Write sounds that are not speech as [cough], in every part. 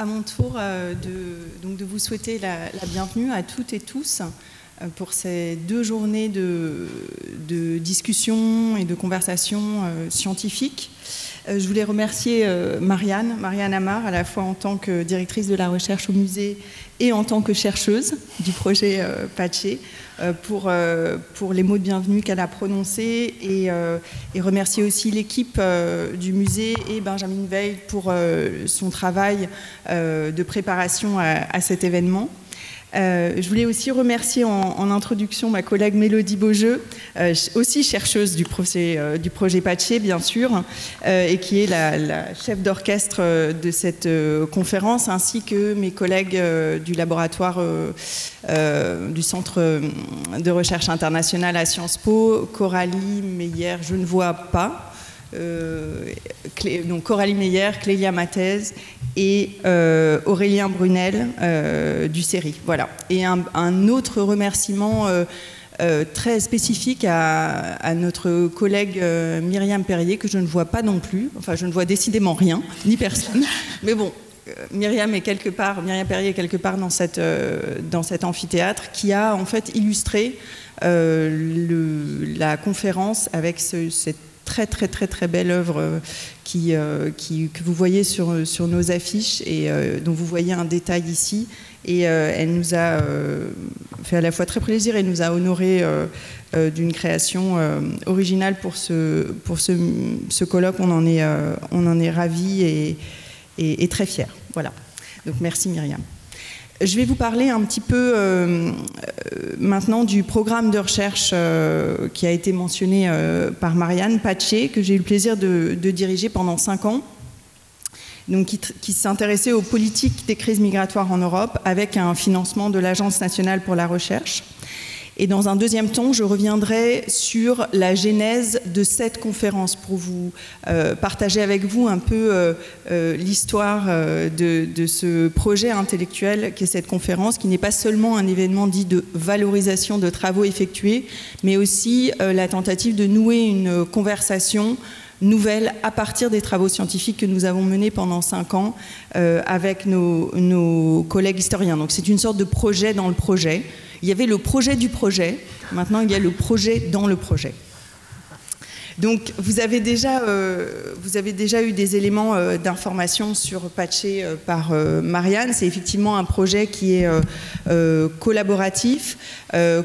à mon tour euh, de, donc de vous souhaiter la, bienvenue à toutes et tous euh, pour ces deux journées de, de discussion et de conversation euh, scientifiques. Je voulais remercier Marianne, Marianne Amar, à la fois en tant que directrice de la recherche au musée et en tant que chercheuse du projet Patché, pour, pour les mots de bienvenue qu'elle a prononcés et, et remercier aussi l'équipe du musée et Benjamin Veil pour son travail de préparation à cet événement. Euh, je voulais aussi remercier en, introduction ma collègue Mélodie Beaujeu, euh, aussi chercheuse du projet, euh, projet Patché, bien sûr, et qui est la, chef d'orchestre de cette conférence, ainsi que mes collègues du laboratoire du Centre de recherche internationale à Sciences Po, Coralie Meyer, je ne vois pas, donc Coralie Meyer, Clélia Mathès et euh, Aurélien Brunel euh, du série. Voilà. Et un, autre remerciement très spécifique à, notre collègue Myriam Perrier, que je ne vois pas non plus. Enfin, je ne vois décidément rien, ni personne. [laughs] Mais bon, Myriam est quelque part, Myriam Perrier est quelque part dans, cette, dans cet amphithéâtre qui a en fait illustré le, la conférence avec ce, cette très très très très belle œuvre euh, qui, euh, qui, que vous voyez sur, sur nos affiches et euh, dont vous voyez un détail ici. Et elle nous a fait à la fois très plaisir et nous a honoré d'une création originale pour ce, pour ce, ce, colloque. On en est, on en est ravis et, et, très fiers. Voilà. Donc merci Myriam. Je vais vous parler un petit peu euh, maintenant du programme de recherche euh, qui a été mentionné euh, par Marianne Paché, que j'ai eu le plaisir de, diriger pendant cinq ans, donc qui s'intéressait aux politiques des crises migratoires en Europe avec un financement de l'Agence nationale pour la recherche. Et dans un deuxième temps, je reviendrai sur la genèse de cette conférence pour vous euh, partager avec vous un peu euh, euh, l'histoire de, ce projet intellectuel qu'est cette conférence, qui n'est pas seulement un événement dit de valorisation de travaux effectués, mais aussi la tentative de nouer une conversation nouvelle à partir des travaux scientifiques que nous avons menés pendant cinq ans avec nos, nos collègues historiens. Donc c'est une sorte de projet dans le projet. Il y avait le projet du projet, maintenant il y a le projet dans le projet. Donc vous avez déjà, euh, vous avez déjà eu des éléments euh, d'information sur Patché euh, par Marianne. C'est effectivement un projet qui est collaboratif,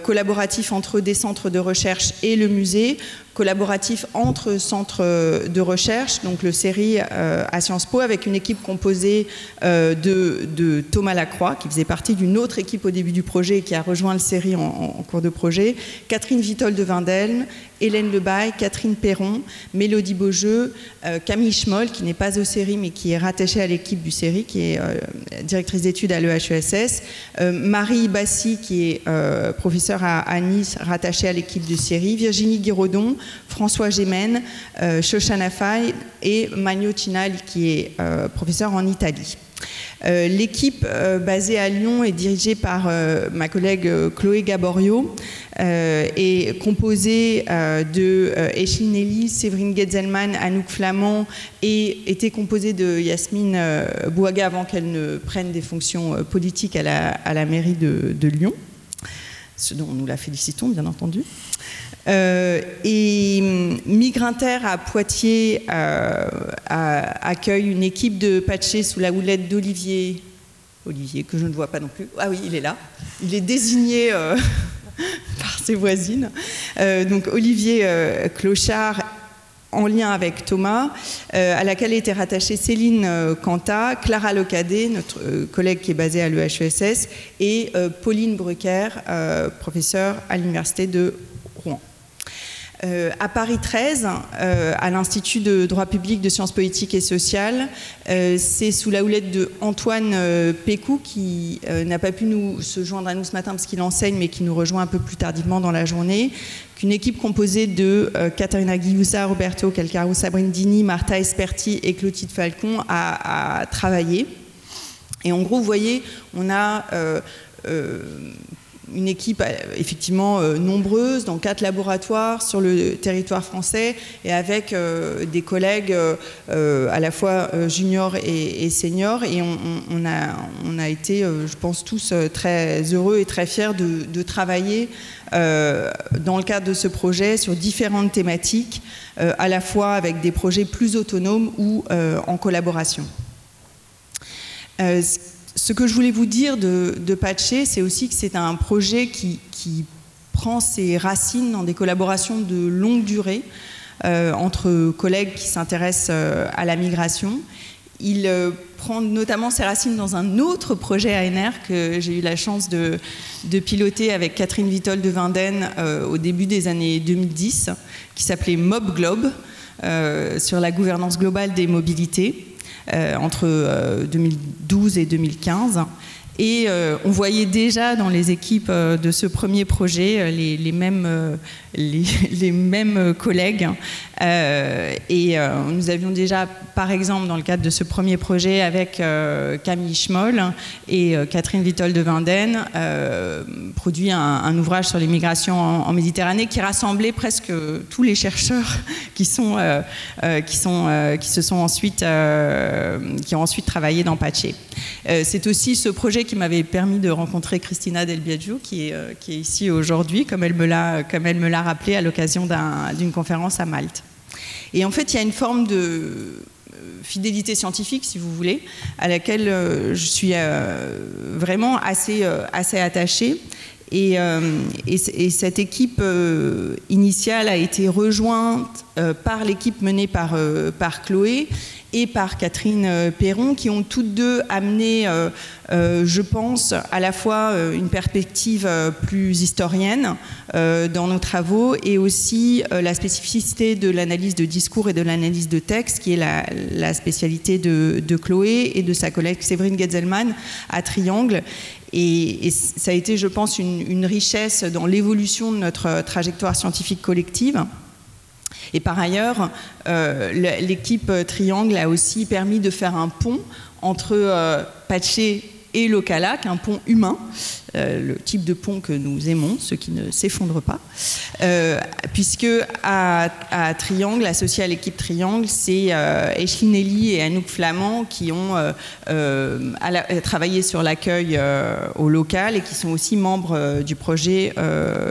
collaboratif entre des centres de recherche et le musée, collaboratif entre centres de recherche, donc le série à Sciences Po, avec une équipe composée de, Thomas Lacroix, qui faisait partie d'une autre équipe au début du projet et qui a rejoint le série en, cours de projet, Catherine Vitol de Vindelne, Hélène Lebaille, Catherine Perron, Mélodie Beaujeu, euh, Camille Schmoll, qui n'est pas au série mais qui est rattachée à l'équipe du série, qui est euh, directrice d'études à l'EHESS, euh, Marie Bassi, qui est professeure à, Nice, rattachée à l'équipe du série, Virginie Guiraudon, François Gémen, Shoshana Fay et Magno Cinal, qui est professeur en Italie. Euh, l'équipe euh, basée à Lyon est dirigée par euh, ma collègue Chloé Gaborio et composée de Nelly, Séverine Getzelman, Anouk Flamand et était composée de Yasmine Bouaga avant qu'elle ne prenne des fonctions politiques à la, mairie de Lyon ce dont nous la félicitons bien entendu. Euh, et hum, Migrinter à Poitiers euh, accueille une équipe de patchés sous la houlette d'Olivier. Olivier, que je ne vois pas non plus. Ah oui, il est là. Il est désigné euh, [laughs] par ses voisines. donc Olivier Clochard en lien avec Thomas, à laquelle était rattachée Céline Canta, Clara Locadé, notre collègue qui est basée à l'EHESS, et Pauline Brucker, professeure à l'Université de. Euh, à Paris 13, euh, à l'Institut de droit public de sciences politiques et sociales, euh, c'est sous la houlette de Antoine Pécou, qui n'a pas pu nous se joindre à nous ce matin parce qu'il enseigne, mais qui nous rejoint un peu plus tardivement dans la journée, qu'une équipe composée de Caterina Guiusa, Roberto Calcaro Sabrindini, Marta Esperti et Clotilde Falcon a, travaillé. Et en gros, vous voyez, on a une équipe effectivement nombreuse dans quatre laboratoires sur le territoire français et avec des collègues à la fois juniors et, seniors. Et on, a, été, je pense, tous très heureux et très fiers de, travailler dans le cadre de ce projet sur différentes thématiques, à la fois avec des projets plus autonomes ou en collaboration. Euh, ce que je voulais vous dire de, de Patché, c'est aussi que c'est un projet qui, prend ses racines dans des collaborations de longue durée euh, entre collègues qui s'intéressent euh, à la migration. Il prend notamment ses racines dans un autre projet ANR que j'ai eu la chance de, piloter avec Catherine Vitol de Vinden au début des années 2010, qui s'appelait Mob Globe, sur la gouvernance globale des mobilités. Euh, entre 2012 euh, et 2015. Et euh, on voyait déjà dans les équipes de ce premier projet les, mêmes, [laughs] les, mêmes collègues. et nous avions déjà, par exemple, dans le cadre de ce premier projet avec Camille Schmoll et Catherine Vitol de Vinden, produit un, ouvrage sur les migrations en, Méditerranée qui rassemblait presque tous les chercheurs [laughs] qui, sont, qui, sont, qui se sont ensuite euh, qui ont ensuite travaillé dans Paché. Euh, c'est aussi ce projet qui m'avait permis de rencontrer Christina Del Biagio, qui est, euh, ici aujourd'hui, comme elle me l'a rappelé à l'occasion d'une conférence à Malte. Et en fait, il y a une forme de fidélité scientifique, si vous voulez, à laquelle je suis vraiment assez, attachée. Et, et, cette équipe initiale a été rejointe par l'équipe menée par Chloé et par Catherine euh, Perron, qui ont toutes deux amené, euh, euh, je pense, à la fois une perspective plus historienne dans nos travaux et aussi la spécificité de l'analyse de discours et de l'analyse de texte, qui est la, spécialité de, Chloé et de sa collègue Séverine Getzelman à Triangle. Et, ça a été, je pense, une richesse dans l'évolution de notre trajectoire scientifique collective. Et par ailleurs, euh, l'équipe Triangle a aussi permis de faire un pont entre euh, Patché et Localac, un pont humain, le type de pont que nous aimons, ceux qui ne s'effondrent pas, euh, puisque à, Triangle, associé à l'équipe Triangle, c'est euh, et Anouk Flamand qui ont euh, travaillé sur l'accueil au local et qui sont aussi membres du projet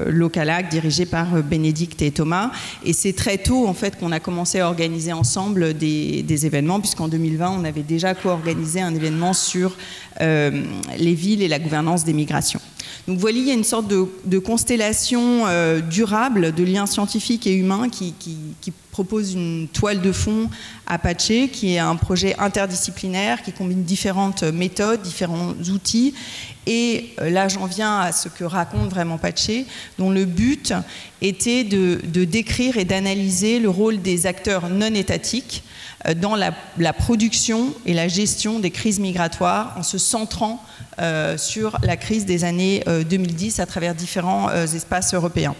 Localac dirigé par Bénédicte et Thomas. Et c'est très tôt en fait qu'on a commencé à organiser ensemble des événements, puisqu'en 2020 on avait déjà co-organisé un événement sur les villes et la gouvernance des migrations. Donc voilà, il y a une sorte de, constellation euh, durable de liens scientifiques et humains qui, propose une toile de fond Apache, qui est un projet interdisciplinaire qui combine différentes méthodes, différents outils. Et euh, là, j'en viens à ce que raconte vraiment Apache, dont le but était de, décrire et d'analyser le rôle des acteurs non étatiques euh, dans la, production et la gestion des crises migratoires en se centrant euh, sur la crise des années 2010 euh, à travers différents espaces européens.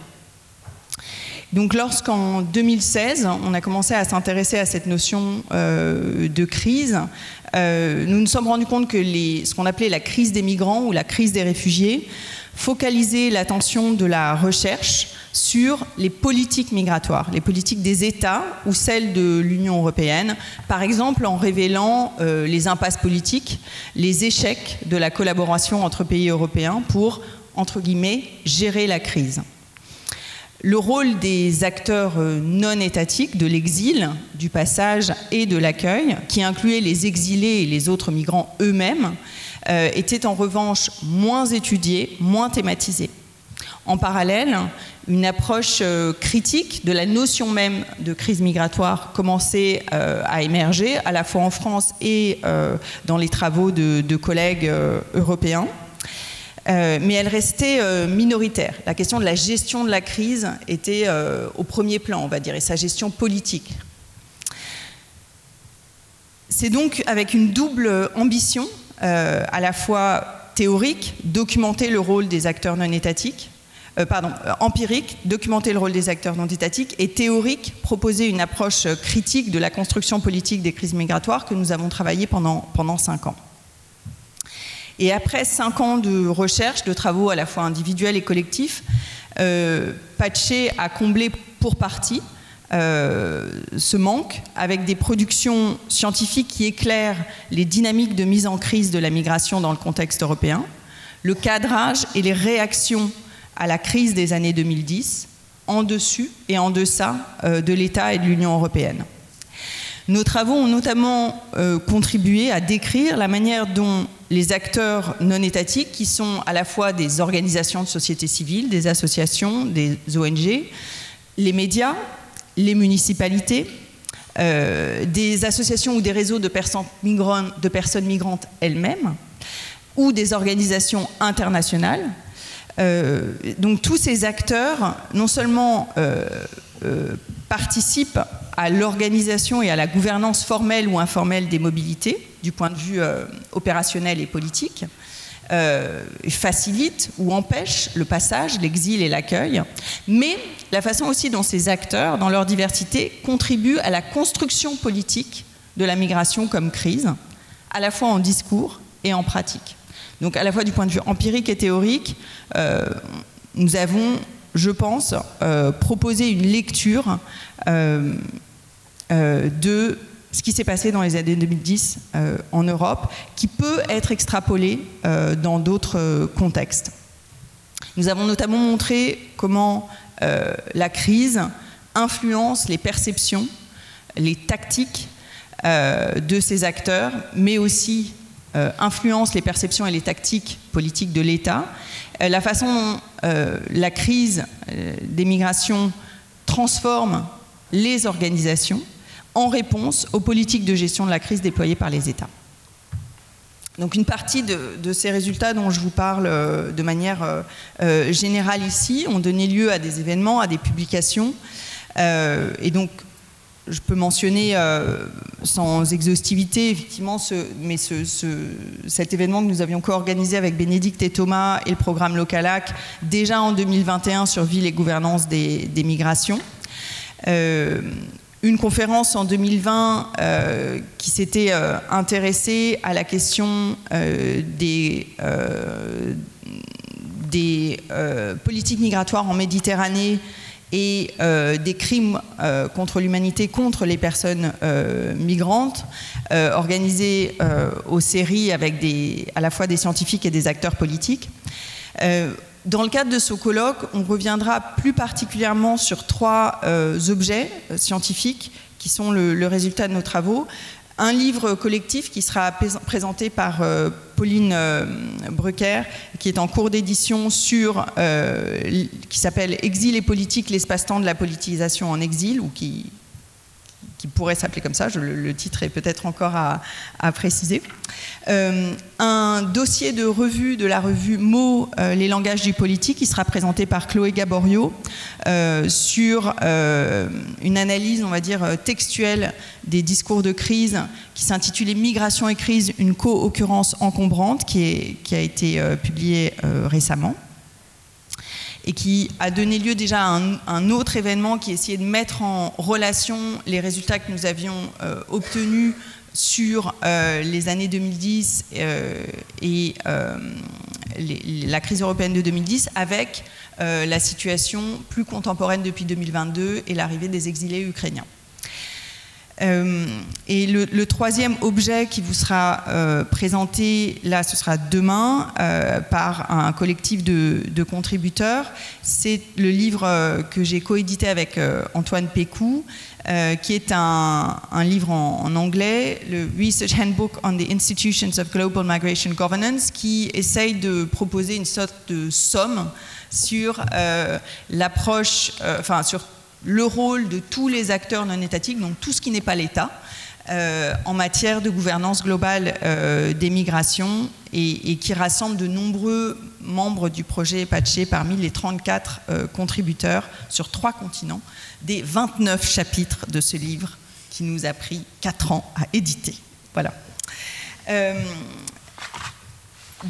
Donc lorsqu'en 2016, on a commencé à s'intéresser à cette notion de crise, nous nous sommes rendus compte que ce qu'on appelait la crise des migrants ou la crise des réfugiés focalisait l'attention de la recherche sur les politiques migratoires, les politiques des États ou celles de l'Union européenne, par exemple en révélant euh, les impasses politiques, les échecs de la collaboration entre pays européens pour, entre guillemets, gérer la crise. Le rôle des acteurs euh, non étatiques de l'exil, du passage et de l'accueil, qui incluait les exilés et les autres migrants eux-mêmes, euh, était en revanche moins étudié, moins thématisé. En parallèle, une approche euh, critique de la notion même de crise migratoire commençait à émerger, à la fois en France et dans les travaux de, collègues européens. Mais elle restait minoritaire. La question de la gestion de la crise était au premier plan, on va dire, et sa gestion politique. C'est donc avec une double ambition, à la fois théorique, documenter le rôle des acteurs non étatiques, euh, pardon, euh, empirique, documenter le rôle des acteurs non étatiques, et théorique, proposer une approche critique de la construction politique des crises migratoires que nous avons travaillé pendant cinq ans. Et après cinq ans de recherche, de travaux à la fois individuels et collectifs, euh, Pache a comblé pour partie euh, ce manque avec des productions scientifiques qui éclairent les dynamiques de mise en crise de la migration dans le contexte européen, le cadrage et les réactions à la crise des années 2010, en dessus et en deçà euh, de l'État et de l'Union européenne. Nos travaux ont notamment euh, contribué à décrire la manière dont les acteurs non étatiques, qui sont à la fois des organisations de société civile, des associations, des ONG, les médias, les municipalités, euh, des associations ou des réseaux de personnes, migrantes elles-mêmes, ou des organisations internationales. Euh, donc tous ces acteurs, non seulement participent à l'organisation et à la gouvernance formelle ou informelle des mobilités, du point de vue euh, opérationnel et politique, euh, facilite ou empêche le passage, l'exil et l'accueil, mais la façon aussi dont ces acteurs, dans leur diversité, contribuent à la construction politique de la migration comme crise, à la fois en discours et en pratique. Donc à la fois du point de vue empirique et théorique, euh, nous avons je pense, proposer une lecture de ce qui s'est passé dans les années 2010 en Europe, qui peut être extrapolé dans d'autres contextes. Nous avons notamment montré comment la crise influence les perceptions, les tactiques de ces acteurs, mais aussi influence les perceptions et les tactiques politiques de l'État, euh, la façon dont euh, la crise euh, des migrations transforme les organisations en réponse aux politiques de gestion de la crise déployées par les États. Donc une partie de, ces résultats dont je vous parle de manière générale ici ont donné lieu à des événements, à des publications. et donc je peux mentionner euh, sans exhaustivité, effectivement, mais cet événement que nous avions co-organisé avec Bénédicte et Thomas et le programme Localac, déjà en 2021 sur ville et gouvernance des, migrations. Euh, une conférence en 2020 euh, qui s'était intéressée à la question des, des politiques migratoires en Méditerranée et euh, des crimes euh, contre l'humanité contre les personnes euh, migrantes, organisés aux séries avec des, à la fois des scientifiques et des acteurs politiques. Dans le cadre de ce colloque, on reviendra plus particulièrement sur trois objets scientifiques qui sont le, résultat de nos travaux un livre collectif qui sera présenté par euh, Pauline euh, qui est en cours d'édition sur, euh, qui s'appelle Exil et politique, l'espace-temps de la politisation en exil, ou qui pourrait s'appeler comme ça, le, titre est peut-être encore à, préciser. Euh, un dossier de revue de la revue Mots, euh, les langages du politique, qui sera présenté par Chloé Gaborio euh, sur une analyse, on va dire, textuelle des discours de crise qui s'intitule Migration et crise, une co-occurrence encombrante, qui, est, qui a été publiée récemment et qui a donné lieu déjà à un, autre événement qui essayait de mettre en relation les résultats que nous avions obtenus sur euh, les années 2010 et euh, la crise européenne de 2010 avec la situation plus contemporaine depuis 2022 et l'arrivée des exilés ukrainiens. Euh, et le, troisième objet qui vous sera euh, présenté, là, ce sera demain, euh, par un collectif de, contributeurs. C'est le livre que j'ai coédité avec Antoine Pécou, qui est un, livre en, anglais, le Research Handbook on the Institutions of Global Migration Governance, qui essaye de proposer une sorte de somme sur l'approche, enfin, sur le rôle de tous les acteurs non étatiques, donc tout ce qui n'est pas l'État, euh, en matière de gouvernance globale euh, des migrations et, qui rassemble de nombreux membres du projet Patché parmi les 34 euh, contributeurs sur trois continents, des 29 chapitres de ce livre qui nous a pris 4 ans à éditer. Voilà.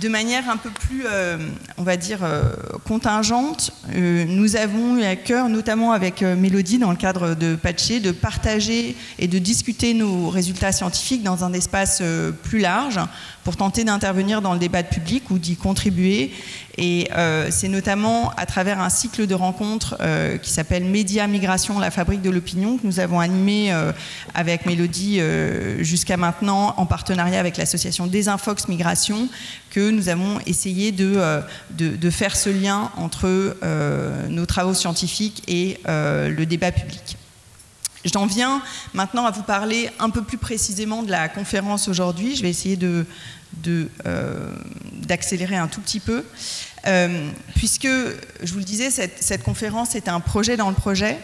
de manière un peu plus, euh, on va dire, euh, contingente, euh, nous avons eu à cœur, notamment avec Mélodie, dans le cadre de Patché, de partager et de discuter nos résultats scientifiques dans un espace plus large pour tenter d'intervenir dans le débat public ou d'y contribuer. Et c'est notamment à travers un cycle de rencontres qui s'appelle Média Migration, la fabrique de l'opinion, que nous avons animé avec Mélodie jusqu'à maintenant en partenariat avec l'association Desinfox Migration, que nous avons essayé de, euh, de, faire ce lien entre euh, nos travaux scientifiques et euh, le débat public. J'en viens maintenant à vous parler un peu plus précisément de la conférence aujourd'hui. Je vais essayer de, d'accélérer un tout petit peu, puisque, je vous le disais, cette, conférence est un projet dans le projet.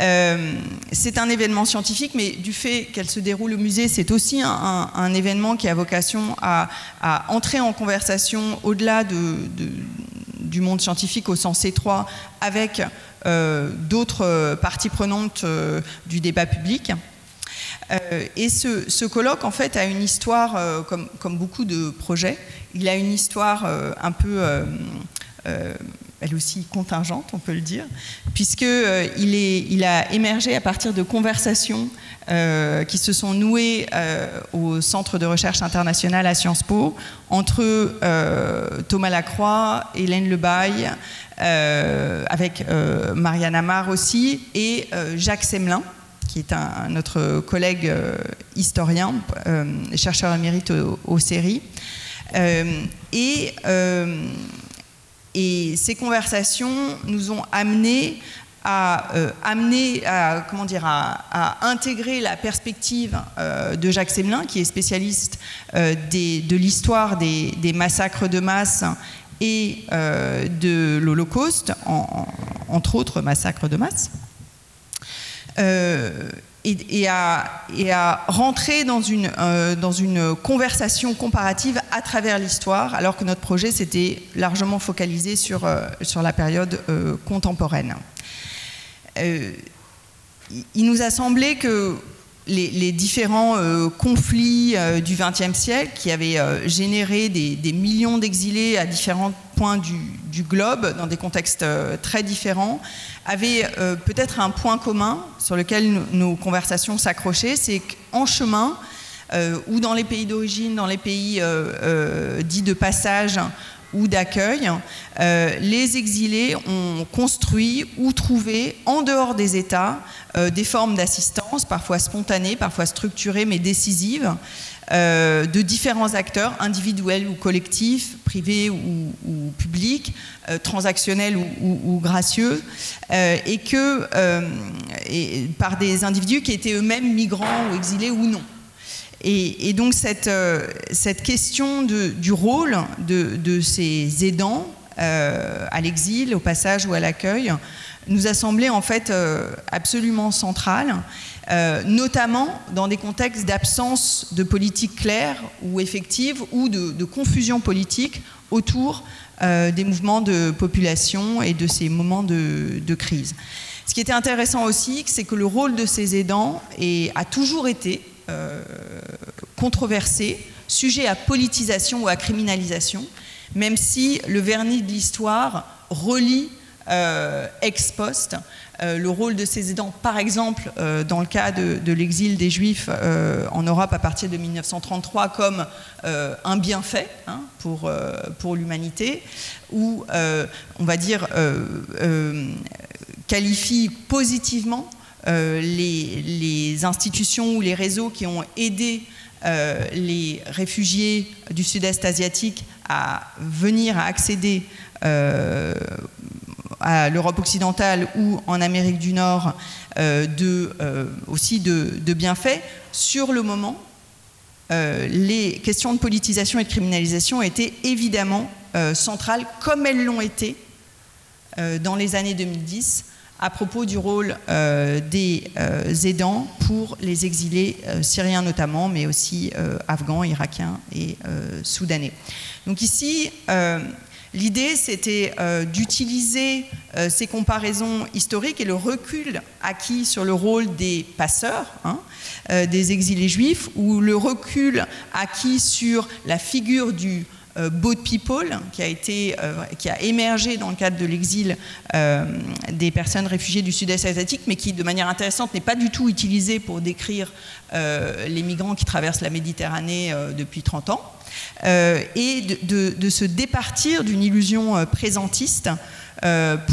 Euh, c'est un événement scientifique, mais du fait qu'elle se déroule au musée, c'est aussi un, événement qui a vocation à, entrer en conversation au-delà du monde scientifique au sens étroit avec euh, d'autres parties prenantes euh, du débat public. Et ce, colloque, en fait, a une histoire, comme, comme, beaucoup de projets, il a une histoire un peu elle aussi contingente, on peut le dire, puisqu'il euh, il a émergé à partir de conversations euh, qui se sont nouées euh, au Centre de recherche international à Sciences Po entre Thomas Lacroix, Hélène Lebaille, avec Marianne Amar aussi, et Jacques Semelin, qui est un, notre collègue historien, chercheur émérite au, au CERI. et et ces conversations nous ont amené à, euh, intégrer la perspective euh, de Jacques Semelin, qui est spécialiste euh, de l'histoire des, massacres de masse et de l'Holocauste, entre autres massacres de masse et, à, rentrer dans une, euh, dans une conversation comparative à travers l'histoire, alors que notre projet s'était largement focalisé sur, euh, sur la période euh, contemporaine. il nous a semblé que les, différents conflits du XXe siècle qui avaient généré des, millions d'exilés à différents points du, globe, dans des contextes très différents, avait euh, peut-être un point commun sur lequel nos conversations s'accrochaient, c'est qu'en chemin, euh, ou dans les pays d'origine, dans les pays euh, dits de passage ou d'accueil, les exilés ont construit ou trouvé en dehors des États des formes d'assistance, parfois spontanées, parfois structurées mais décisives, euh, de différents acteurs, individuels ou collectifs, privés ou, publics, euh, transactionnels ou, gracieux, euh, et que par des individus qui étaient eux-mêmes migrants ou exilés ou non. Et, donc cette, cette question du rôle de, ces aidants à l'exil, au passage ou à l'accueil, nous a semblé en fait absolument centrale euh, notamment dans des contextes d'absence de politique claire ou effective ou de, confusion politique autour euh, des mouvements de population et de ces moments de, crise. Ce qui était intéressant aussi, c'est que le rôle de ces aidants a toujours été euh, controversé, sujet à politisation ou à criminalisation, même si le vernis de l'histoire relie ex post euh, le rôle de ces aidants, par exemple, euh, dans le cas de, l'exil des Juifs euh, en Europe à partir de 1933, comme un bienfait hein, pour, pour l'humanité, ou, on va dire, qualifie positivement les, les, institutions ou les réseaux qui ont aidé les réfugiés du sud-est asiatique à venir, à accéder à l'Europe occidentale ou en Amérique du Nord euh, euh, aussi de, bienfaits, sur le moment, euh, les questions de politisation et de criminalisation étaient évidemment centrales, comme elles l'ont été dans les années 2010 à propos du rôle des aidants pour les exilés syriens notamment, mais aussi afghans, irakiens et soudanais. Donc ici, L'idée, c'était euh, d'utiliser euh, ces comparaisons historiques et le recul acquis sur le rôle des passeurs, hein, euh, des exilés juifs, ou le recul acquis sur la figure du Boat People, qui a, été, qui a émergé dans le cadre de l'exil des personnes réfugiées du sud-est asiatique, mais qui, de manière intéressante, n'est pas du tout utilisé pour décrire les migrants qui traversent la Méditerranée depuis 30 ans. et de, se départir d'une illusion présentiste euh,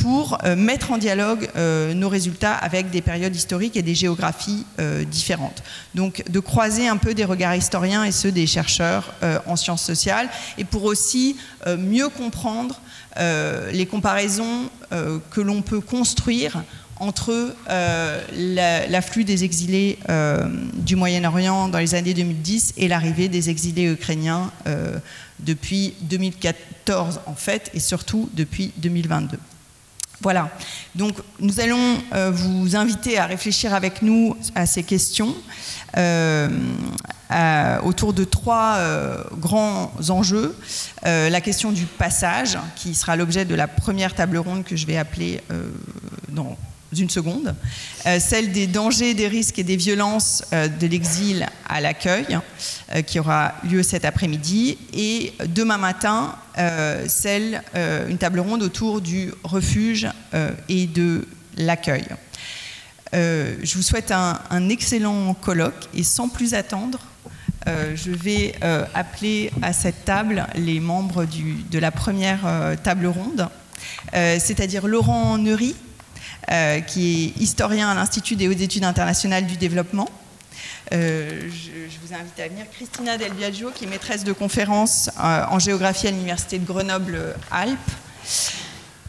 pour euh, mettre en dialogue euh, nos résultats avec des périodes historiques et des géographies différentes. Donc de croiser un peu des regards historiens et ceux des chercheurs en sciences sociales et pour aussi mieux comprendre les comparaisons que l'on peut construire entre l'afflux des exilés du Moyen-Orient dans les années 2010 et l'arrivée des exilés ukrainiens depuis 2014 en fait, et surtout depuis 2022. Voilà, donc nous allons euh, vous inviter à réfléchir avec nous à ces questions euh, autour de trois euh, grands enjeux. la question du passage, qui sera l'objet de la première table ronde que je vais appeler dans une seconde, euh, celle des dangers, des risques et des violences euh, de l'exil à l'accueil, euh, qui aura lieu cet après-midi, et demain matin, celle, une table ronde autour du refuge et de l'accueil. je vous souhaite un, excellent colloque et sans plus attendre, je vais appeler à cette table les membres de la première table ronde, c'est-à-dire Laurent Neury, euh, qui est historien à l'Institut des hautes études internationales du développement. Euh, je, vous invite à venir. Christina Del Biagio, qui est maîtresse de conférence euh, en géographie à l'Université de Grenoble-Alpes.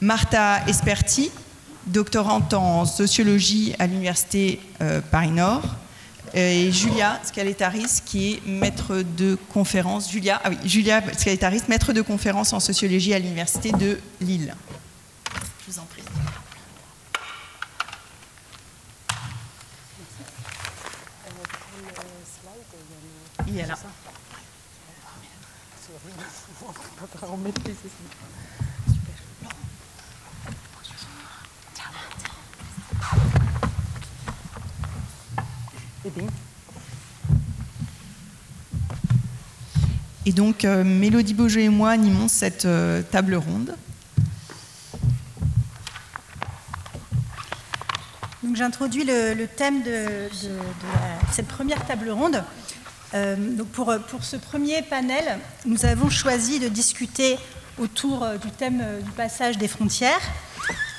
Martha Esperti, doctorante en sociologie à l'Université Paris-Nord. Et Julia Scaletaris, qui est maître de. Julia, ah oui, Julia Scaletaris, maître de conférence en sociologie à l'Université de Lille. Je vous en prie. Et donc, euh, Mélodie Beaujeu et moi animons cette euh, table ronde. Donc, j'introduis le, thème de, cette première table ronde. Euh, donc pour, ce premier panel, nous avons choisi de discuter autour euh, du thème euh, du passage des frontières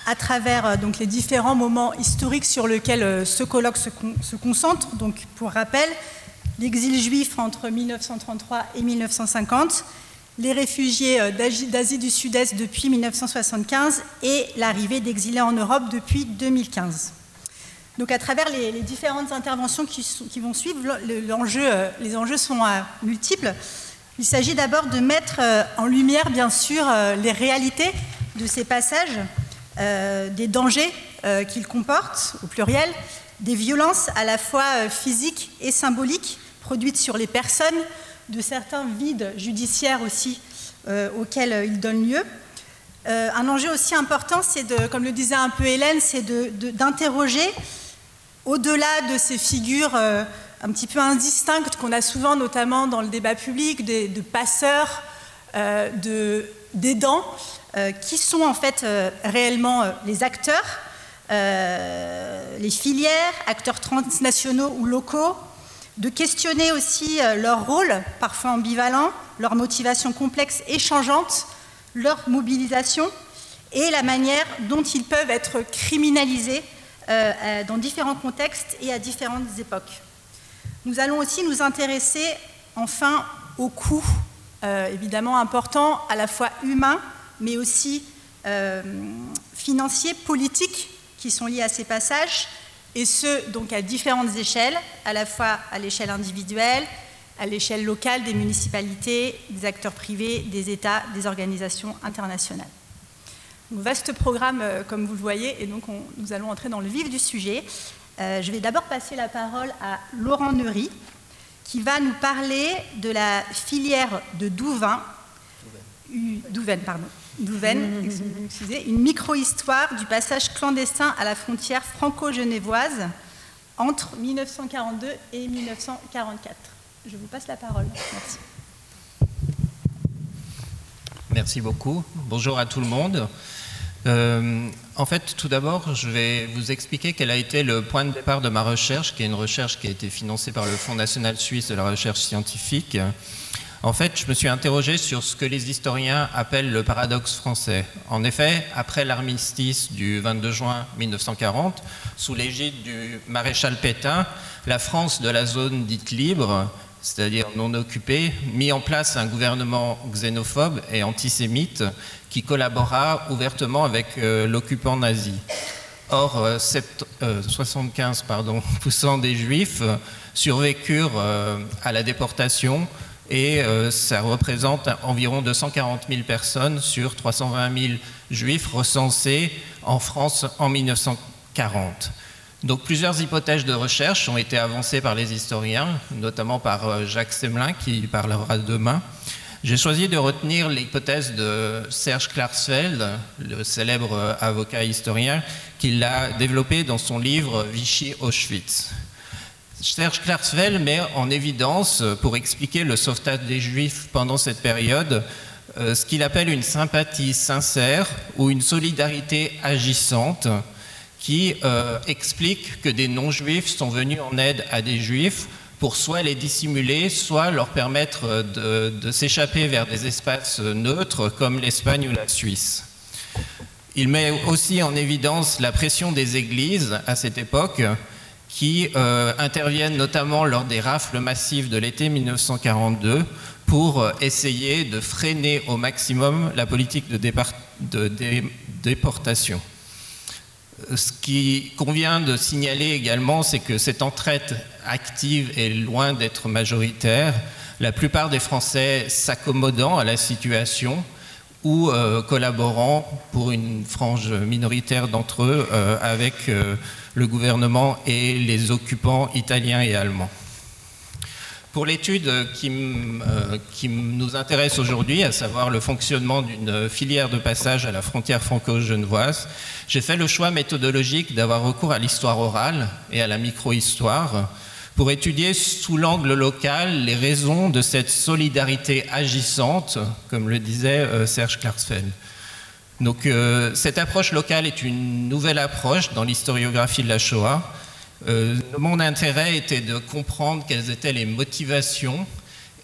à travers les différents moments historiques sur lesquels ce colloque se, se concentre. Donc, pour rappel, l'exil juif entre 1933 et 1950, les réfugiés d'Asie du Sud-Est depuis 1975 et l'arrivée d'exilés en Europe depuis 2015. Donc à travers les, différentes interventions qui, vont suivre, euh, les enjeux sont euh, multiples. Il s'agit d'abord de mettre euh, en lumière, bien sûr, les réalités de ces passages, des dangers qu'ils comportent, au pluriel, des violences à la fois physiques et symboliques produites sur les personnes, de certains vides judiciaires aussi auxquels ils donnent lieu. un enjeu aussi important, c'est de, comme le disait un peu Hélène, c'est d'interroger au-delà de ces figures euh, un petit peu indistinctes qu'on a souvent, notamment dans le débat public, de, passeurs, euh, d'aidants, euh, qui sont en fait réellement les acteurs, les filières, acteurs transnationaux ou locaux, de questionner aussi leur rôle, parfois ambivalent, leur motivation complexe et changeante, leur mobilisation et la manière dont ils peuvent être criminalisés euh, euh, dans différents contextes et à différentes époques. Nous allons aussi nous intéresser enfin aux coûts, euh, évidemment importants, à la fois humains, mais aussi financiers, politiques, qui sont liés à ces passages, et ce, donc à différentes échelles, à la fois à l'échelle individuelle, à l'échelle locale des municipalités, des acteurs privés, des États, des organisations internationales. Un vaste programme, euh, comme vous le voyez, et donc nous allons entrer dans le vif du sujet. Euh, je vais d'abord passer la parole à Laurent Neury, qui va nous parler de la filière de Douvain, Douvaine, pardon, Douvaine, [laughs] excusez, une micro-histoire du passage clandestin à la frontière franco-genevoise entre 1942 et 1944. Je vous passe la parole. Merci. Merci beaucoup. Bonjour à tout le monde. Euh, en fait, tout d'abord, je vais vous expliquer quel a été le point de départ de ma recherche, qui est une recherche qui a été financée par le Fonds national suisse de la recherche scientifique. En fait, je me suis interrogé sur ce que les historiens appellent le paradoxe français. En effet, après l'armistice du 22 juin 1940, sous l'égide du maréchal Pétain, la France de la zone dite libre c'est-à-dire non occupé, mis en place un gouvernement xénophobe et antisémite qui collabora ouvertement avec euh, l'occupant nazi. Or, 75% euh, [laughs] des Juifs survécurent euh, à la déportation et ça représente environ 240 000 personnes sur 320 000 Juifs recensés en France en 1940. Donc plusieurs hypothèses de recherche ont été avancées par les historiens, notamment par euh, Jacques Semelin qui parlera demain. J'ai choisi de retenir l'hypothèse de Serge Klarsfeld, le célèbre euh, avocat historien, qui l'a développée dans son livre Vichy-Auschwitz. Serge Klarsfeld met en évidence, euh, pour expliquer le sauvetage des Juifs pendant cette période, ce qu'il appelle une sympathie sincère ou une solidarité agissante qui euh, explique que des non-juifs sont venus en aide à des juifs pour soit les dissimuler, soit leur permettre euh, de, s'échapper vers des espaces neutres comme l'Espagne ou la Suisse. Il met aussi en évidence la pression des églises à cette époque qui euh, interviennent notamment lors des rafles massives de l'été 1942 pour essayer de freiner au maximum la politique de déportation. Ce qui convient de signaler également, c'est que cette entraide active est loin d'être majoritaire. La plupart des Français s'accommodant à la situation ou euh, collaborant pour une frange minoritaire d'entre eux euh, avec euh, le gouvernement et les occupants italiens et allemands. Pour l'étude qui, qui, nous intéresse aujourd'hui, à savoir le fonctionnement d'une filière de passage à la frontière franco-genevoise, j'ai fait le choix méthodologique d'avoir recours à l'histoire orale et à la micro-histoire pour étudier sous l'angle local les raisons de cette solidarité agissante, comme le disait euh, Serge Klarsfeld. Donc, euh, cette approche locale est une nouvelle approche dans l'historiographie de la Shoah euh, mon intérêt était de comprendre quelles étaient les motivations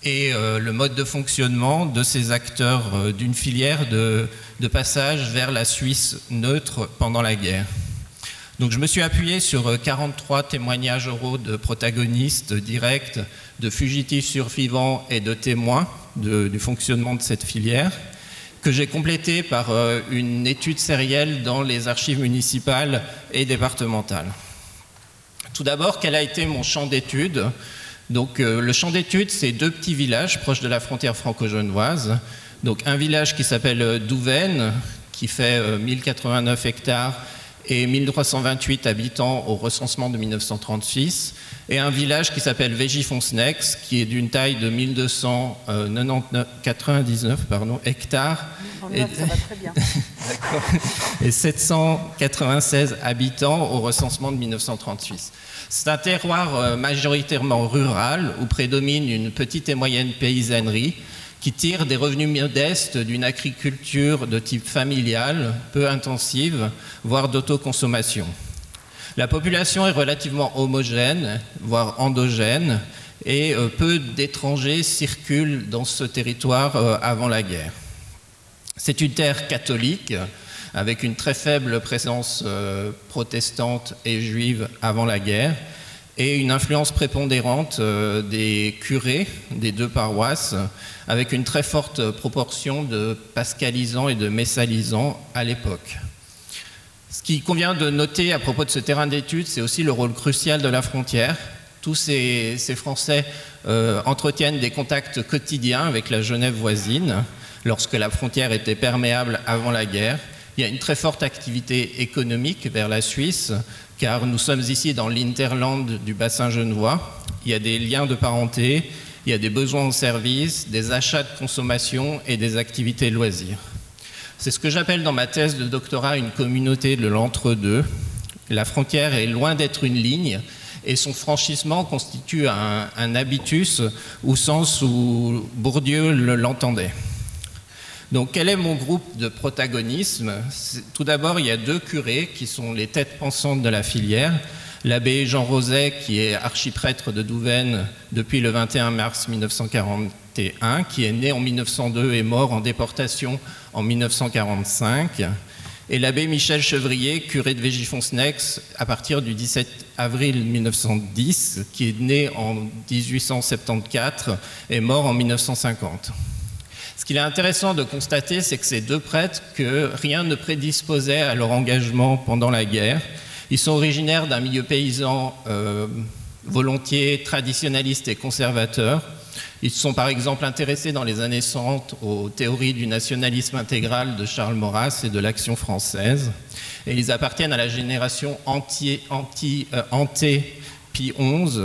et euh, le mode de fonctionnement de ces acteurs euh, d'une filière de, passage vers la Suisse neutre pendant la guerre. Donc je me suis appuyé sur 43 témoignages oraux de protagonistes directs, de fugitifs survivants et de témoins du fonctionnement de cette filière, que j'ai complété par une étude sérielle dans les archives municipales et départementales. Tout d'abord, quel a été mon champ d'études Donc, euh, le champ d'études, c'est deux petits villages proches de la frontière franco-genevoise. Donc, un village qui s'appelle euh, Douvaine, qui fait 1089 euh, hectares et 1328 habitants au recensement de 1936, et un village qui s'appelle Végifonsnex, qui est d'une taille de 1299 hectares [laughs] et, et 796 habitants au recensement de 1936. C'est un terroir euh, majoritairement rural où prédomine une petite et moyenne paysannerie qui tire des revenus modestes d'une agriculture de type familial, peu intensive, voire d'autoconsommation. La population est relativement homogène, voire endogène, et euh, peu d'étrangers circulent dans ce territoire euh, avant la guerre. C'est une terre catholique, avec une très faible présence euh, protestante et juive avant la guerre, et une influence prépondérante des curés des deux paroisses, avec une très forte proportion de pascalisants et de messalisants à l'époque. Ce qui convient de noter à propos de ce terrain d'étude, c'est aussi le rôle crucial de la frontière. Tous ces, Français euh, entretiennent des contacts quotidiens avec la Genève voisine, lorsque la frontière était perméable avant la guerre, il y a une très forte activité économique vers la Suisse, car nous sommes ici dans l'interland du bassin genevois. Il y a des liens de parenté, il y a des besoins de services, des achats de consommation et des activités loisirs. C'est ce que j'appelle dans ma thèse de doctorat une communauté de l'entre-deux. La frontière est loin d'être une ligne et son franchissement constitue un, habitus au sens où Bourdieu l'entendait. Donc quel est mon groupe de protagonisme? Tout d'abord, il y a deux curés qui sont les têtes pensantes de la filière. L'abbé Jean Roset, qui est archiprêtre de Douvaine depuis le 21 mars 1941, qui est né en 1902 et mort en déportation en 1945 et l'abbé Michel Chevrier, curé de Végifonsnex, à partir du 17 avril 1910, qui est né en 1874 et mort en 1950. Ce qu'il est intéressant de constater, c'est que ces deux prêtres, que rien ne prédisposait à leur engagement pendant la guerre. Ils sont originaires d'un milieu paysan euh, volontiers traditionnaliste et conservateur. Ils sont par exemple intéressés dans les années 60 aux théories du nationalisme intégral de Charles Maurras et de l'Action française. Et ils appartiennent à la génération anti, anti, euh, Pi XI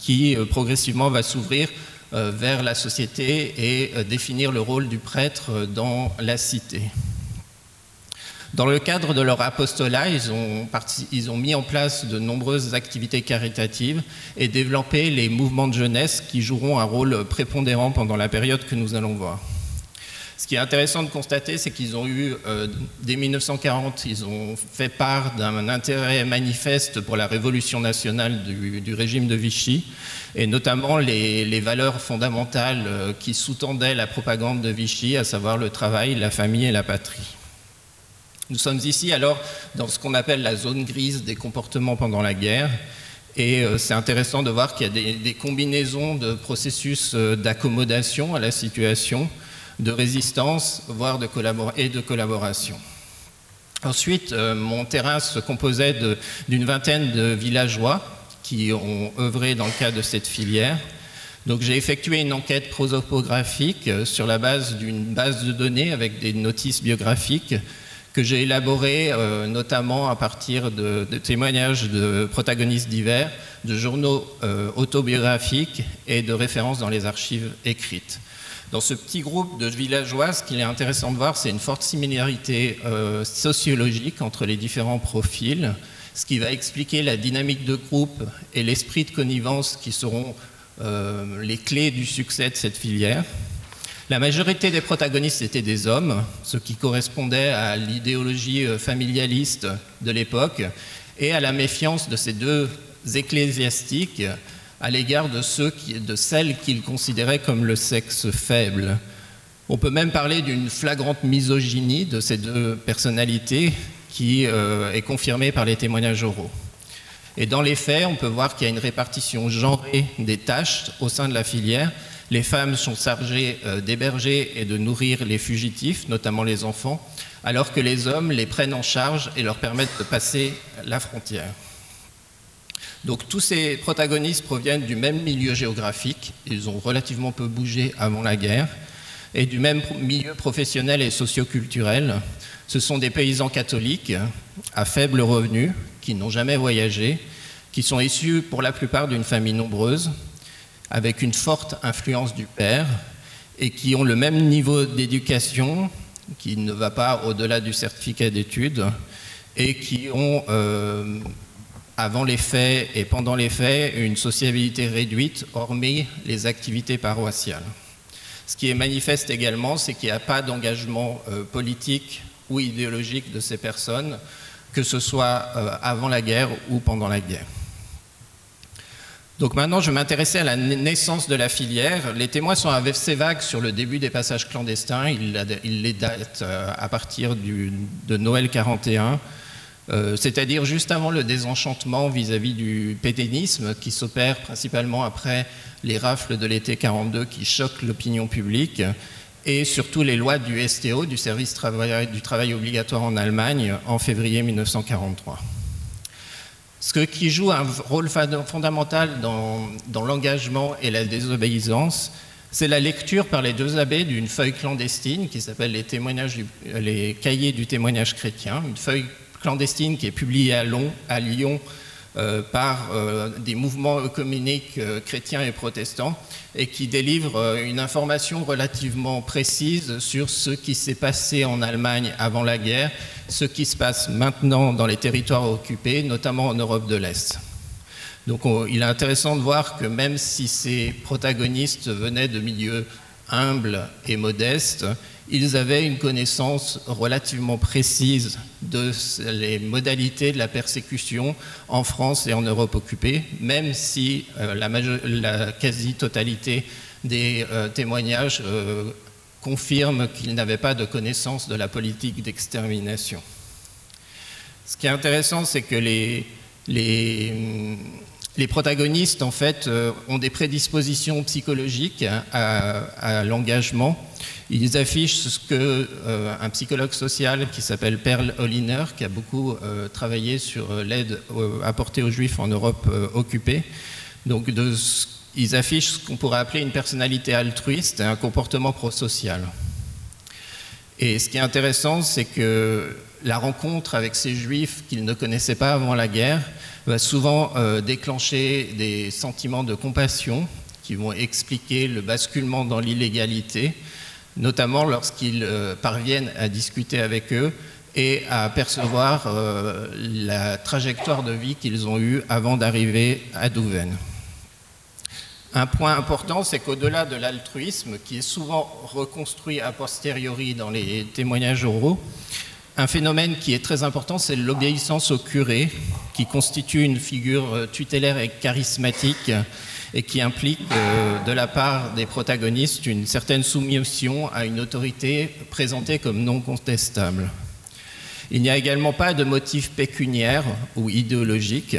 qui euh, progressivement va s'ouvrir euh, vers la société et définir le rôle du prêtre dans la cité. Dans le cadre de leur apostolat, ils ont, mis en place de nombreuses activités caritatives et développé les mouvements de jeunesse qui joueront un rôle prépondérant pendant la période que nous allons voir. Ce qui est intéressant de constater, c'est qu'ils ont eu, euh, dès 1940, ils ont fait part d'un intérêt manifeste pour la révolution nationale du, régime de Vichy, et notamment les, les valeurs fondamentales euh, qui sous-tendaient la propagande de Vichy, à savoir le travail, la famille et la patrie. Nous sommes ici alors dans ce qu'on appelle la zone grise des comportements pendant la guerre. Et euh, c'est intéressant de voir qu'il y a des, combinaisons de processus euh, d'accommodation à la situation, de résistance, voire de et de collaboration. Ensuite, euh, mon terrain se composait d'une vingtaine de villageois qui ont œuvré dans le cadre de cette filière. Donc j'ai effectué une enquête prosopographique sur la base d'une base de données avec des notices biographiques que j'ai élaboré euh, notamment à partir de, témoignages de protagonistes divers, de journaux euh, autobiographiques et de références dans les archives écrites. Dans ce petit groupe de villageois, ce qu'il est intéressant de voir, c'est une forte similarité euh, sociologique entre les différents profils, ce qui va expliquer la dynamique de groupe et l'esprit de connivence qui seront les clés du succès de cette filière. La majorité des protagonistes étaient des hommes, ce qui correspondait à l'idéologie euh, familialiste de l'époque et à la méfiance de ces deux ecclésiastiques à l'égard de, celles qu'ils considéraient comme le sexe faible. On peut même parler d'une flagrante misogynie de ces deux personnalités qui euh, est confirmée par les témoignages oraux. Et dans les faits, on peut voir qu'il y a une répartition genrée des tâches au sein de la filière les femmes sont chargées euh, d'héberger et de nourrir les fugitifs, notamment les enfants, alors que les hommes les prennent en charge et leur permettent de passer la frontière. Donc tous ces protagonistes proviennent du même milieu géographique, ils ont relativement peu bougé avant la guerre, et du même milieu professionnel et socioculturel. Ce sont des paysans catholiques à faible revenu, qui n'ont jamais voyagé, qui sont issus pour la plupart d'une famille nombreuse, avec une forte influence du père et qui ont le même niveau d'éducation, qui ne va pas au-delà du certificat d'études, et qui ont, euh, avant les faits et pendant les faits, une sociabilité réduite, hormis les activités paroissiales. Ce qui est manifeste également, c'est qu'il n'y a pas d'engagement euh, politique ou idéologique de ces personnes, que ce soit euh, avant la guerre ou pendant la guerre. Donc maintenant, je vais m'intéresser à la naissance de la filière. Les témoins sont assez vagues sur le début des passages clandestins. Ils, les datent euh, à partir de Noël 41, euh, c'est-à-dire juste avant le désenchantement vis-à-vis du pétainisme qui s'opère principalement après les rafles de l'été 42 qui choquent l'opinion publique et surtout les lois du STO, du service du travail obligatoire en Allemagne, en février 1943. Ce qui joue un rôle fondamental dans, l'engagement et la désobéissance, c'est la lecture par les deux abbés d'une feuille clandestine qui s'appelle les, cahiers du témoignage chrétien, une feuille clandestine qui est publiée à, Lyon par euh, des mouvements œcuméniques euh, chrétiens et protestants et qui délivre une information relativement précise sur ce qui s'est passé en Allemagne avant la guerre, ce qui se passe maintenant dans les territoires occupés, notamment en Europe de l'Est. Donc il est intéressant de voir que même si ces protagonistes venaient de milieux humbles et modestes, ils avaient une connaissance relativement précise de les modalités de la persécution en France et en Europe occupée, même si euh, la, quasi-totalité des euh, témoignages euh, confirment qu'ils n'avaient pas de connaissance de la politique d'extermination. Ce qui est intéressant, c'est que les, les, les, protagonistes, en fait, ont des prédispositions psychologiques à l'engagement ils affichent ce que euh, un psychologue social qui s'appelle Perl Holliner, qui a beaucoup euh, travaillé sur euh, l'aide apportée aux Juifs en Europe occupée. Donc, ils affichent ce qu'on pourrait appeler une personnalité altruiste et un comportement prosocial. Et ce qui est intéressant, c'est que la rencontre avec ces juifs qu'ils ne connaissaient pas avant la guerre va souvent déclencher des sentiments de compassion qui vont expliquer le basculement dans l'illégalité notamment lorsqu'ils euh, parviennent à discuter avec eux et à percevoir euh, la trajectoire de vie qu'ils ont eue avant d'arriver à Douvaine. Un point important, c'est qu'au-delà de l'altruisme, qui est souvent reconstruit a posteriori dans les témoignages oraux, un phénomène qui est très important, c'est l'obéissance au curé, qui constitue une figure euh, tutélaire et charismatique et qui implique euh, de la part des protagonistes une certaine soumission à une autorité présentée comme non contestable. Il n'y a également pas de motif pécuniaire ou idéologique.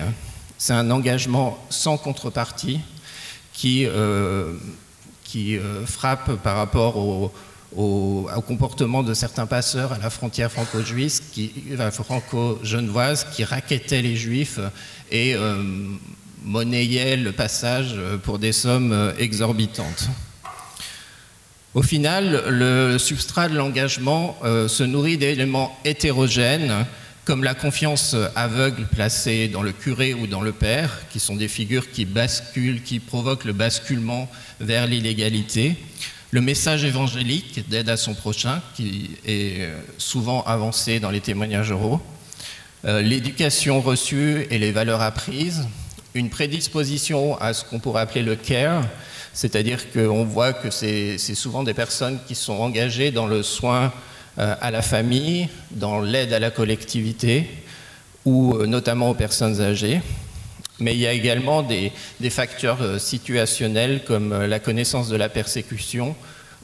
C'est un engagement sans contrepartie qui, euh, frappe par rapport au, comportement de certains passeurs à la frontière franco-juive, franco-genevoise, qui raquettaient les juifs et monnayait le passage euh, pour des sommes euh, exorbitantes. Au final, le substrat de l'engagement euh, se nourrit d'éléments hétérogènes, comme la confiance aveugle placée dans le curé ou dans le père, qui sont des figures qui basculent, qui provoquent le basculement vers l'illégalité, le message évangélique d'aide à son prochain, qui est souvent avancé dans les témoignages oraux, l'éducation reçue et les valeurs apprises, une prédisposition à ce qu'on pourrait appeler le care, c'est-à-dire qu'on voit que c'est souvent des personnes qui sont engagées dans le soin euh, à la famille, dans l'aide à la collectivité ou euh, notamment aux personnes âgées. Mais il y a également des, facteurs euh, situationnels comme la connaissance de la persécution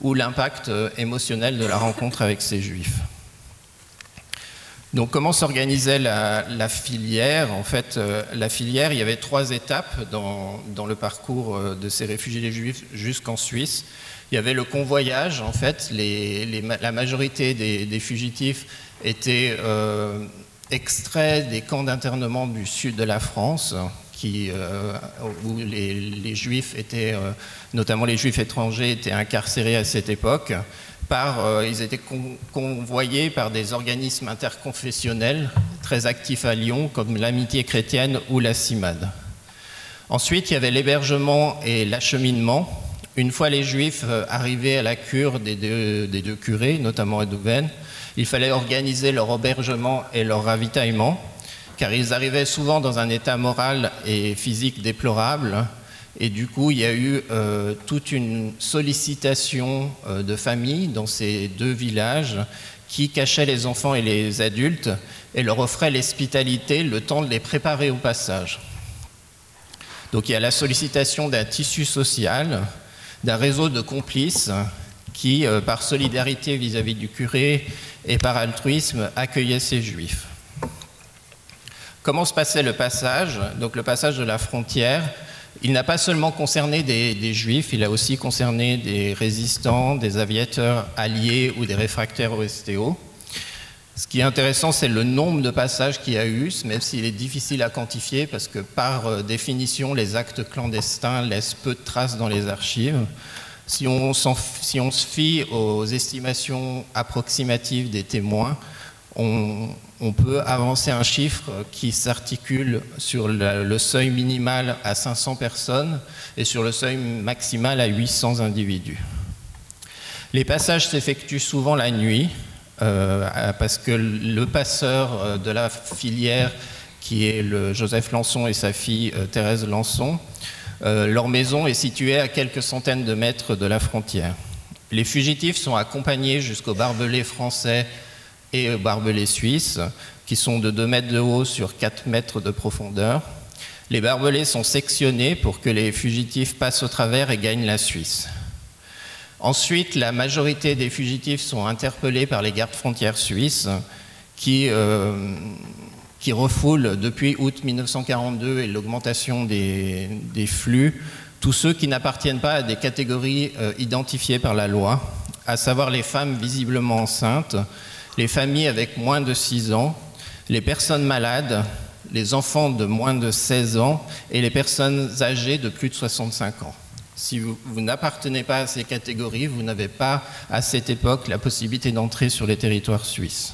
ou l'impact émotionnel de la rencontre avec ces juifs. Donc comment s'organisait la, filière? En fait, euh, la filière, il y avait trois étapes dans, le parcours euh, de ces réfugiés juifs jusqu'en Suisse. Il y avait le convoyage, en fait, la majorité des, fugitifs étaient euh, extraits des camps d'internement du sud de la France, qui, où les, juifs étaient, notamment les juifs étrangers, étaient incarcérés à cette époque. Euh, ils étaient convoyés par des organismes interconfessionnels très actifs à Lyon, comme l'Amitié chrétienne ou la CIMAD. Ensuite, il y avait l'hébergement et l'acheminement. Une fois les Juifs euh, arrivés à la cure des deux, curés, notamment à Douvaine, il fallait organiser leur hébergement et leur ravitaillement, car ils arrivaient souvent dans un état moral et physique déplorable, et du coup, il y a eu euh, toute une sollicitation euh, de familles dans ces deux villages qui cachaient les enfants et les adultes et leur offraient l'hospitalité le temps de les préparer au passage. Donc il y a la sollicitation d'un tissu social, d'un réseau de complices qui, euh, par solidarité vis-à-vis -vis du curé et par altruisme, accueillaient ces juifs. Comment se passait le passage Donc le passage de la frontière? Il n'a pas seulement concerné des, juifs, il a aussi concerné des résistants, des aviateurs alliés ou des réfractaires au STO. Ce qui est intéressant, c'est le nombre de passages qu'il y a eu, même s'il est difficile à quantifier, parce que par euh, définition, les actes clandestins laissent peu de traces dans les archives. Si on, se fie aux estimations approximatives des témoins, on, on peut avancer un chiffre qui s'articule sur le, seuil minimal à 500 personnes et sur le seuil maximal à 800 individus. Les passages s'effectuent souvent la nuit euh, parce que le passeur euh, de la filière, qui est le Joseph Lançon et sa fille euh, Thérèse Lançon, leur maison est située à quelques centaines de mètres de la frontière. Les fugitifs sont accompagnés jusqu'aux barbelés français et aux barbelés suisses, qui sont de 2 mètres de haut sur 4 mètres de profondeur. Les barbelés sont sectionnés pour que les fugitifs passent au travers et gagnent la Suisse. Ensuite, la majorité des fugitifs sont interpellés par les gardes frontières suisses qui, euh, qui refoulent depuis août 1942 et l'augmentation des, flux tous ceux qui n'appartiennent pas à des catégories euh, identifiées par la loi, à savoir les femmes visiblement enceintes, les familles avec moins de 6 ans, les personnes malades, les enfants de moins de 16 ans et les personnes âgées de plus de 65 ans. Si vous, n'appartenez pas à ces catégories, vous n'avez pas à cette époque la possibilité d'entrer sur les territoires suisses.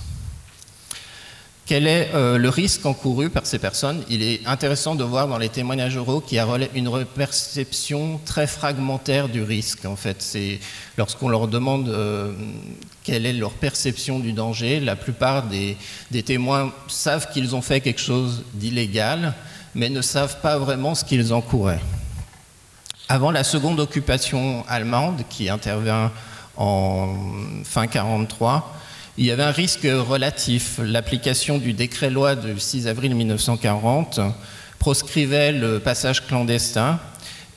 Quel est euh, le risque encouru par ces personnes Il est intéressant de voir dans les témoignages oraux qu'il y a une perception très fragmentaire du risque. En fait, c'est lorsqu'on leur demande euh, quelle est leur perception du danger, la plupart des, des témoins savent qu'ils ont fait quelque chose d'illégal, mais ne savent pas vraiment ce qu'ils encouraient. Avant la seconde occupation allemande, qui intervient en fin 43, il y avait un risque relatif. L'application du décret-loi du 6 avril 1940 proscrivait le passage clandestin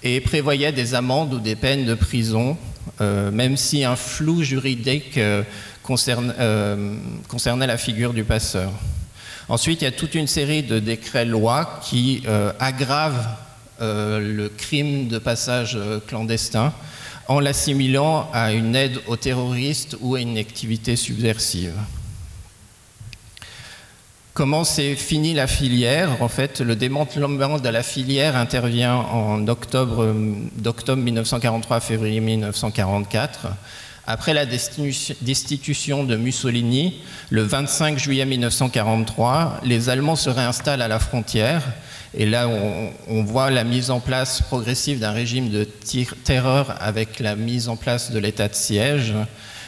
et prévoyait des amendes ou des peines de prison, euh, même si un flou juridique euh, euh, concernait la figure du passeur. Ensuite, il y a toute une série de décrets-lois qui aggravent le crime de passage clandestin en l'assimilant à une aide aux terroristes ou à une activité subversive. Comment s'est fini la filière? En fait, le démantèlement de la filière intervient en octobre, d'octobre 1943 à février 1944. Après la destitution de Mussolini, le 25 juillet 1943, les Allemands se réinstallent à la frontière et là, on, voit la mise en place progressive d'un régime de terreur avec la mise en place de l'état de siège.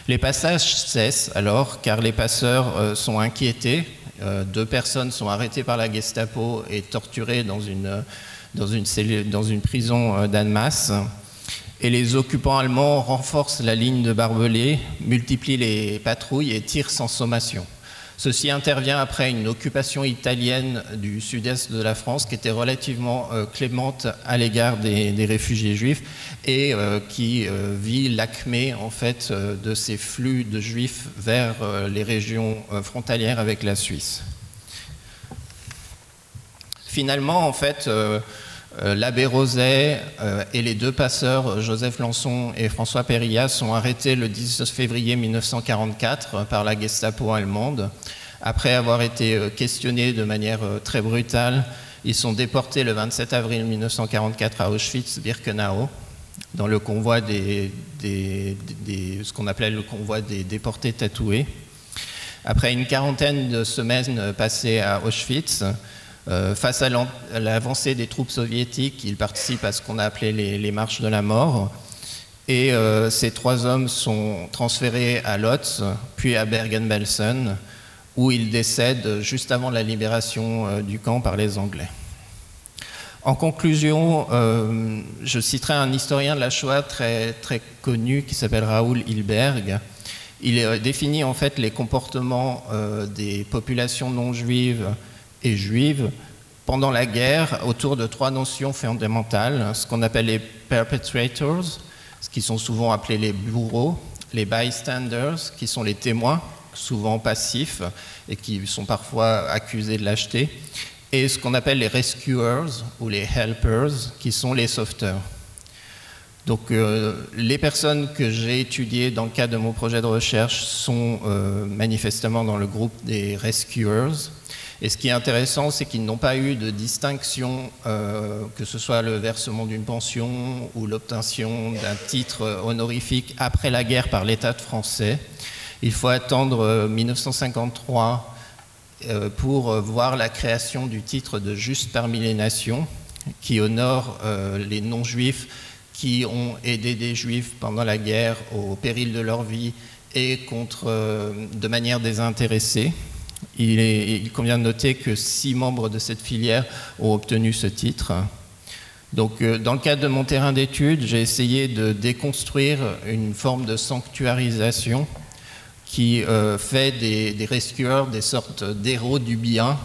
Les passages cessent alors, car les passeurs euh, sont inquiétés. Euh, deux personnes sont arrêtées par la Gestapo et torturées dans une, une prison euh, d'Annemasse. Et les occupants allemands renforcent la ligne de barbelés, multiplient les patrouilles et tirent sans sommation. Ceci intervient après une occupation italienne du sud-est de la France qui était relativement euh, clémente à l'égard des, réfugiés juifs et euh, qui euh, vit l'acmé en fait de ces flux de juifs vers les régions frontalières avec la Suisse. Finalement, en fait, l'abbé Roset et les deux passeurs, Joseph Lançon et François Perilla, sont arrêtés le 10 février 1944 par la Gestapo allemande. Après avoir été euh, questionnés de manière euh, très brutale, ils sont déportés le 27 avril 1944 à Auschwitz-Birkenau, dans le convoi des, ce qu'on appelait le convoi des déportés tatoués. Après une quarantaine de semaines passées à Auschwitz, euh, face à l'avancée des troupes soviétiques, ils participent à ce qu'on a appelé les, marches de la mort. Et ces trois hommes sont transférés à Lotz, puis à Bergen-Belsen, où il décède juste avant la libération euh, du camp par les Anglais. En conclusion, euh, je citerai un historien de la Shoah très, connu qui s'appelle Raoul Hilberg. Il euh, définit en fait les comportements des populations non juives et juives pendant la guerre autour de trois notions fondamentales, ce qu'on appelle les perpetrators, ce qui sont souvent appelés les bourreaux, les bystanders, qui sont les témoins, souvent passifs et qui sont parfois accusés de lâcheté, et ce qu'on appelle les rescuers ou les helpers, qui sont les sauveteurs. Donc euh, les personnes que j'ai étudiées dans le cadre de mon projet de recherche sont euh, manifestement dans le groupe des rescuers. Et ce qui est intéressant, c'est qu'ils n'ont pas eu de distinction, euh, que ce soit le versement d'une pension ou l'obtention d'un titre honorifique après la guerre par l'État français. Il faut attendre 1953 euh, euh, pour voir la création du titre de juste parmi les nations, qui honore euh, les non-juifs qui ont aidé des juifs pendant la guerre au péril de leur vie et contre, de manière désintéressée. Il, il, convient de noter que six membres de cette filière ont obtenu ce titre. Donc, dans le cadre de mon terrain d'étude, j'ai essayé de déconstruire une forme de sanctuarisation qui fait des, des rescueurs des sortes d'héros du bien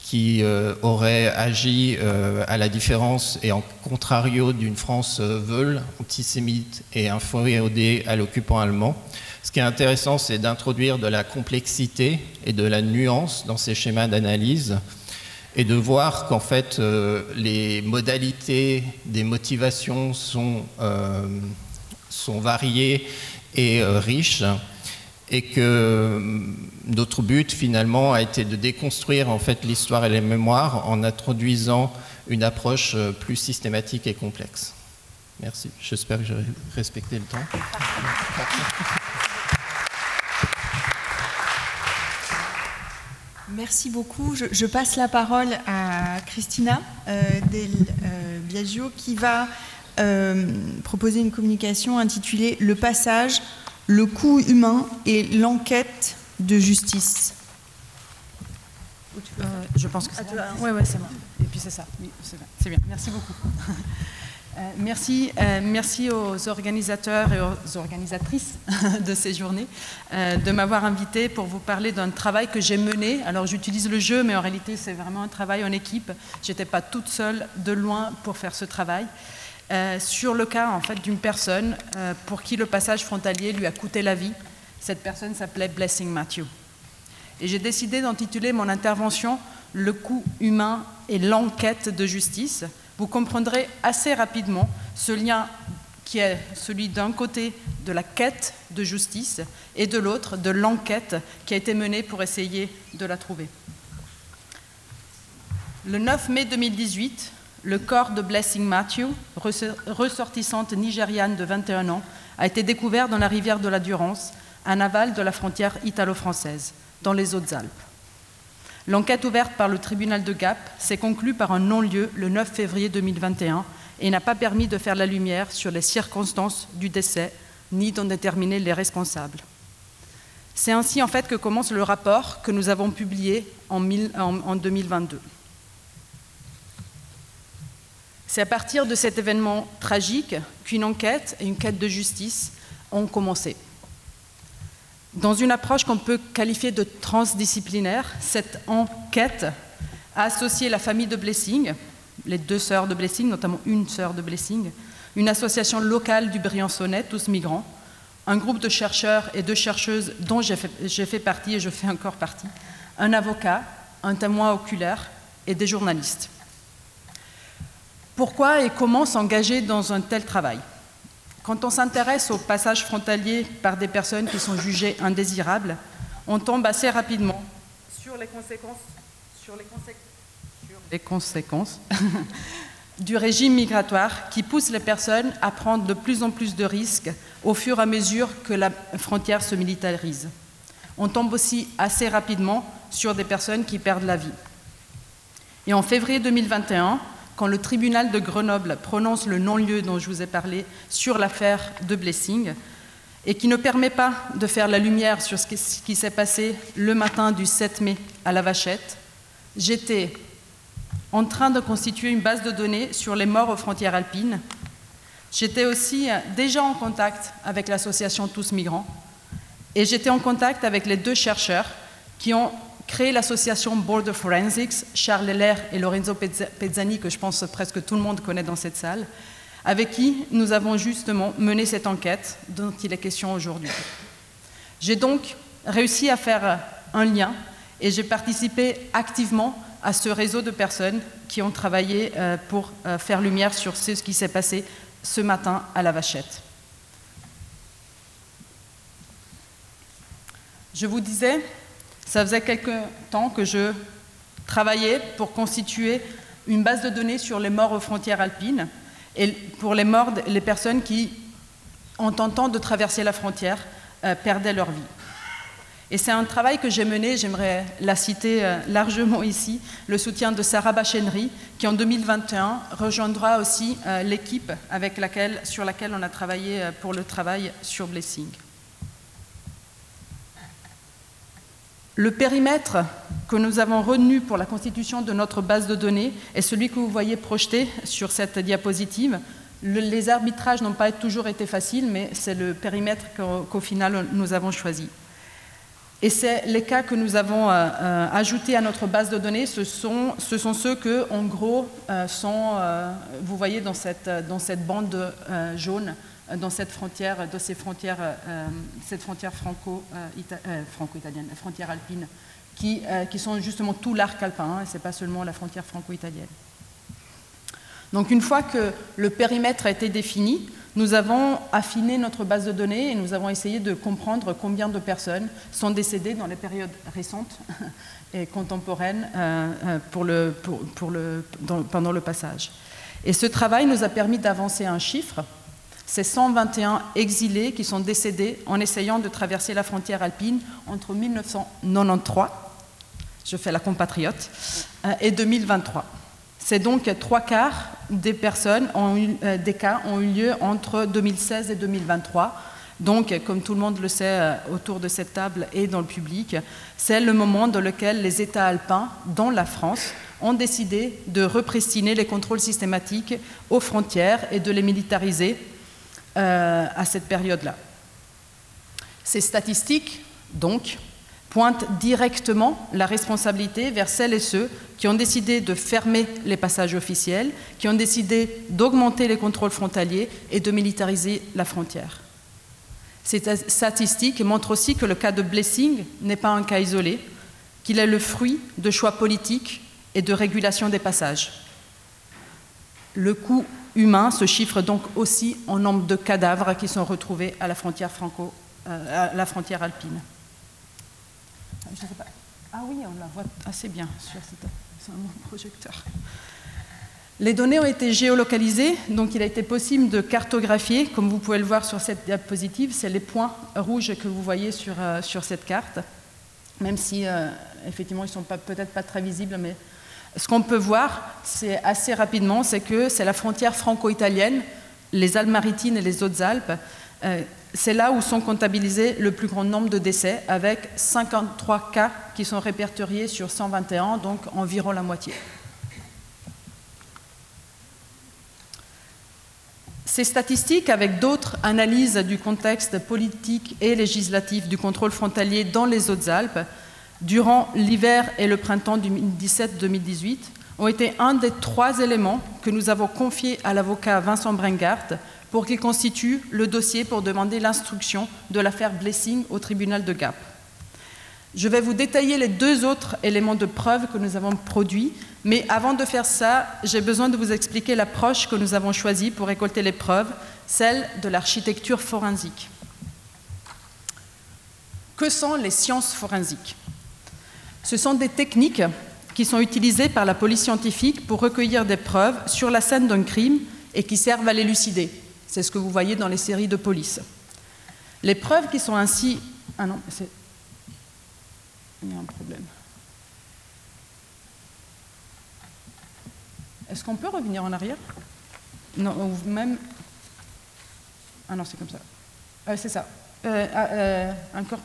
qui auraient agi à la différence et en contrario d'une France veule, antisémite et inféodée à l'occupant allemand. Ce qui est intéressant, c'est d'introduire de la complexité et de la nuance dans ces schémas d'analyse et de voir qu'en fait, euh, les modalités des motivations sont, euh, sont variées et euh, riches et que notre but finalement a été de déconstruire en fait l'histoire et les mémoires en introduisant une approche plus systématique et complexe. Merci. J'espère que j'ai respecté le temps. Merci beaucoup. Je, passe la parole à Christina euh, Del euh, Biagio qui va euh, proposer une communication intitulée Le passage, le coût humain et l'enquête de justice. je pense que c'est ah, Oui, ouais, c'est bon. Et puis c'est ça. Oui, c'est bien. Merci beaucoup. [laughs] Euh, merci, euh, merci aux organisateurs et aux organisatrices [laughs] de ces journées euh, de m'avoir invité pour vous parler d'un travail que j'ai mené. Alors j'utilise le jeu, mais en réalité c'est vraiment un travail en équipe. J'étais pas toute seule de loin pour faire ce travail. Sur le cas en fait d'une personne pour qui le passage frontalier lui a coûté la vie. Cette personne s'appelait Blessing Matthew. Et j'ai décidé d'intituler mon intervention Le coût humain et l'enquête de justice vous comprendrez assez rapidement ce lien qui est celui d'un côté de la quête de justice et de l'autre de l'enquête qui a été menée pour essayer de la trouver. Le 9 mai 2018, le corps de Blessing Matthew, ressortissante nigériane de 21 ans, a été découvert dans la rivière de la Durance, à aval de la frontière italo-française, dans les Hautes-Alpes. L'enquête ouverte par le tribunal de Gap s'est conclue par un non-lieu le 9 février 2021 et n'a pas permis de faire la lumière sur les circonstances du décès ni d'en déterminer les responsables. C'est ainsi en fait que commence le rapport que nous avons publié en, 2022. C'est à partir de cet événement tragique qu'une enquête et une quête de justice ont commencé. Dans une approche qu'on peut qualifier de transdisciplinaire, cette enquête a associé la famille de Blessing, les deux sœurs de Blessing, notamment une sœur de Blessing, une association locale du Briançonnais, tous migrants, un groupe de chercheurs et de chercheuses dont j'ai fait, fait, partie et je fais encore partie, un avocat, un témoin oculaire et des journalistes. Pourquoi et comment s'engager dans un tel travail quand on s'intéresse au passage frontalier par des personnes qui sont jugées indésirables, on tombe assez rapidement sur les conséquences, [laughs] du régime migratoire qui pousse les personnes à prendre de plus en plus de risques au fur et à mesure que la frontière se militarise. On tombe aussi assez rapidement sur des personnes qui perdent la vie. Et en février 2021, quand le tribunal de Grenoble prononce le non-lieu dont je vous ai parlé sur l'affaire de Blessing, et qui ne permet pas de faire la lumière sur ce qui s'est passé le matin du 7 mai à la Vachette, j'étais en train de constituer une base de données sur les morts aux frontières alpines. J'étais aussi déjà en contact avec l'association Tous Migrants et j'étais en contact avec les deux chercheurs qui ont créé l'association Border Forensics, Charles Heller et Lorenzo Pezzani, que je pense presque tout le monde connaît dans cette salle, avec qui nous avons justement mené cette enquête dont il est question aujourd'hui. J'ai donc réussi à faire un lien et j'ai participé activement à ce réseau de personnes qui ont travaillé euh, pour euh, faire lumière sur ce qui s'est passé ce matin à la Vachette. Je vous disais ça faisait quelque temps que je travaillais pour constituer une base de données sur les morts aux frontières alpines et pour les morts, les personnes qui, en tentant de traverser la frontière, euh, perdaient leur vie. Et c'est un travail que j'ai mené, j'aimerais la citer euh, largement ici, le soutien de Sarah Bachenry, qui en 2021 rejoindra aussi euh, l'équipe sur laquelle on a travaillé pour le travail sur Blessing. Le périmètre que nous avons retenu pour la constitution de notre base de données est celui que vous voyez projeté sur cette diapositive. les arbitrages n'ont pas toujours été faciles, mais c'est le périmètre qu'au final nous avons choisi. Et c'est les cas que nous avons euh, euh, ajoutés à notre base de données, ce sont, ce sont ceux que, en gros, euh, vous voyez dans cette bande jaune, dans cette frontière, de ces frontières, cette frontière franco, franco-italienne, frontière alpine, qui, qui, sont justement tout l'arc alpin, hein, ce n'est pas seulement la frontière franco-italienne. Donc une fois que le périmètre a été défini, nous avons affiné notre base de données et nous avons essayé de comprendre combien de personnes sont décédées dans les périodes récentes [laughs] et contemporaines euh, euh, pour, le, pendant le passage. Et ce travail nous a permis d'avancer un chiffre. C'est 121 exilés qui sont décédés en essayant de traverser la frontière alpine entre 1993, je fais la compatriote, euh, et 2023. C'est donc trois quarts des personnes, euh, des cas ont eu lieu entre 2016 et 2023. Donc, comme tout le monde le sait euh, autour de cette table et dans le public, c'est le moment dans lequel les États alpins, dont la France, ont décidé de repristiner les contrôles systématiques aux frontières et de les militariser euh, à cette période-là. Ces statistiques, donc, pointe directement la responsabilité vers celles et ceux qui ont décidé de fermer les passages officiels, qui ont décidé d'augmenter les contrôles frontaliers et de militariser la frontière. Ces statistiques montrent aussi que le cas de Blessing n'est pas un cas isolé, qu'il est le fruit de choix politiques et de régulation des passages. Le coût humain se chiffre donc aussi en nombre de cadavres qui sont retrouvés à la frontière, franco, euh, à la frontière alpine. Ah oui, on la voit assez bien sur un projecteur. Les données ont été géolocalisées, donc il a été possible de cartographier, comme vous pouvez le voir sur cette diapositive, c'est les points rouges que vous voyez sur, euh, sur cette carte, même si euh, effectivement ils ne sont peut-être pas très visibles, mais ce qu'on peut voir, assez rapidement, c'est que c'est la frontière franco-italienne, les Alpes-Maritimes et les Hautes-Alpes, euh, c'est là où sont comptabilisés le plus grand nombre de décès, avec 53 cas qui sont répertoriés sur 121, donc environ la moitié. Ces statistiques, avec d'autres analyses du contexte politique et législatif du contrôle frontalier dans les Hautes-Alpes, durant l'hiver et le printemps 2017-2018, ont été un des trois éléments que nous avons confiés à l'avocat Vincent Brengart pour qu'il constitue le dossier pour demander l'instruction de l'affaire Blessing au tribunal de Gap. Je vais vous détailler les deux autres éléments de preuve que nous avons produits, mais avant de faire ça, j'ai besoin de vous expliquer l'approche que nous avons choisie pour récolter les preuves, celle de l'architecture forensique. Que sont les sciences forensiques? Ce sont des techniques qui sont utilisées par la police scientifique pour recueillir des preuves sur la scène d'un crime et qui servent à l'élucider. C'est ce que vous voyez dans les séries de police. Les preuves qui sont ainsi... Ah non, c'est... Il y a un problème. Est-ce qu'on peut revenir en arrière? Non, ou même... Ah non, c'est comme ça. Euh, c'est ça. Euh, ah, euh, encore...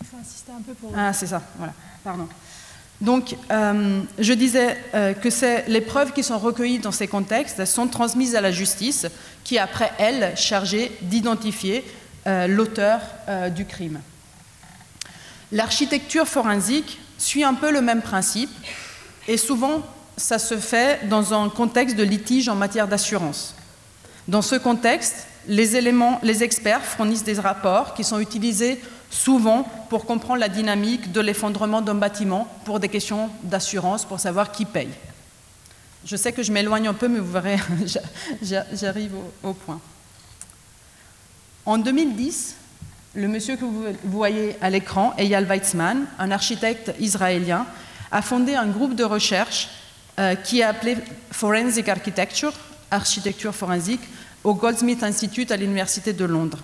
Il faut insister un peu pour... Ah, c'est ça, voilà. Pardon. Donc, euh, je disais euh, que les preuves qui sont recueillies dans ces contextes sont transmises à la justice, qui est après elle chargée d'identifier euh, l'auteur du crime. L'architecture forensique suit un peu le même principe, et souvent ça se fait dans un contexte de litige en matière d'assurance. Dans ce contexte, les experts fournissent des rapports qui sont utilisés souvent pour comprendre la dynamique de l'effondrement d'un bâtiment pour des questions d'assurance, pour savoir qui paye. Je sais que je m'éloigne un peu, mais vous verrez, [laughs] j'arrive au, point. En 2010, le monsieur que vous voyez à l'écran, Eyal Weizmann, un architecte israélien, a fondé un groupe de recherche euh, qui est appelé Forensic Architecture, architecture forensique, au Goldsmith Institute à l'Université de Londres.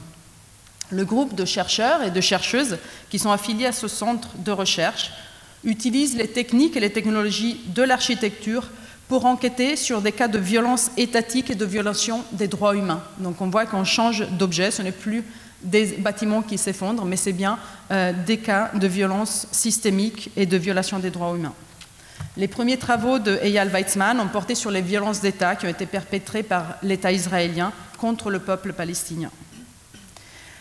Le groupe de chercheurs et de chercheuses qui sont affiliés à ce centre de recherche utilise les techniques et les technologies de l'architecture pour enquêter sur des cas de violence étatique et de violation des droits humains. Donc on voit qu'on change d'objet, ce n'est plus des bâtiments qui s'effondrent, mais c'est bien euh, des cas de violence systémique et de violation des droits humains. Les premiers travaux de Eyal Weizmann ont porté sur les violences d'État qui ont été perpétrées par l'État israélien contre le peuple palestinien.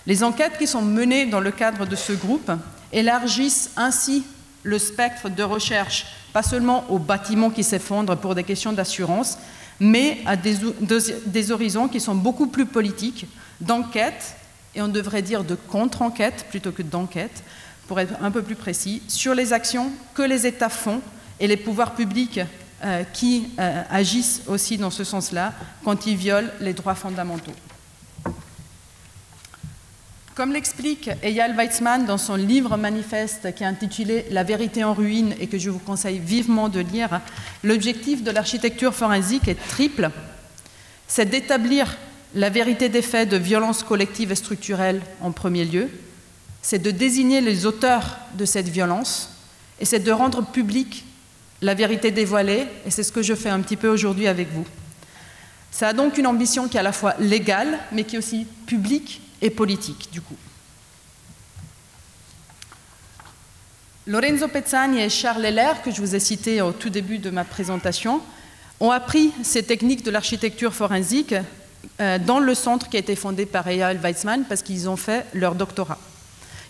Les enquêtes qui sont menées dans le cadre de ce groupe élargissent ainsi le spectre de recherche, pas seulement aux bâtiments qui s'effondrent pour des questions d'assurance, mais à des, horizons qui sont beaucoup plus politiques, d'enquête, et on devrait dire de contre-enquête plutôt que d'enquête, pour être un peu plus précis, sur les actions que les États font et les pouvoirs publics euh, qui euh, agissent aussi dans ce sens-là quand ils violent les droits fondamentaux. Comme l'explique Eyal Weizmann dans son livre manifeste qui est intitulé La vérité en ruine et que je vous conseille vivement de lire, l'objectif de l'architecture forensique est triple. C'est d'établir la vérité des faits de violence collective et structurelle en premier lieu, c'est de désigner les auteurs de cette violence et c'est de rendre publique la vérité dévoilée, et c'est ce que je fais un petit peu aujourd'hui avec vous. Ça a donc une ambition qui est à la fois légale, mais qui est aussi publique et politique, du coup. Lorenzo Pezzani et Charles Heller, que je vous ai cités au tout début de ma présentation, ont appris ces techniques de l'architecture forensique euh, dans le centre qui a été fondé par Eyal Weizmann parce qu'ils ont fait leur doctorat.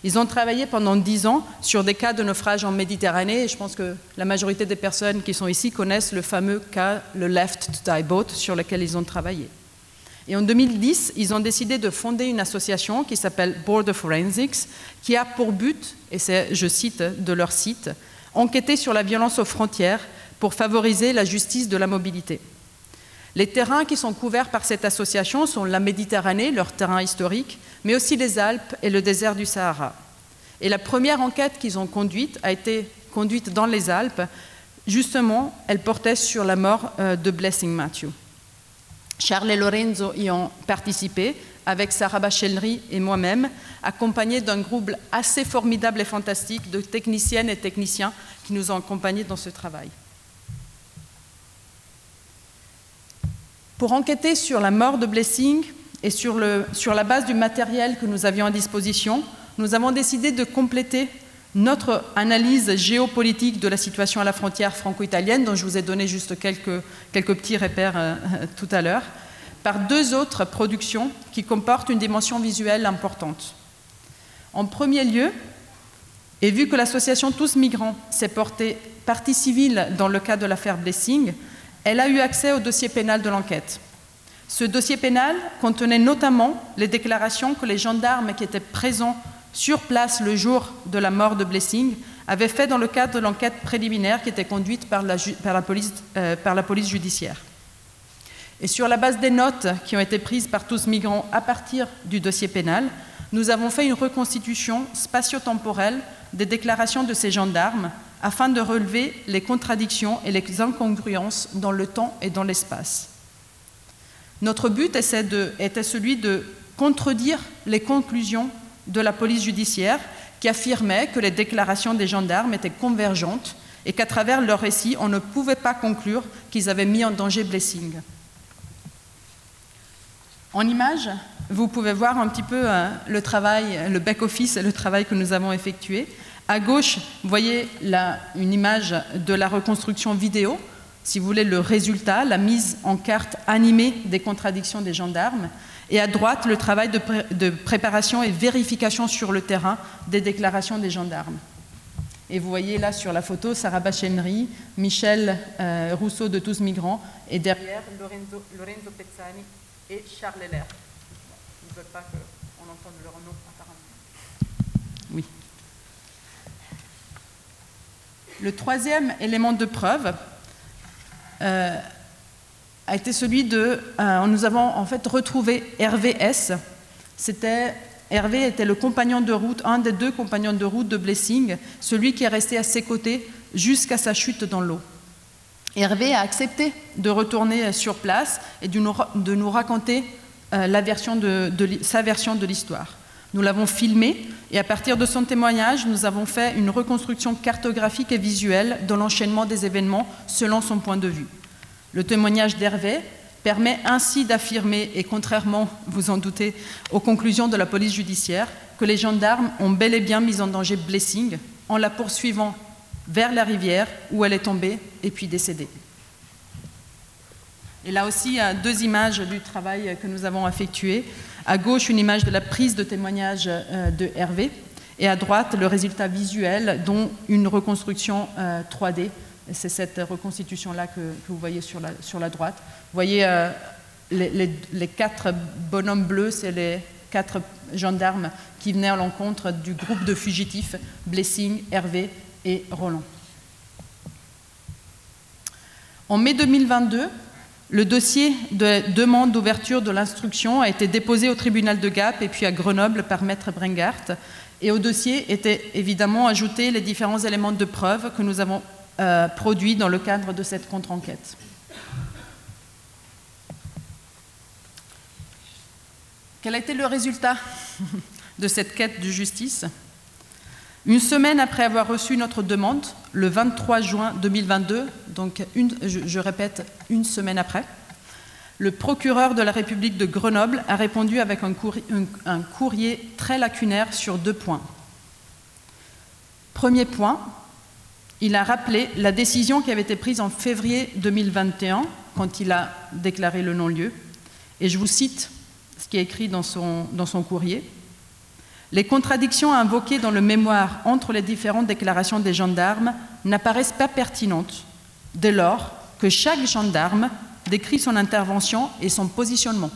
Ils ont travaillé pendant dix ans sur des cas de naufrage en Méditerranée et je pense que la majorité des personnes qui sont ici connaissent le fameux cas, le Left to Die Boat, sur lequel ils ont travaillé. Et en 2010, ils ont décidé de fonder une association qui s'appelle Border Forensics, qui a pour but, et c'est, je cite de leur site, enquêter sur la violence aux frontières pour favoriser la justice de la mobilité. Les terrains qui sont couverts par cette association sont la Méditerranée, leur terrain historique, mais aussi les Alpes et le désert du Sahara. Et la première enquête qu'ils ont conduite a été conduite dans les Alpes. Justement, elle portait sur la mort euh, de Blessing Matthew. Charles et Lorenzo y ont participé avec Sarah Bachelry et moi-même, accompagnés d'un groupe assez formidable et fantastique de techniciennes et techniciens qui nous ont accompagnés dans ce travail. Pour enquêter sur la mort de Blessing et sur, la base du matériel que nous avions à disposition, nous avons décidé de compléter notre analyse géopolitique de la situation à la frontière franco-italienne, dont je vous ai donné juste quelques, petits repères euh, [laughs] tout à l'heure, par deux autres productions qui comportent une dimension visuelle importante. En premier lieu, et vu que l'association Tous Migrants s'est portée partie civile dans le cas de l'affaire Blessing, elle a eu accès au dossier pénal de l'enquête. Ce dossier pénal contenait notamment les déclarations que les gendarmes qui étaient présents sur place le jour de la mort de Blessing avaient fait dans le cadre de l'enquête préliminaire qui était conduite par la, police, euh, par la police judiciaire. Et sur la base des notes qui ont été prises par tous migrants à partir du dossier pénal, nous avons fait une reconstitution spatio-temporelle des déclarations de ces gendarmes afin de relever les contradictions et les incongruences dans le temps et dans l'espace. Notre but était celui de contredire les conclusions de la police judiciaire qui affirmait que les déclarations des gendarmes étaient convergentes et qu'à travers leur récit, on ne pouvait pas conclure qu'ils avaient mis en danger Blessing. En image, vous pouvez voir un petit peu euh, le travail, le back-office et le travail que nous avons effectué. À gauche, vous voyez une image de la reconstruction vidéo, si vous voulez, le résultat, la mise en carte animée des contradictions des gendarmes. Et à droite, le travail de, préparation et vérification sur le terrain des déclarations des gendarmes. Et vous voyez là sur la photo Sarah Bachenry, Michel euh, Rousseau de Tous Migrants, et derrière Lorenzo, Pezzani et Charles Heller. Ils ne veulent pas qu'on entende leur nom apparemment. Oui. Le troisième élément de preuve euh, a été celui de... Euh, nous avons en fait retrouvé Hervé S. C'était Hervé était le compagnon de route, un des deux compagnons de route de Blessing, celui qui est resté à ses côtés jusqu'à sa chute dans l'eau. Hervé a accepté de retourner sur place et de nous, raconter euh, la version de, sa version de l'histoire. Nous l'avons filmé et à partir de son témoignage, nous avons fait une reconstruction cartographique et visuelle de l'enchaînement des événements selon son point de vue. Le témoignage d'Hervé permet ainsi d'affirmer, et contrairement, vous en doutez, aux conclusions de la police judiciaire, que les gendarmes ont bel et bien mis en danger Blessing en la poursuivant vers la rivière où elle est tombée et puis décédée. Et là aussi, deux images du travail que nous avons effectué. À gauche, une image de la prise de témoignage euh, de Hervé, et à droite, le résultat visuel, dont une reconstruction 3D. C'est cette reconstitution-là que, vous voyez sur la, sur la droite. Vous voyez euh, les, quatre bonhommes bleus, c'est les quatre gendarmes qui venaient à l'encontre du groupe de fugitifs, Blessing, Hervé et Roland. En mai 2022, le dossier de demande d'ouverture de l'instruction a été déposé au tribunal de Gap et puis à Grenoble par maître Brengart. Et au dossier étaient évidemment ajoutés les différents éléments de preuve que nous avons euh, produits dans le cadre de cette contre-enquête. Quel a été le résultat de cette quête de justice? Une semaine après avoir reçu notre demande, le 23 juin 2022, donc je, répète, une semaine après, le procureur de la République de Grenoble a répondu avec un courrier très lacunaire sur deux points. Premier point, il a rappelé la décision qui avait été prise en février 2021, quand il a déclaré le non-lieu, et je vous cite ce qui est écrit dans son, courrier. Les contradictions invoquées dans le mémoire entre les différentes déclarations des gendarmes n'apparaissent pas pertinentes dès lors que chaque gendarme décrit son intervention et son positionnement.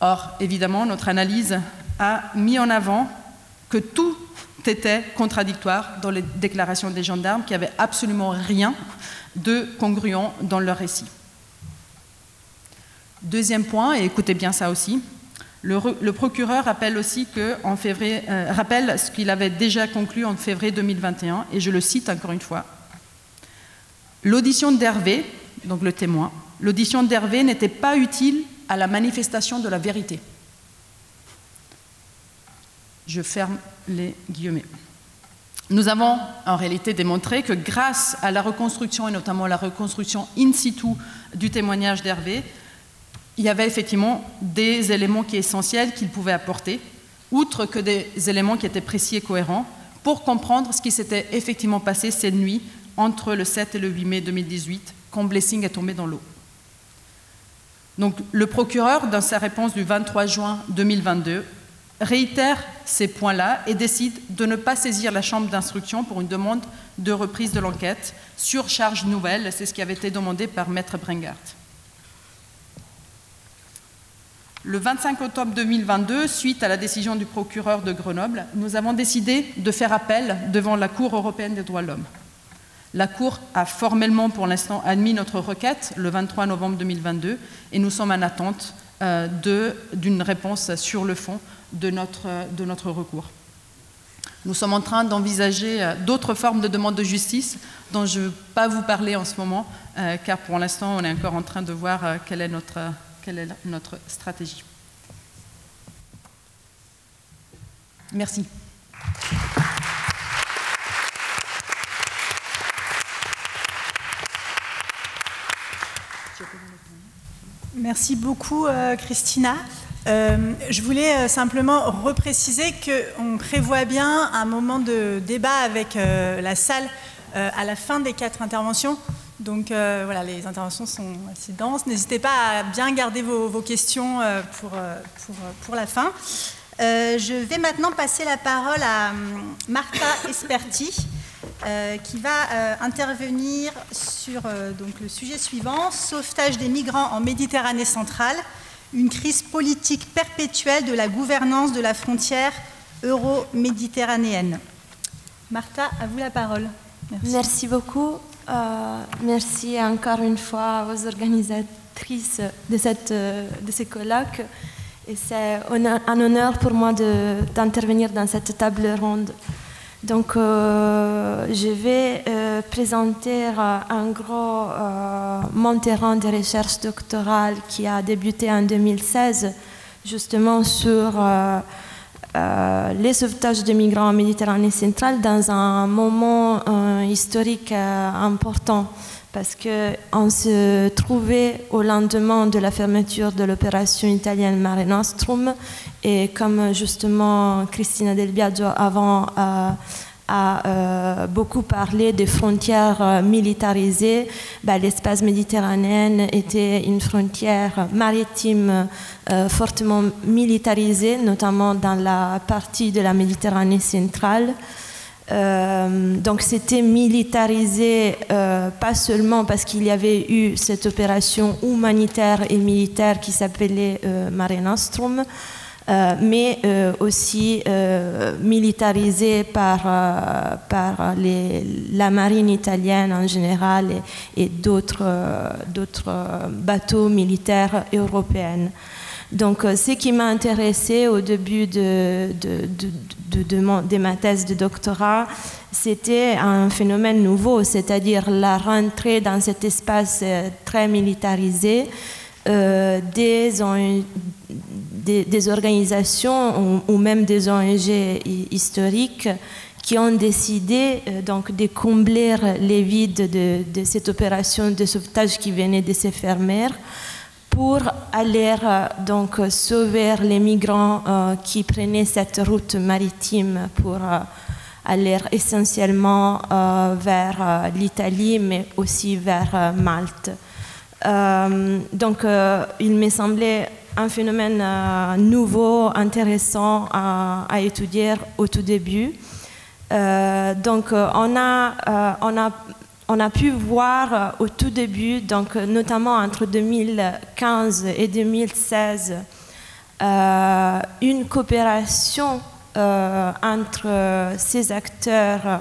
Or, évidemment, notre analyse a mis en avant que tout était contradictoire dans les déclarations des gendarmes, qui n'avaient absolument rien de congruent dans leur récit. Deuxième point, et écoutez bien ça aussi, le, procureur rappelle aussi que euh, rappelle ce qu'il avait déjà conclu en février 2021, et je le cite encore une fois. L'audition d'Hervé, donc le témoin, l'audition d'Hervé n'était pas utile à la manifestation de la vérité. Je ferme les guillemets. Nous avons en réalité démontré que grâce à la reconstruction, et notamment la reconstruction in situ du témoignage d'Hervé, il y avait effectivement des éléments qui essentiels qu'il pouvait apporter, outre que des éléments qui étaient précis et cohérents, pour comprendre ce qui s'était effectivement passé cette nuit entre le 7 et le 8 mai 2018, quand Blessing est tombé dans l'eau. Donc, le procureur, dans sa réponse du 23 juin 2022, réitère ces points-là et décide de ne pas saisir la chambre d'instruction pour une demande de reprise de l'enquête sur charge nouvelle. C'est ce qui avait été demandé par Maître Brengart. Le 25 octobre 2022, suite à la décision du procureur de Grenoble, nous avons décidé de faire appel devant la Cour européenne des droits de l'homme. La Cour a formellement pour l'instant admis notre requête le 23 novembre 2022 et nous sommes en attente euh, d'une réponse sur le fond de notre, de notre recours. Nous sommes en train d'envisager euh, d'autres formes de demande de justice dont je ne veux pas vous parler en ce moment, euh, car pour l'instant, on est encore en train de voir quelle est notre quelle est notre stratégie. Merci. Merci beaucoup, euh, Christina. Euh, je voulais euh, simplement repréciser qu'on prévoit bien un moment de débat avec la salle à la fin des quatre interventions. Donc euh, voilà, les interventions sont assez denses. N'hésitez pas à bien garder vos, questions euh, pour, euh, pour, pour, la fin. je vais maintenant passer la parole à Martha Esperti, qui va intervenir sur donc, le sujet suivant, sauvetage des migrants en Méditerranée centrale, une crise politique perpétuelle de la gouvernance de la frontière euro-méditerranéenne. Martha, à vous la parole. Merci, beaucoup. Euh, merci encore une fois aux organisatrices de, cette, de ces colloques. Et c'est un honneur pour moi d'intervenir dans cette table ronde. Donc, euh, je vais euh, présenter un gros mon terrain de recherche doctorale qui a débuté en 2016, justement sur euh, les sauvetages de migrants en Méditerranée centrale dans un moment euh, historique euh, important parce qu'on se trouvait au lendemain de la fermeture de l'opération italienne Mare Nostrum et comme justement Cristina Del Biagio avant euh, a euh, beaucoup parlé des frontières euh, militarisées, ben, l'espace méditerranéen était une frontière maritime fortement militarisée, notamment dans la partie de la Méditerranée centrale. Euh, donc c'était militarisé euh, pas seulement parce qu'il y avait eu cette opération humanitaire et militaire qui s'appelait euh, Mare Nostrum, mais aussi militarisé par, par les, la marine italienne en général et, et d'autres bateaux militaires européens. Donc, ce qui m'a intéressé au début de, ma thèse de doctorat, c'était un phénomène nouveau, c'est-à-dire la rentrée dans cet espace euh, très militarisé euh, des, organisations ou, même des ONG historiques qui ont décidé euh, donc de combler les vides de, de, cette opération de sauvetage qui venait de se fermer pour aller euh, donc sauver les migrants euh, qui prenaient cette route maritime pour euh, aller essentiellement vers l'Italie, mais aussi vers Malte. donc, il me semblait un phénomène nouveau, intéressant à, à, étudier au tout début. donc, on a, on a on a pu voir euh, au tout début, donc euh, notamment entre 2015 et 2016, euh, une coopération entre ces acteurs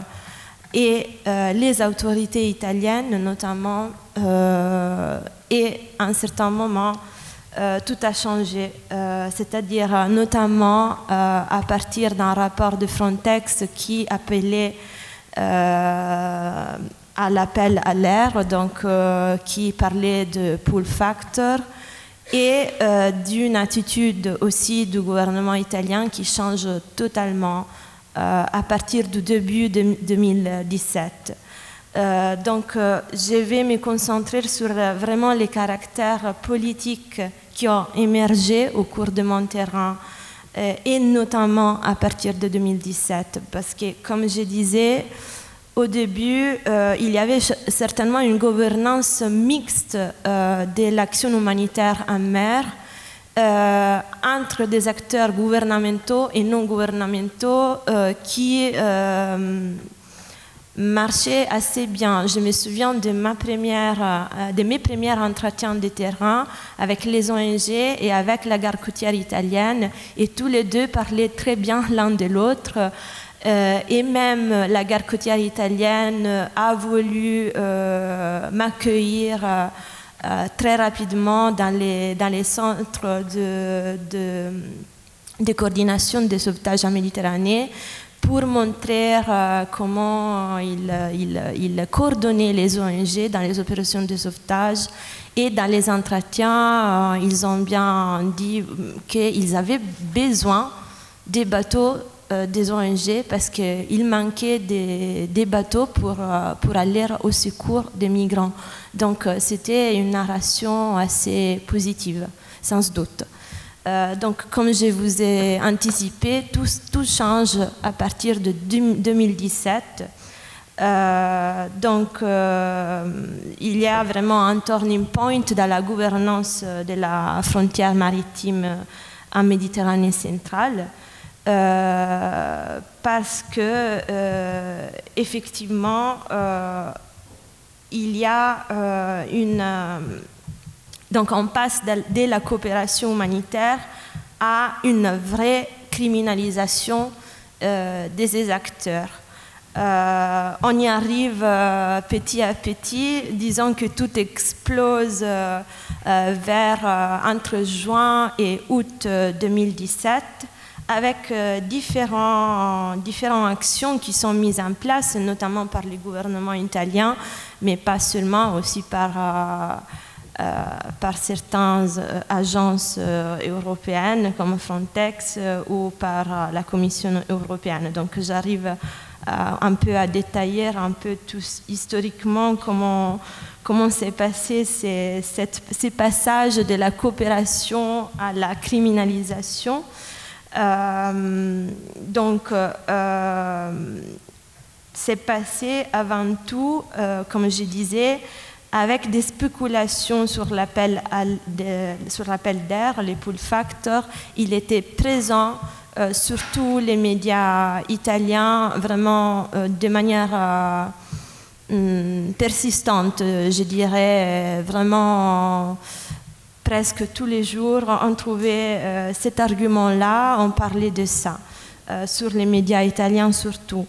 et les autorités italiennes, notamment, et à un certain moment, tout a changé, c'est-à-dire notamment à partir d'un rapport de Frontex qui appelait à l'appel à l'air, donc euh, qui parlait de pull factor et euh, d'une attitude aussi du gouvernement italien qui change totalement euh, à partir du début de 2017. donc, je vais me concentrer sur vraiment les caractères politiques qui ont émergé au cours de mon terrain et notamment à partir de 2017, parce que, comme je disais, au début, euh, il y avait certainement une gouvernance mixte euh, de l'action humanitaire en mer euh, entre des acteurs gouvernementaux et non gouvernementaux qui marchaient assez bien. Je me souviens de, mes premiers entretiens de terrain avec les ONG et avec la gare côtière italienne et tous les deux parlaient très bien l'un de l'autre. Euh, et même la gare côtière italienne a voulu euh, m'accueillir euh, très rapidement dans les, centres de, coordination de sauvetage en Méditerranée pour montrer comment ils il, il coordonnaient les ONG dans les opérations de sauvetage. Et dans les entretiens, ils ont bien dit qu'ils avaient besoin des bateaux euh, des ONG parce qu'il manquait des, des, bateaux pour, euh, pour aller au secours des migrants. Donc euh, c'était une narration assez positive, sans doute. donc comme je vous ai anticipé, tout, tout change à partir de 2017. donc, il y a vraiment un turning point dans la gouvernance de la frontière maritime en Méditerranée centrale. Euh, parce que euh, effectivement euh, il y a une donc on passe de, la coopération humanitaire à une vraie criminalisation des acteurs. on y arrive petit à petit, disons que tout explose vers entre juin et août 2017 avec euh, différents, différentes actions qui sont mises en place, notamment par le gouvernement italien, mais pas seulement, aussi par, euh, euh, par certaines agences européennes comme Frontex ou par la Commission européenne. Donc j'arrive un peu à détailler un peu historiquement comment, comment s'est passé ces, ces, passages de la coopération à la criminalisation. Donc, c'est passé avant tout, comme je disais, avec des spéculations sur l'appel d'air, les pull factors. Il était présent euh, sur tous les médias italiens, vraiment euh, de manière euh, hum, persistante, je dirais, vraiment presque tous les jours, on trouvait cet argument-là, on parlait de ça, sur les médias italiens surtout.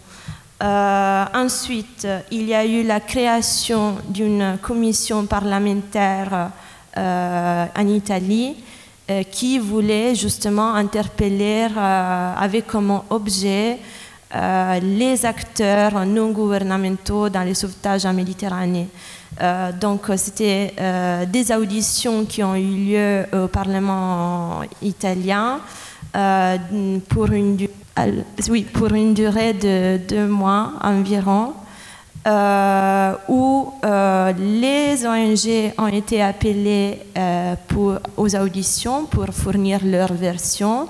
Euh, ensuite, il y a eu la création d'une commission parlementaire euh, en Italie euh, qui voulait justement interpeller avec comme objet les acteurs non gouvernementaux dans les sauvetages en Méditerranée. donc, c'était des auditions qui ont eu lieu au Parlement italien pour une durée de deux mois environ, euh, où euh, les ONG ont été appelées euh, aux auditions pour fournir leur version,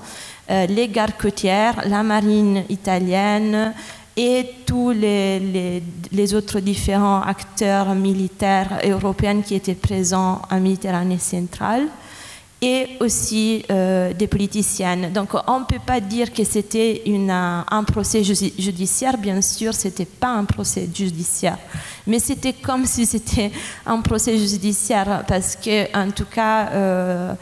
les gardes côtières, la marine italienne et tous les, autres différents acteurs militaires européens qui étaient présents en Méditerranée centrale et aussi euh, des politiciennes. Donc on ne peut pas dire que c'était un procès judiciaire, bien sûr, ce n'était pas un procès judiciaire, mais c'était comme si c'était un procès judiciaire, parce que en tout cas, euh,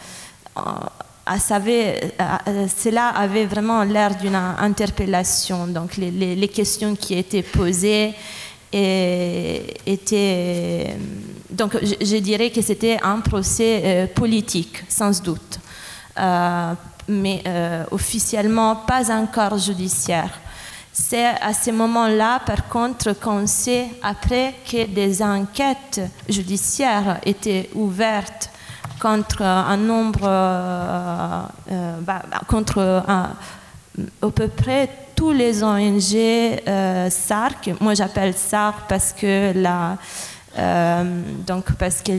cela avait vraiment l'air d'une interpellation. Donc les, questions qui étaient posées était, donc je, dirais que c'était un procès euh, politique, sans doute, euh, mais euh, officiellement pas encore judiciaire. C'est à ce moment-là, par contre, qu'on sait après que des enquêtes judiciaires étaient ouvertes contre un nombre, bah, contre à peu près tous les ONG euh, SARC, moi j'appelle SARC parce que la, euh, donc parce que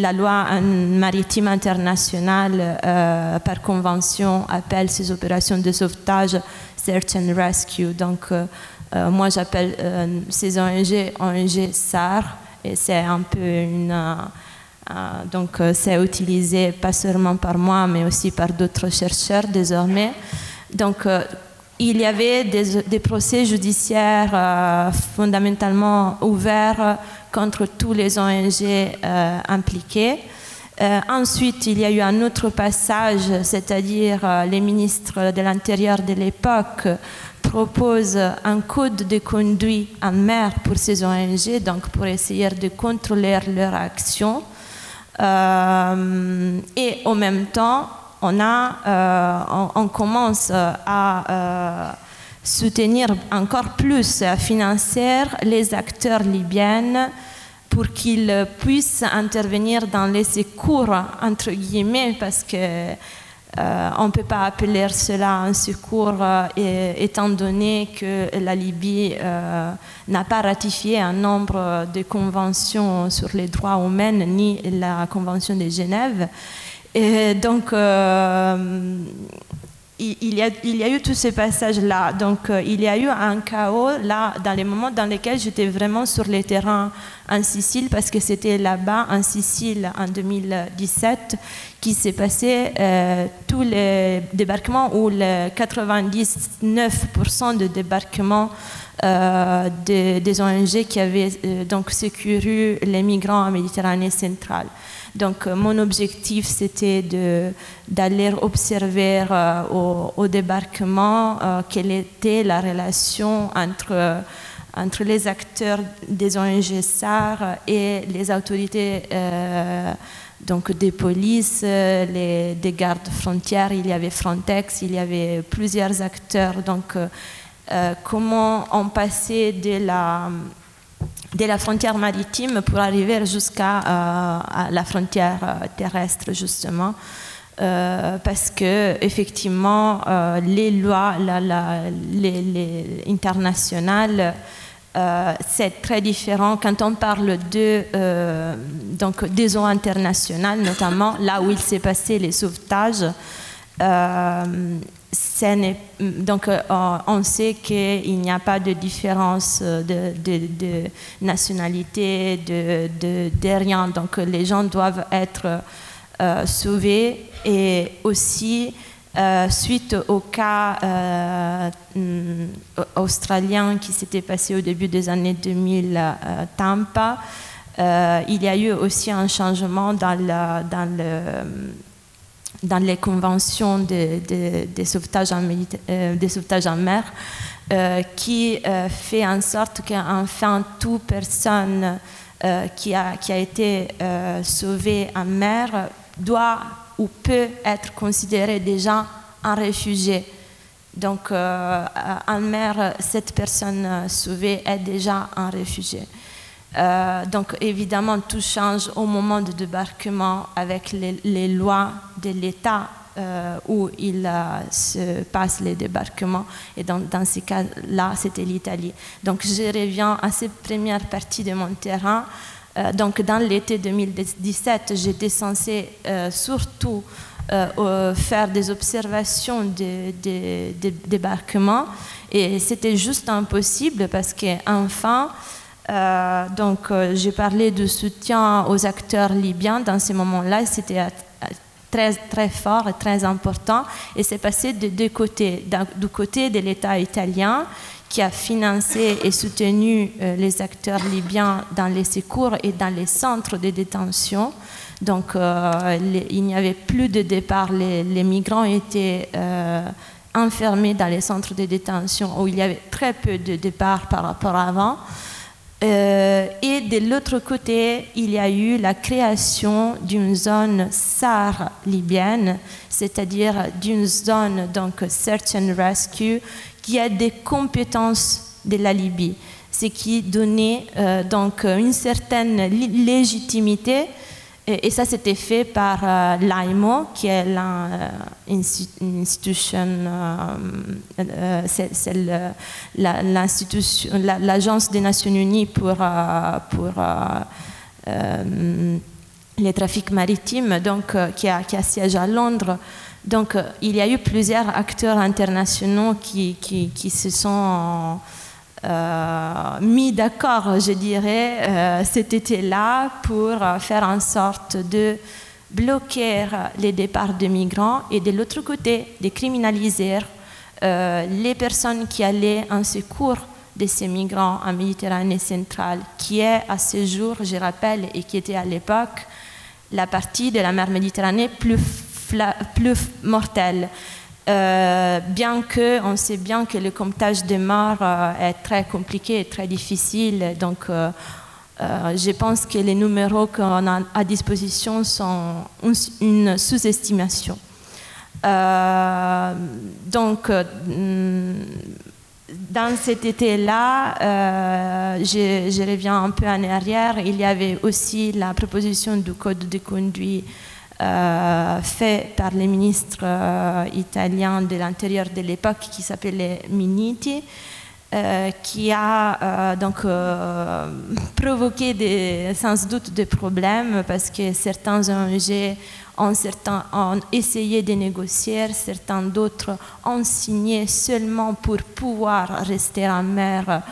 la loi maritime internationale euh, par convention appelle ces opérations de sauvetage search and rescue. Donc moi j'appelle ces ONG ONG SAR et c'est un peu une donc c'est utilisé pas seulement par moi mais aussi par d'autres chercheurs désormais. Donc il y avait des, procès judiciaires euh, fondamentalement ouverts contre tous les ONG euh, impliqués. Euh, ensuite, il y a eu un autre passage, c'est-à-dire les ministres de l'Intérieur de l'époque proposent un code de conduite en mer pour ces ONG, donc pour essayer de contrôler leur action. Et en même temps, on, a, euh, on, commence à euh, soutenir encore plus, à financer les acteurs libyens pour qu'ils puissent intervenir dans les secours, entre guillemets, parce que euh, on ne peut pas appeler cela un secours étant donné que la Libye n'a pas ratifié un nombre de conventions sur les droits humains ni la Convention de Genève. Et donc, euh, il, y a, eu tous ces passages-là. Donc, euh, il y a eu un chaos là, dans les moments dans lesquels j'étais vraiment sur les terrains en Sicile, parce que c'était là-bas, en Sicile, en 2017, qui s'est passé euh, tous les débarquements, ou le 99% de débarquements des, des, ONG qui avaient donc sécurisé les migrants en Méditerranée centrale. Donc euh, mon objectif, c'était d'aller observer euh, au, débarquement euh, quelle était la relation entre, entre les acteurs des ONG SAR et les autorités donc des polices, les, des gardes frontières, il y avait Frontex, il y avait plusieurs acteurs. Donc comment on passait de la de la frontière maritime pour arriver jusqu'à euh, la frontière euh, terrestre justement. Euh, parce que effectivement les lois la, les, internationales c'est très différent quand on parle de donc des eaux internationales, notamment là où il s'est passé les sauvetages donc euh, on sait qu'il n'y a pas de différence de, nationalité, de, rien. Donc les gens doivent être euh, sauvés et aussi euh, suite au cas mm, australien qui s'était passé au début des années 2000 à Tampa, il y a eu aussi un changement dans le dans les conventions de, de, sauvetage, en, euh, en mer, euh, qui euh, fait en sorte qu'enfin toute personne qui, a, qui a été sauvée en mer doit ou peut être considérée déjà un réfugié. Donc en mer, cette personne sauvée est déjà un réfugié. Euh, donc évidemment, tout change au moment du débarquement avec les, lois de l'État euh, où il euh, se passe les débarquements. Et dans, dans ces cas-là, c'était l'Italie. Donc je reviens à cette première partie de mon terrain. donc dans l'été 2017, j'étais censée surtout faire des observations de, de, débarquement. Et c'était juste impossible parce qu'enfin, euh, donc, euh, j'ai parlé de soutien aux acteurs libyens dans ces moments-là. C'était euh, très, très fort et très important. Et c'est passé de deux côtés. Du côté de l'État italien, qui a financé et soutenu les acteurs libyens dans les secours et dans les centres de détention. Donc, il n'y avait plus de départ. Les, les migrants étaient enfermés dans les centres de détention où il y avait très peu de départ par rapport à avant. Euh, et de l'autre côté, il y a eu la création d'une zone SAR libyenne, c'est-à-dire d'une zone donc Search and Rescue qui a des compétences de la Libye, ce qui donnait euh, donc une certaine légitimité et, ça, c'était fait par euh, l'AIMO, qui est l'institution, euh, l'agence des Nations Unies pour, euh, pour les trafics maritimes, donc, qui, a, siège à Londres. Donc, il y a eu plusieurs acteurs internationaux qui, se sont euh, mis d'accord, je dirais, euh, cet été-là pour faire en sorte de bloquer les départs de migrants et de l'autre côté, de criminaliser euh, les personnes qui allaient en secours de ces migrants en Méditerranée centrale, qui est à ce jour, je rappelle, et qui était à l'époque la partie de la mer Méditerranée plus, plus mortelle. Euh, bien que on sait bien que le comptage des morts euh, est très compliqué et très difficile, donc euh, je pense que les numéros qu'on a à disposition sont une sous-estimation. donc, dans cet été-là, je, je, reviens un peu en arrière, il y avait aussi la proposition du code de conduite euh, fait par les ministres euh, italiens de l'intérieur de l'époque qui s'appelait Miniti, euh, qui a donc provoqué sans doute des problèmes parce que certains ONG ont, certains, ont essayé de négocier, certains d'autres ont signé seulement pour pouvoir rester en mer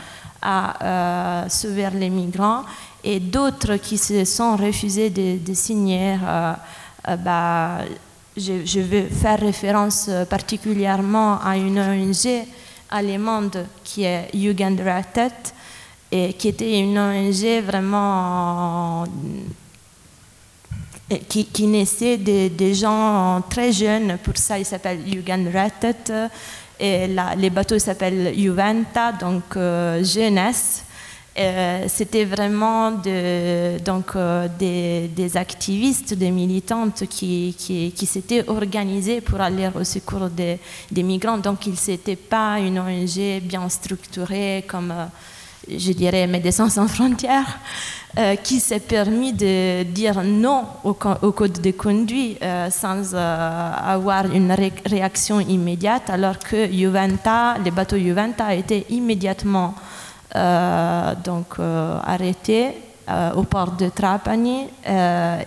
à sauver les migrants et d'autres qui se sont refusés de, signer euh, bah, je, je, vais faire référence euh, particulièrement à une ONG allemande qui est Jugendrettet et qui était une ONG vraiment euh, qui, qui naissait des, gens très jeunes, pour ça il s'appelle Jugendrettet, et les bateaux s'appellent Juventa, donc jeunesse. Euh, c'était vraiment donc, euh, des, activistes, des militantes qui, s'étaient organisés pour aller au secours des, migrants. Donc, il n'était pas une ONG bien structurée comme, euh, je dirais, Médecins sans frontières, qui s'est permis de dire non au, au code de conduite sans avoir une réaction immédiate, alors que Juventa, les bateaux Juventa étaient immédiatement donc arrêté au port de Trapani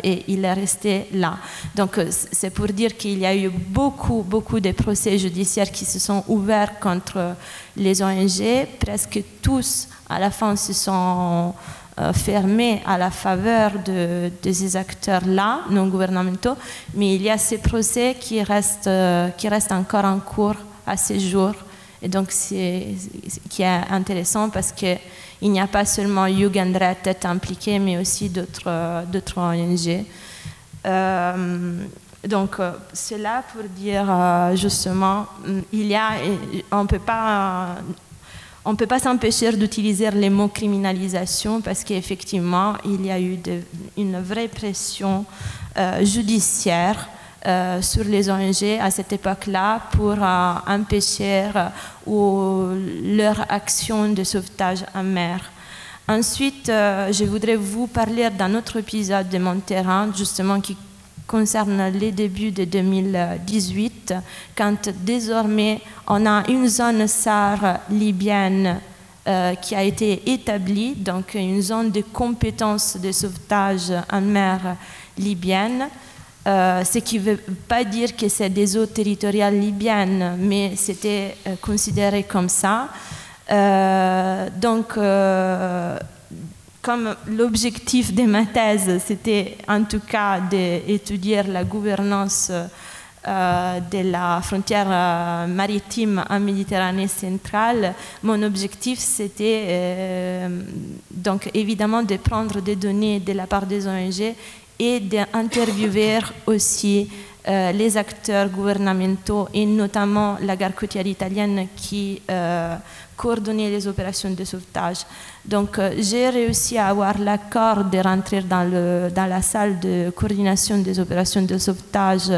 et il est resté là. Donc c'est pour dire qu'il y a eu beaucoup, beaucoup de procès judiciaires qui se sont ouverts contre les ONG. Presque tous, à la fin, se sont euh, fermé à la faveur de, ces acteurs-là, non gouvernementaux, mais il y a ces procès qui restent, euh, qui restent encore en cours à ce jour. Et donc, c'est qui est intéressant parce qu'il n'y a pas seulement Jugendret impliqué, mais aussi d'autres d'autres ONG. Euh, donc, c'est là pour dire justement, il y a, on ne peut pas on ne peut pas s'empêcher d'utiliser les mots criminalisation parce qu'effectivement, il y a eu une vraie pression euh, judiciaire euh, sur les ONG à cette époque-là pour euh, empêcher leur action de sauvetage en mer. Ensuite, je voudrais vous parler d'un autre épisode de mon terrain, justement, qui concerne les débuts de 2018, quand désormais on a une zone SAR libyenne euh, qui a été établie, donc une zone de compétences de sauvetage en mer libyenne. Euh, ce qui ne veut pas dire que c'est des eaux territoriales libyennes, mais c'était euh, considéré comme ça. donc, comme l'objectif de ma thèse, c'était en tout cas d'étudier la gouvernance euh, de la frontière euh, maritime en Méditerranée centrale, mon objectif c'était euh, donc évidemment de prendre des données de la part des ONG et d'interviewer aussi les acteurs gouvernementaux et notamment la gare côtière italienne qui coordonner les opérations de sauvetage. Donc euh, j'ai réussi à avoir l'accord de rentrer dans, dans la salle de coordination des opérations de sauvetage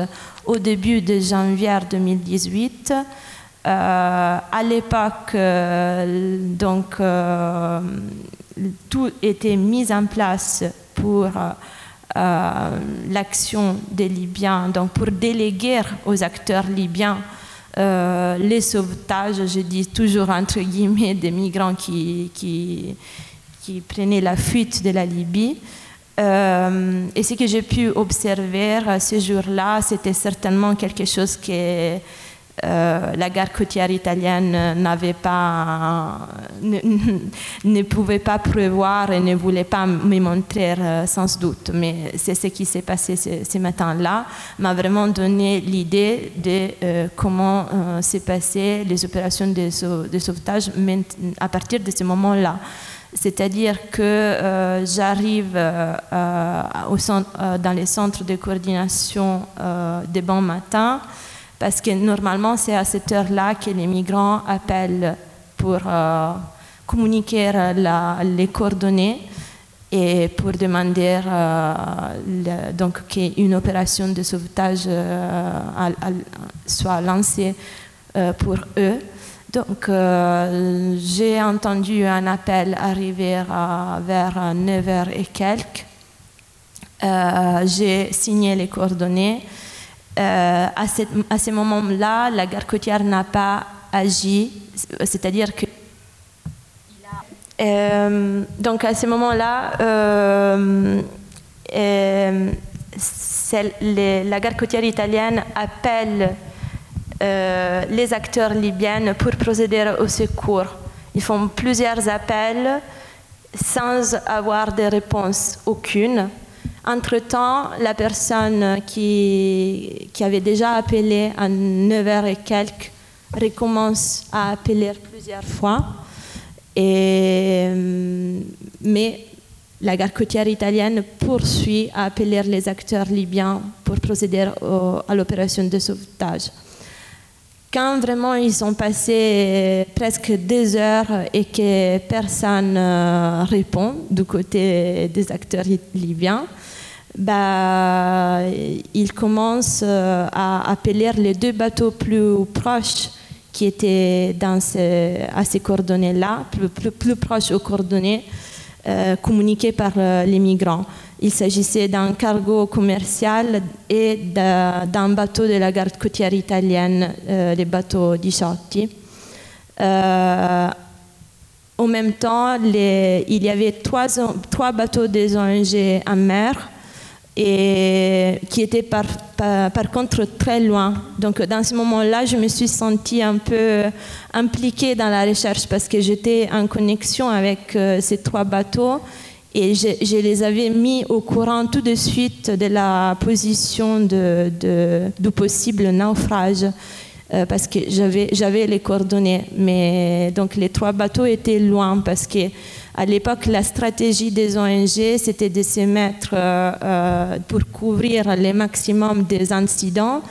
au début de janvier 2018. Euh, à l'époque, euh, donc, tout était mis en place pour l'action des Libyens, donc pour déléguer aux acteurs libyens euh, les sauvetages, je dis toujours entre guillemets, des migrants qui, qui, qui prenaient la fuite de la Libye. Euh, et ce que j'ai pu observer ce jour-là, c'était certainement quelque chose qui est euh, la gare côtière italienne n'avait pas, [laughs] ne, pouvait pas prévoir et ne voulait pas me montrer euh, sans doute. Mais c'est ce qui s'est passé ce, matin-là, m'a vraiment donné l'idée de euh, comment s'est passé les opérations de, de, sauvetage à partir de ce moment-là. C'est-à-dire que j'arrive dans les centres de coordination des bons matins parce que normalement, c'est à cette heure-là que les migrants appellent pour euh, communiquer les coordonnées et pour demander euh, donc qu'une opération de sauvetage euh, soit lancée pour eux. Donc, j'ai entendu un appel arriver vers 9h et quelques. j'ai signé les coordonnées. Euh, à, à, ce moment-là, la gare côtière n'a pas agi, c'est-à-dire que euh, donc à ce moment-là, euh, la gare côtière italienne appelle les acteurs libyens pour procéder au secours. Ils font plusieurs appels sans avoir de réponse aucune. Entre-temps, la personne qui, avait déjà appelé à 9h et quelques recommence à appeler plusieurs fois. Mais la gare côtière italienne poursuit à appeler les acteurs libyens pour procéder à l'opération de sauvetage. Quand vraiment ils sont passés presque deux heures et que personne ne euh, répond du côté des acteurs libyens, bah, il commence euh, à appeler les deux bateaux plus proches qui étaient dans à ces coordonnées-là, plus, plus, proches aux coordonnées euh, communiquées par euh, les migrants. Il s'agissait d'un cargo commercial et d'un bateau de la garde côtière italienne, les bateaux Diciotti. en même temps, il y avait trois, trois bateaux des ONG en mer et qui étaient par, par, contre très loin. Donc dans ce moment-là, je me suis sentie un peu impliquée dans la recherche parce que j'étais en connexion avec euh, ces trois bateaux et je, les avais mis au courant tout de suite de la position de, du possible naufrage. Euh, parce que j'avais les coordonnées. Mais donc les trois bateaux étaient loin parce que à l'époque, la stratégie des ONG, c'était de se mettre euh, euh, pour couvrir le maximum des incidents.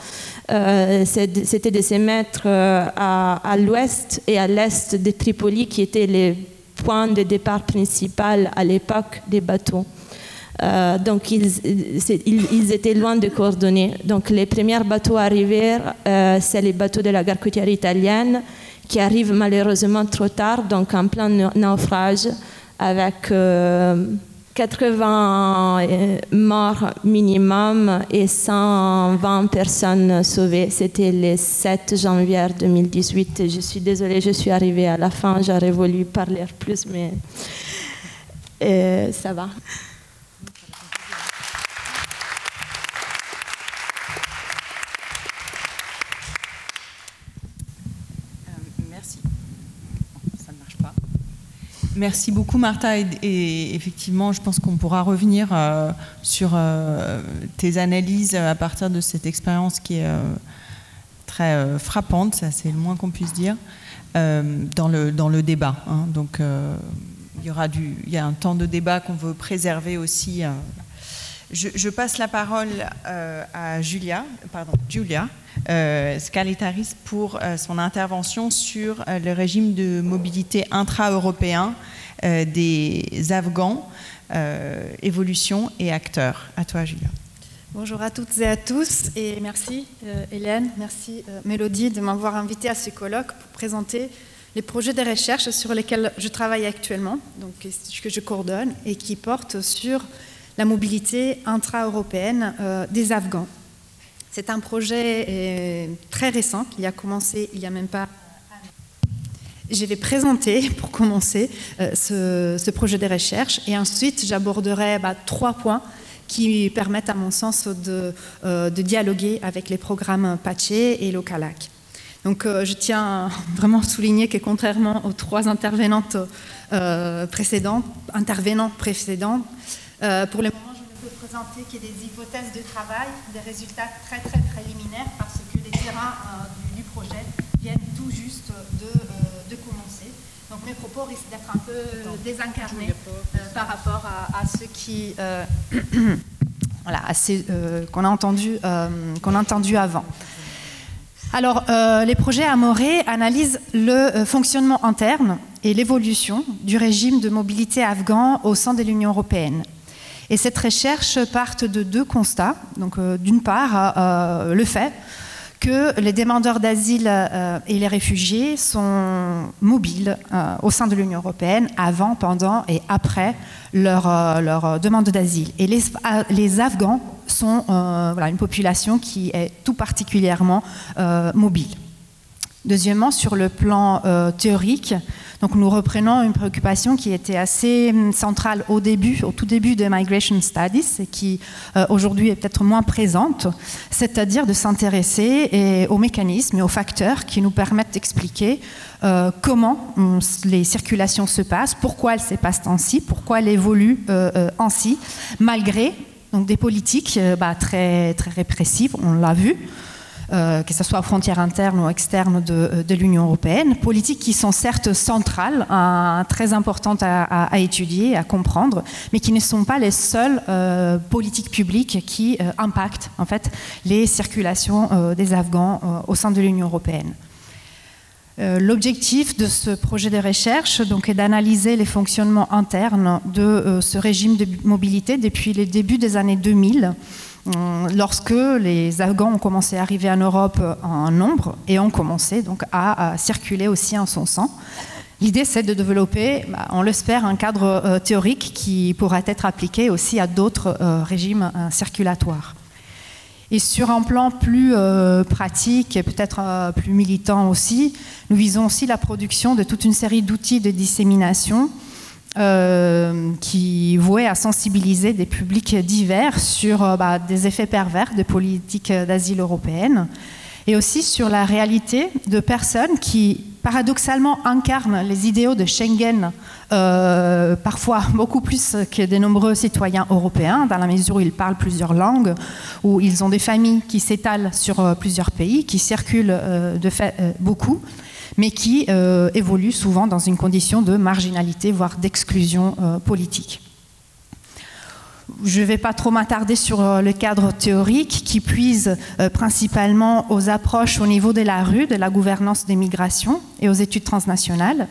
c'était de se mettre à, à l'ouest et à l'est de Tripoli, qui étaient les points de départ principaux à l'époque des bateaux. Euh, donc ils, étaient loin de coordonner. Donc les premiers bateaux arrivés, euh, c'est les bateaux de la gare côtière italienne qui arrivent malheureusement trop tard, donc en plein naufrage, avec 80 euh, morts minimum et 120 personnes sauvées. C'était le 7 janvier 2018. Je suis désolée, je suis arrivée à la fin, j'aurais voulu parler plus, mais ça va. Merci beaucoup Martha et, effectivement je pense qu'on pourra revenir euh, sur euh, tes analyses à partir de cette expérience qui est euh, très frappante, ça c'est le moins qu'on puisse dire, dans, le, dans le débat. Hein. Donc il y aura du, il y a un temps de débat qu'on veut préserver aussi. Je, passe la parole à Julia, pardon, Julia Scalitaris pour son intervention sur le régime de mobilité intra-européen euh, des Afghans, euh, évolution et acteurs. À toi, Julia. Bonjour à toutes et à tous et merci euh, Hélène, merci Mélodie de m'avoir invité à ce colloque pour présenter les projets de recherche sur lesquels je travaille actuellement, donc que je coordonne et qui portent sur la mobilité intra-européenne des Afghans. C'est un projet très récent qui a commencé il n'y a même pas je vais présenter, [laughs] pour commencer, euh, ce, projet de recherche et ensuite j'aborderai bah, trois points qui permettent, à mon sens, de, euh, dialoguer avec les programmes Paché et Localac. Donc, euh, je tiens [laughs] vraiment à souligner que, contrairement aux trois intervenantes précédentes, intervenants précédents, pour le moment, je ne peux présenter que des hypothèses de travail, des résultats très très préliminaires, parce que les terrains du, projet viennent tout juste de donc mes propos risquent d'être un peu désincarnés euh, par rapport à, à, ceux qui, euh, [clears throat] voilà, euh, qu'on a entendu, qu'on a entendu avant. Alors, les projets Amoré analysent le fonctionnement interne et l'évolution du régime de mobilité afghan au sein de l'Union européenne. Et cette recherche part de deux constats. Donc, d'une part, le fait que les demandeurs d'asile euh, et les réfugiés sont mobiles euh, au sein de l'Union européenne avant, pendant et après leur, euh, demande d'asile. Et les, Afghans sont une population qui est tout particulièrement mobile. Deuxièmement, sur le plan théorique, donc nous reprenons une préoccupation qui était assez hum, centrale au début, au tout début de Migration Studies et qui euh, aujourd'hui est peut-être moins présente, c'est-à-dire de s'intéresser aux mécanismes et aux facteurs qui nous permettent d'expliquer euh, comment les circulations se passent, pourquoi elles se passent ainsi, pourquoi elles évoluent euh, ainsi, malgré donc, des politiques bah, très, très répressives, on l'a vu. Euh, que ce soit aux frontières internes ou externes de, euh, l'Union européenne, politiques qui sont certes centrales, très importantes à, étudier, à comprendre, mais qui ne sont pas les seules euh, politiques publiques qui impactent en fait les circulations des Afghans au sein de l'Union européenne. L'objectif de ce projet de recherche donc, est d'analyser les fonctionnements internes de ce régime de mobilité depuis les débuts des années 2000 euh, lorsque les Afghans ont commencé à arriver en Europe en nombre et ont commencé donc à, circuler aussi en son sang. L'idée, c'est de développer, bah, on l'espère, un cadre euh, théorique qui pourra être appliqué aussi à d'autres euh, régimes circulatoires. Et sur un plan plus euh, pratique et peut-être euh, plus militant aussi, nous visons aussi la production de toute une série d'outils de dissémination euh, qui vouaient à sensibiliser des publics divers sur bah, des effets pervers de politiques d'asile européennes et aussi sur la réalité de personnes qui paradoxalement incarnent les idéaux de Schengen, euh, parfois beaucoup plus que de nombreux citoyens européens, dans la mesure où ils parlent plusieurs langues, où ils ont des familles qui s'étalent sur euh, plusieurs pays, qui circulent euh, de fait beaucoup, mais qui évoluent souvent dans une condition de marginalité, voire d'exclusion politique. Je ne vais pas trop m'attarder sur euh, le cadre théorique qui puise euh, principalement aux approches au niveau de la rue, de la gouvernance des migrations et aux études transnationales,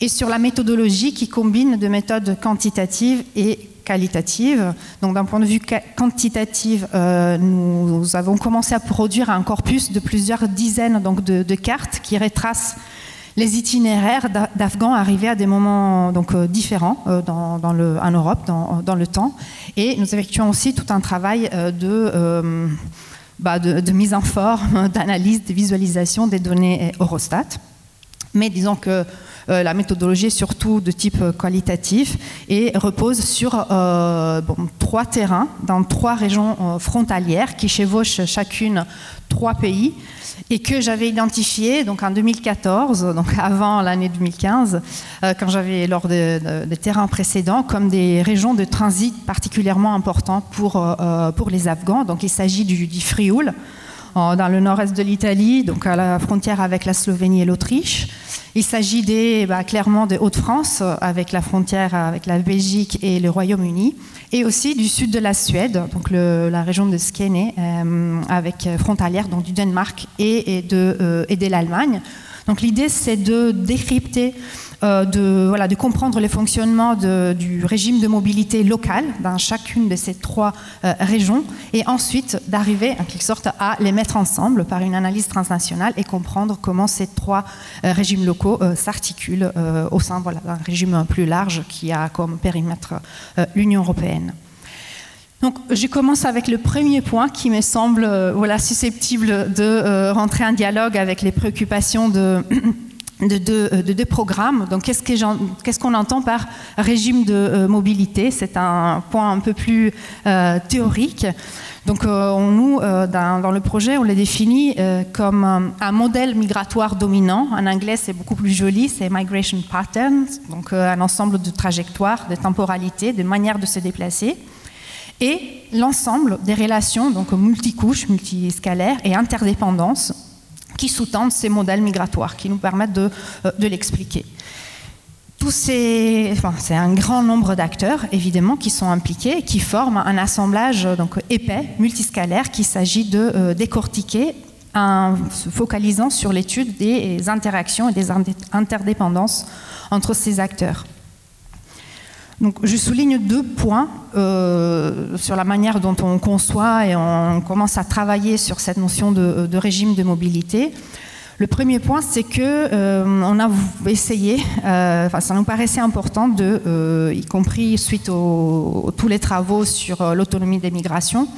et sur la méthodologie qui combine de méthodes quantitatives et qualitatives. Donc d'un point de vue quantitatif, euh, nous, avons commencé à produire un corpus de plusieurs dizaines donc, de cartes qui retracent les itinéraires d'Afghans arrivaient à des moments donc, euh, différents euh, dans, en Europe, dans, le temps. Et nous effectuons aussi tout un travail euh, bah, de, de, mise en forme, [laughs] d'analyse, de visualisation des données Eurostat. Mais disons que la méthodologie est surtout de type qualitatif et repose sur trois terrains dans trois régions frontalières qui chevauchent chacune trois pays et que j'avais identifié donc en 2014, donc [laughs] avant l'année 2015, euh, quand j'avais lors des terrains précédents, comme des régions de transit particulièrement importantes pour, euh, euh, pour les Afghans. Donc il s'agit du, du Frioul, dans le nord-est de l'Italie, donc à la frontière avec la Slovénie et l'Autriche. Il s'agit des, bah, clairement de Haute-France, avec la frontière avec la Belgique et le Royaume-Uni et aussi du sud de la Suède, donc la région de Skene, euh, avec euh, frontalière donc du Danemark euh, et de l'Allemagne. Donc l'idée, c'est de décrypter, de, voilà, de comprendre le fonctionnement du régime de mobilité local dans chacune de ces trois régions, et ensuite d'arriver, en quelque sorte, à les mettre ensemble par une analyse transnationale et comprendre comment ces trois régimes locaux s'articulent au sein voilà, d'un régime plus large qui a comme périmètre l'Union européenne. Donc, je commence avec le premier point qui me semble euh, voilà, susceptible de euh, rentrer en dialogue avec les préoccupations de, de deux programmes. Donc, qu'est-ce qu'on entend par régime de euh, mobilité? C'est un point un peu plus théorique. Donc, nous, dans, le projet, on les définit comme un modèle migratoire dominant. En anglais, c'est beaucoup plus joli, c'est migration patterns, donc un ensemble de trajectoires, de temporalités, de manières de se déplacer et l'ensemble des relations, donc multicouches, multiscalaires et interdépendances qui sous-tendent ces modèles migratoires, qui nous permettent de, euh, l'expliquer. C'est un grand nombre d'acteurs, évidemment, qui sont impliqués, qui forment un assemblage donc, épais, multiscalaire, qu'il s'agit de euh, décortiquer en se focalisant sur l'étude des interactions et des interdépendances entre ces acteurs. Donc, je souligne deux points euh, sur la manière dont on conçoit et on commence à travailler sur cette notion de, régime de mobilité. Le premier point, c'est que euh, on a essayé, euh, ça nous paraissait important de, y compris suite à tous les travaux sur l'autonomie des migrations,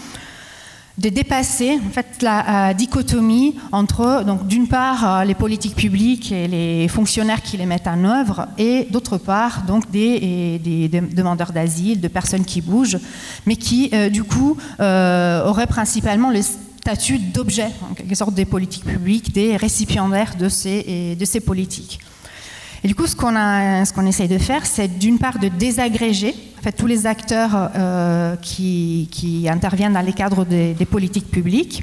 de dépasser la euh, dichotomie entre, d'une part, euh, les politiques publiques et les fonctionnaires qui les mettent en œuvre, et d'autre part, des, demandeurs d'asile, de personnes qui bougent, mais qui, euh, du coup, auraient principalement le statut d'objet, en quelque sorte, des politiques publiques, des récipiendaires de de ces politiques. Et du coup, ce qu'on qu'on essaye de faire, c'est d'une part de désagréger en tous les acteurs euh, qui, interviennent dans les cadres des politiques publiques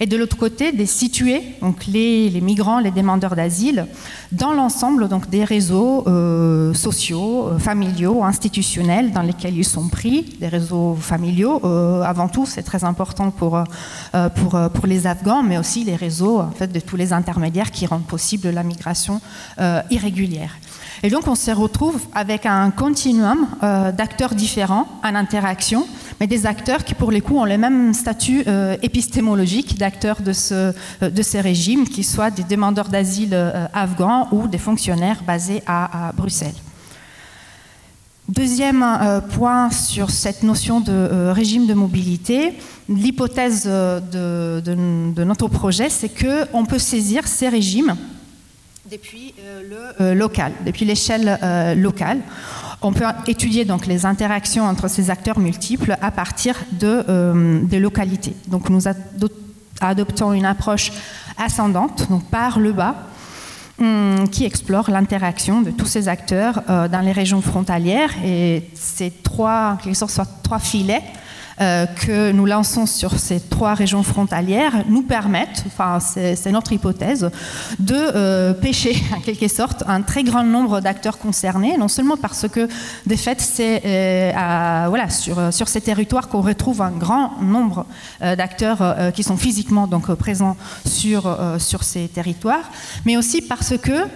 et de l'autre côté de situer donc les, migrants, les demandeurs d'asile dans l'ensemble des réseaux euh, sociaux, euh, familiaux, institutionnels dans lesquels ils sont pris, des réseaux familiaux euh, avant tout, c'est très important pour les Afghans, mais aussi les réseaux en fait, de tous les intermédiaires qui rendent possible la migration irrégulière. Et donc on se retrouve avec un continuum d'acteurs différents en interaction mais des acteurs qui, pour les coups, ont le même statut euh, épistémologique d'acteurs de, ce, euh, ces régimes, qu'ils soient des demandeurs d'asile euh, afghans ou des fonctionnaires basés à, Bruxelles. Deuxième point sur cette notion de régime de mobilité, l'hypothèse de, de, notre projet, c'est qu'on peut saisir ces régimes depuis le local, depuis l'échelle locale. On peut étudier donc les interactions entre ces acteurs multiples à partir de, euh, des localités. Donc nous adoptons une approche ascendante, donc par le bas, hum, qui explore l'interaction de tous ces acteurs euh, dans les régions frontalières. Et ces trois, en trois filets euh, que nous lançons sur ces trois régions frontalières nous permettent, enfin c'est notre hypothèse, de euh, pêcher [laughs] en quelque sorte un très grand nombre d'acteurs concernés, non seulement parce que de fait c'est euh, voilà, sur, sur ces territoires qu'on retrouve un grand nombre d'acteurs qui sont physiquement donc présents sur, sur ces territoires, mais aussi parce que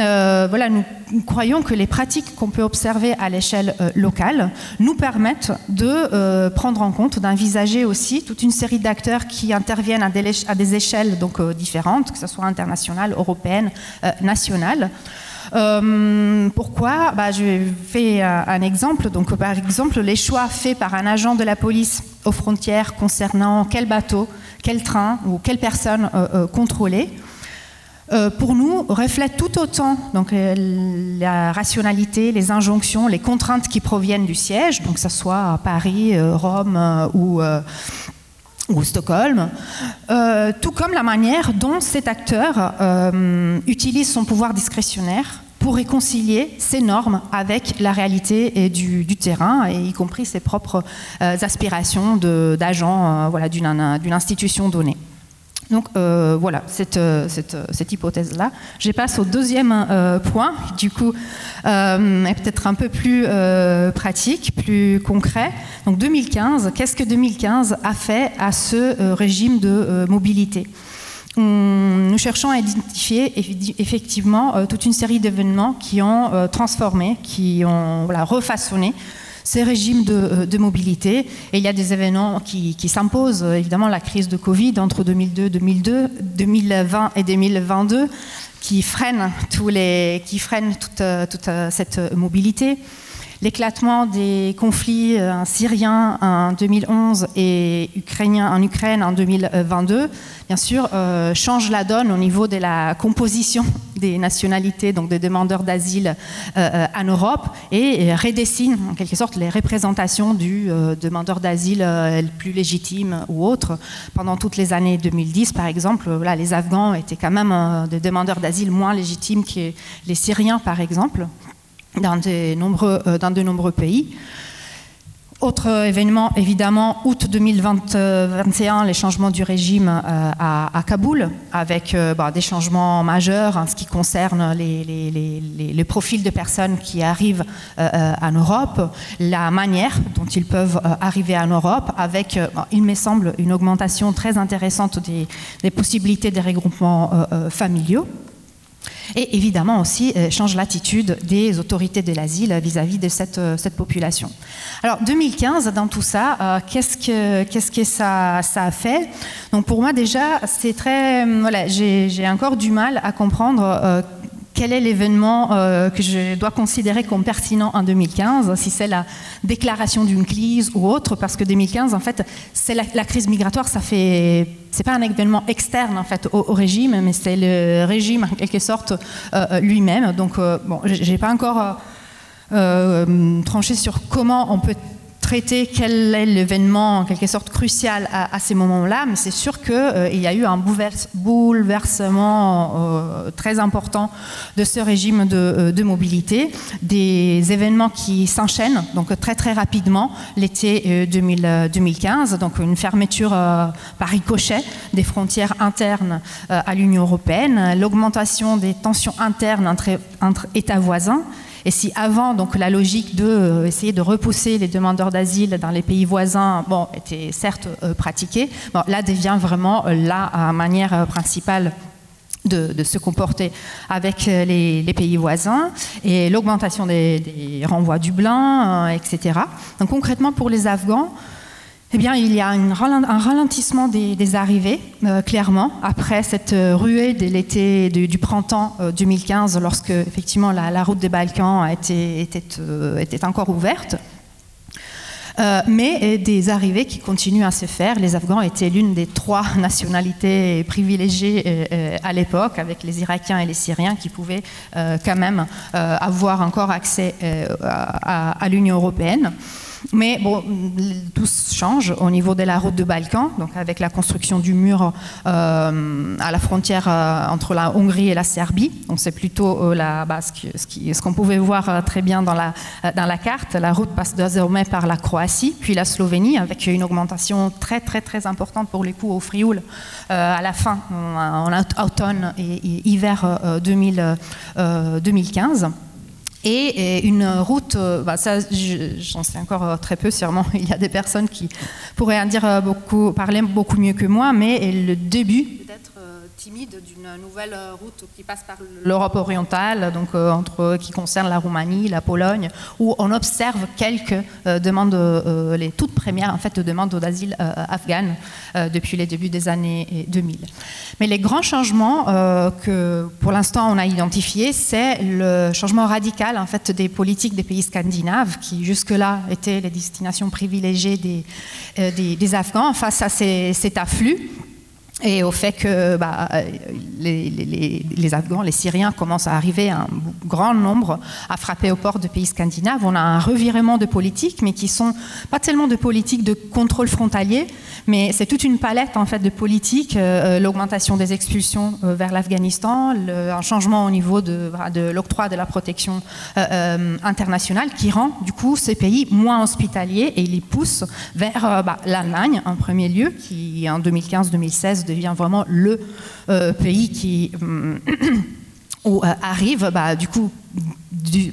euh, voilà, nous, croyons que les pratiques qu'on peut observer à l'échelle euh, locale nous permettent de euh, prendre en compte, d'envisager aussi toute une série d'acteurs qui interviennent à des, échelles donc, différentes, que ce soit internationales, européennes, nationales. pourquoi? Bah, Je fais un exemple. Donc, par exemple, les choix faits par un agent de la police aux frontières concernant quel bateau, quel train ou quelle personne contrôler euh, pour nous, reflète tout autant euh, la rationalité, les injonctions, les contraintes qui proviennent du siège, donc que ce soit à Paris, euh, Rome ou, Stockholm, tout comme la manière dont cet acteur utilise son pouvoir discrétionnaire pour réconcilier ses normes avec la réalité et du, terrain, et y compris ses propres aspirations d'agent voilà, d'une institution donnée. Donc euh, voilà, cette, euh, euh, cette, hypothèse-là. Je passe au deuxième point, du coup, est peut-être un peu plus pratique, plus concret. Donc 2015, qu'est-ce que 2015 a fait à ce régime de mobilité? Nous cherchons à identifier effectivement toute une série d'événements qui ont transformé, qui ont refaçonné ces régimes de, euh, mobilité. Et il y a des événements qui, s'imposent, évidemment la crise de Covid entre 2002, 2002, 2020 et 2022, qui freinent, tous les, qui freinent toute, toute euh, cette mobilité l'éclatement des conflits euh, syriens en 2011 et ukrainiens en Ukraine en 2022, bien sûr, euh, change la donne au niveau de la composition [laughs] des nationalités, donc des demandeurs d'asile euh, en Europe, et redessine en quelque sorte les représentations du demandeur d'asile le plus légitime ou autre. Pendant toutes les années 2010, par exemple, les Afghans étaient quand même des demandeurs d'asile moins légitimes que les Syriens, par exemple euh, dans de nombreux pays. Autre événement, évidemment, août 2021, les changements du régime euh, à, Kaboul, avec euh, bah, des changements majeurs en ce qui concerne les, les, profils de personnes qui arrivent en Europe, la manière dont ils peuvent arriver en Europe, avec, il me semble, une augmentation très intéressante des, des possibilités des regroupements familiaux. Et évidemment aussi euh, change l'attitude des autorités de l'asile vis-à-vis de cette, euh, cette, population. Alors 2015, dans tout ça, euh, qu'est-ce que, qu'est-ce que ça, ça, a fait? Donc pour moi déjà, c'est très... Voilà, j'ai encore du mal à comprendre quel est l'événement euh, que je dois considérer comme pertinent en 2015, si c'est la déclaration d'une crise ou autre, parce que 2015, en fait, c'est la, crise migratoire, ça fait, c'est pas un événement externe en fait au, régime, mais c'est le régime en quelque sorte euh, lui-même. Donc, euh, bon, j'ai pas encore tranché sur comment on peut traiter quel est l'événement en quelque sorte crucial à, ces moments-là, mais c'est sûr qu'il euh, y a eu un bouleversement euh, très important de ce régime de, euh, mobilité, des événements qui s'enchaînent donc très très rapidement l'été 2015, donc une fermeture par ricochet des frontières internes à l'Union européenne, l'augmentation des tensions internes entre États voisins et si avant, donc la logique de euh, de repousser les demandeurs d'asile dans les pays voisins, bon, était certes euh, pratiquée, bon, là devient vraiment euh, la manière principale de, se comporter avec les, pays voisins et l'augmentation des, renvois Dublin, etc. Donc concrètement pour les Afghans, eh bien, il y a un ralentissement des, arrivées, clairement, après cette ruée de l'été du, printemps 2015, lorsque effectivement la, route des Balkans était, était encore ouverte. Euh, mais des arrivées qui continuent à se faire. Les Afghans étaient l'une des trois [laughs] nationalités privilégiées euh, euh, à l'époque, avec les Irakiens et les Syriens qui pouvaient quand même avoir encore accès à l'Union européenne. Mais bon, tout change au niveau de la route de Balkan, donc avec la construction du mur euh, à la frontière euh, entre la Hongrie et la Serbie. Donc c'est plutôt euh, la, bah, ce qu'on pouvait voir très bien dans la, dans la carte. La route passe désormais par la Croatie, puis la Slovénie, avec une augmentation très très très importante pour les coûts au Frioul à la fin, en, automne et, hiver 2015. Et, une route, euh, bah ça, j'en sais encore euh, très peu, sûrement. [laughs] Il y a des personnes qui pourraient en dire euh, beaucoup, parler beaucoup mieux que moi, mais le début peut-être d'une nouvelle route qui passe par l'Europe orientale, donc entre qui concerne la Roumanie, la Pologne, où on observe quelques demandes, les toutes premières en fait demandes d'asile afghanes depuis les débuts des années 2000. Mais les grands changements que pour l'instant on a identifiés, c'est le changement radical en fait des politiques des pays scandinaves qui jusque-là étaient les destinations privilégiées des, euh, des, Afghans face à cet afflux et au fait que bah, les, Afghans, les Syriens commencent à arriver un grand nombre à frapper aux portes de pays scandinaves. On a un revirement de politiques, mais qui sont pas tellement de politiques de contrôle frontalier, mais c'est toute une palette en fait de politiques, euh, l'augmentation des expulsions euh, vers l'Afghanistan, un changement au niveau de, de l'octroi de la protection euh, internationale qui rend du coup ces pays moins hospitaliers et les pousse vers bah, l'Allemagne en premier lieu, qui en 2015-2016 devient vraiment le pays qui [clears throat] où arrive bah, du coup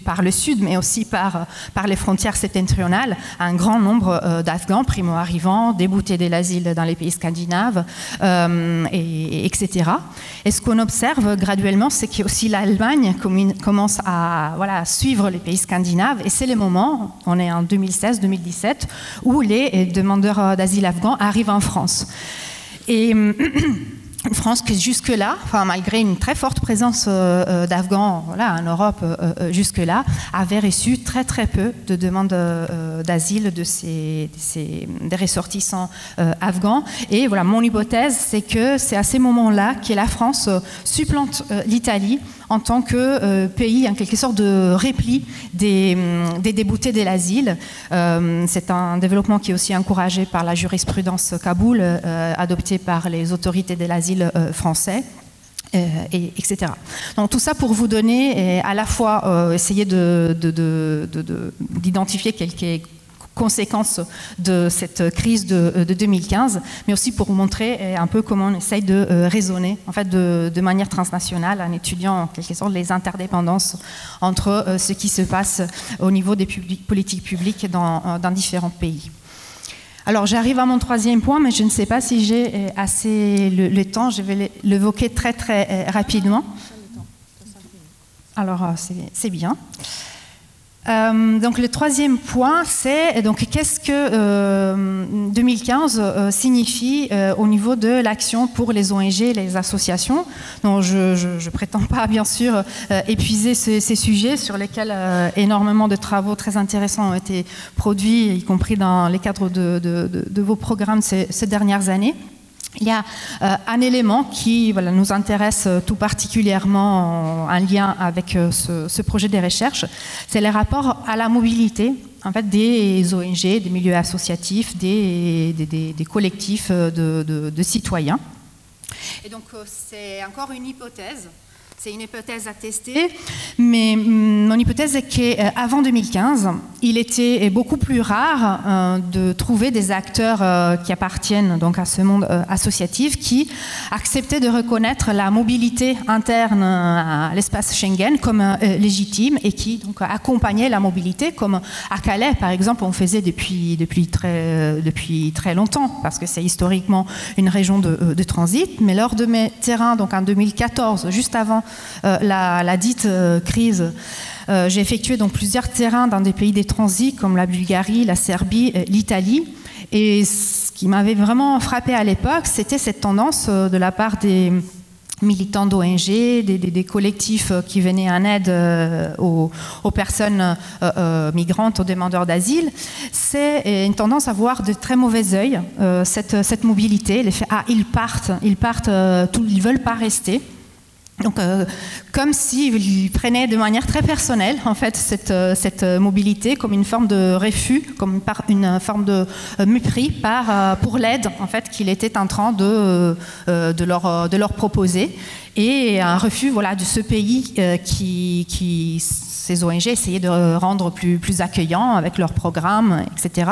par le sud, mais aussi par, par les frontières septentrionales, un grand nombre euh, d'Afghans primo-arrivants, déboutés de l'asile dans les pays scandinaves, euh, et, etc. Et ce qu'on observe graduellement, c'est que aussi l'Allemagne commence à, suivre les pays scandinaves, et c'est le moment, on est en 2016-2017, où les demandeurs d'asile afghans arrivent en France. Et [clears throat] une France qui jusque-là, enfin, malgré une très forte présence euh, euh, d'Afghans voilà, en Europe euh, jusque-là, avait reçu très très peu de demandes d'asile de ces, des ressortissants afghans. Et voilà, mon hypothèse, c'est que c'est à ces moments-là que la France supplante l'Italie en tant que euh, pays, en quelque sorte, de repli des, hum, des déboutés de l'asile. Euh, c'est un développement qui est aussi encouragé par la jurisprudence Kaboul, euh, adoptée par les autorités de l'asile français. et, etc. Donc tout ça pour vous donner, à la fois essayer d'identifier de, de, quelques conséquences de cette crise de, 2015, mais aussi pour montrer euh, un peu comment on essaye de euh, raisonner en fait, de, manière transnationale en étudiant en quelque sorte les interdépendances entre euh, ce qui se passe au niveau des politiques publiques dans, différents pays. Alors j'arrive à mon troisième point, mais je ne sais pas si j'ai assez le, temps. Je vais l'évoquer très très rapidement. Alors c'est bien. Euh, donc le troisième point, c'est donc qu'est-ce que 2015 euh, euh, signifie au niveau de l'action pour les ONG, les associations. Donc je, ne prétends pas bien sûr épuiser ces, sujets sur lesquels énormément de travaux très intéressants ont été produits, y compris dans les cadres de, vos programmes ces dernières années. Il y a euh, un élément qui nous intéresse euh, tout particulièrement en, lien avec euh, ce, projet de recherche, c'est les rapports à la mobilité en fait, des ONG, des milieux associatifs, des, collectifs de, citoyens. Et donc c'est encore une hypothèse c'est une hypothèse à tester, mais hum, mon hypothèse est qu'avant 2015, il était beaucoup plus rare euh, de trouver des acteurs euh, qui appartiennent donc à ce monde euh, associatif qui acceptaient de reconnaître la mobilité interne à l'espace Schengen comme légitime et qui donc accompagnaient la mobilité comme à Calais par exemple on faisait depuis depuis très depuis très longtemps parce que c'est historiquement une région de, de transit, mais lors de mes terrains donc en 2014 juste avant euh, la, dite euh, crise j'ai effectué donc plusieurs terrains dans des pays des transits comme la Bulgarie, la Serbie, l'Italie. Et ce qui m'avait vraiment frappé à l'époque, c'était cette tendance de la part des militants d'ONG, des, collectifs euh, qui venaient en aide euh, aux, personnes euh, migrantes, aux demandeurs d'asile, c'est une tendance à voir de très mauvais œil cette, cette, mobilité, l'effet ah ils partent, ils partent, ils veulent pas rester. Donc, euh, comme s'ils prenaient de manière très personnelle, en fait, cette, euh, cette, mobilité comme une forme de refus, comme une forme de euh, mépris pour l'aide, en fait, qu'il était en train de, leur, proposer, et un refus, voilà, de ce pays qui, ces ONG essayaient de rendre plus, plus accueillant avec leurs programmes, etc.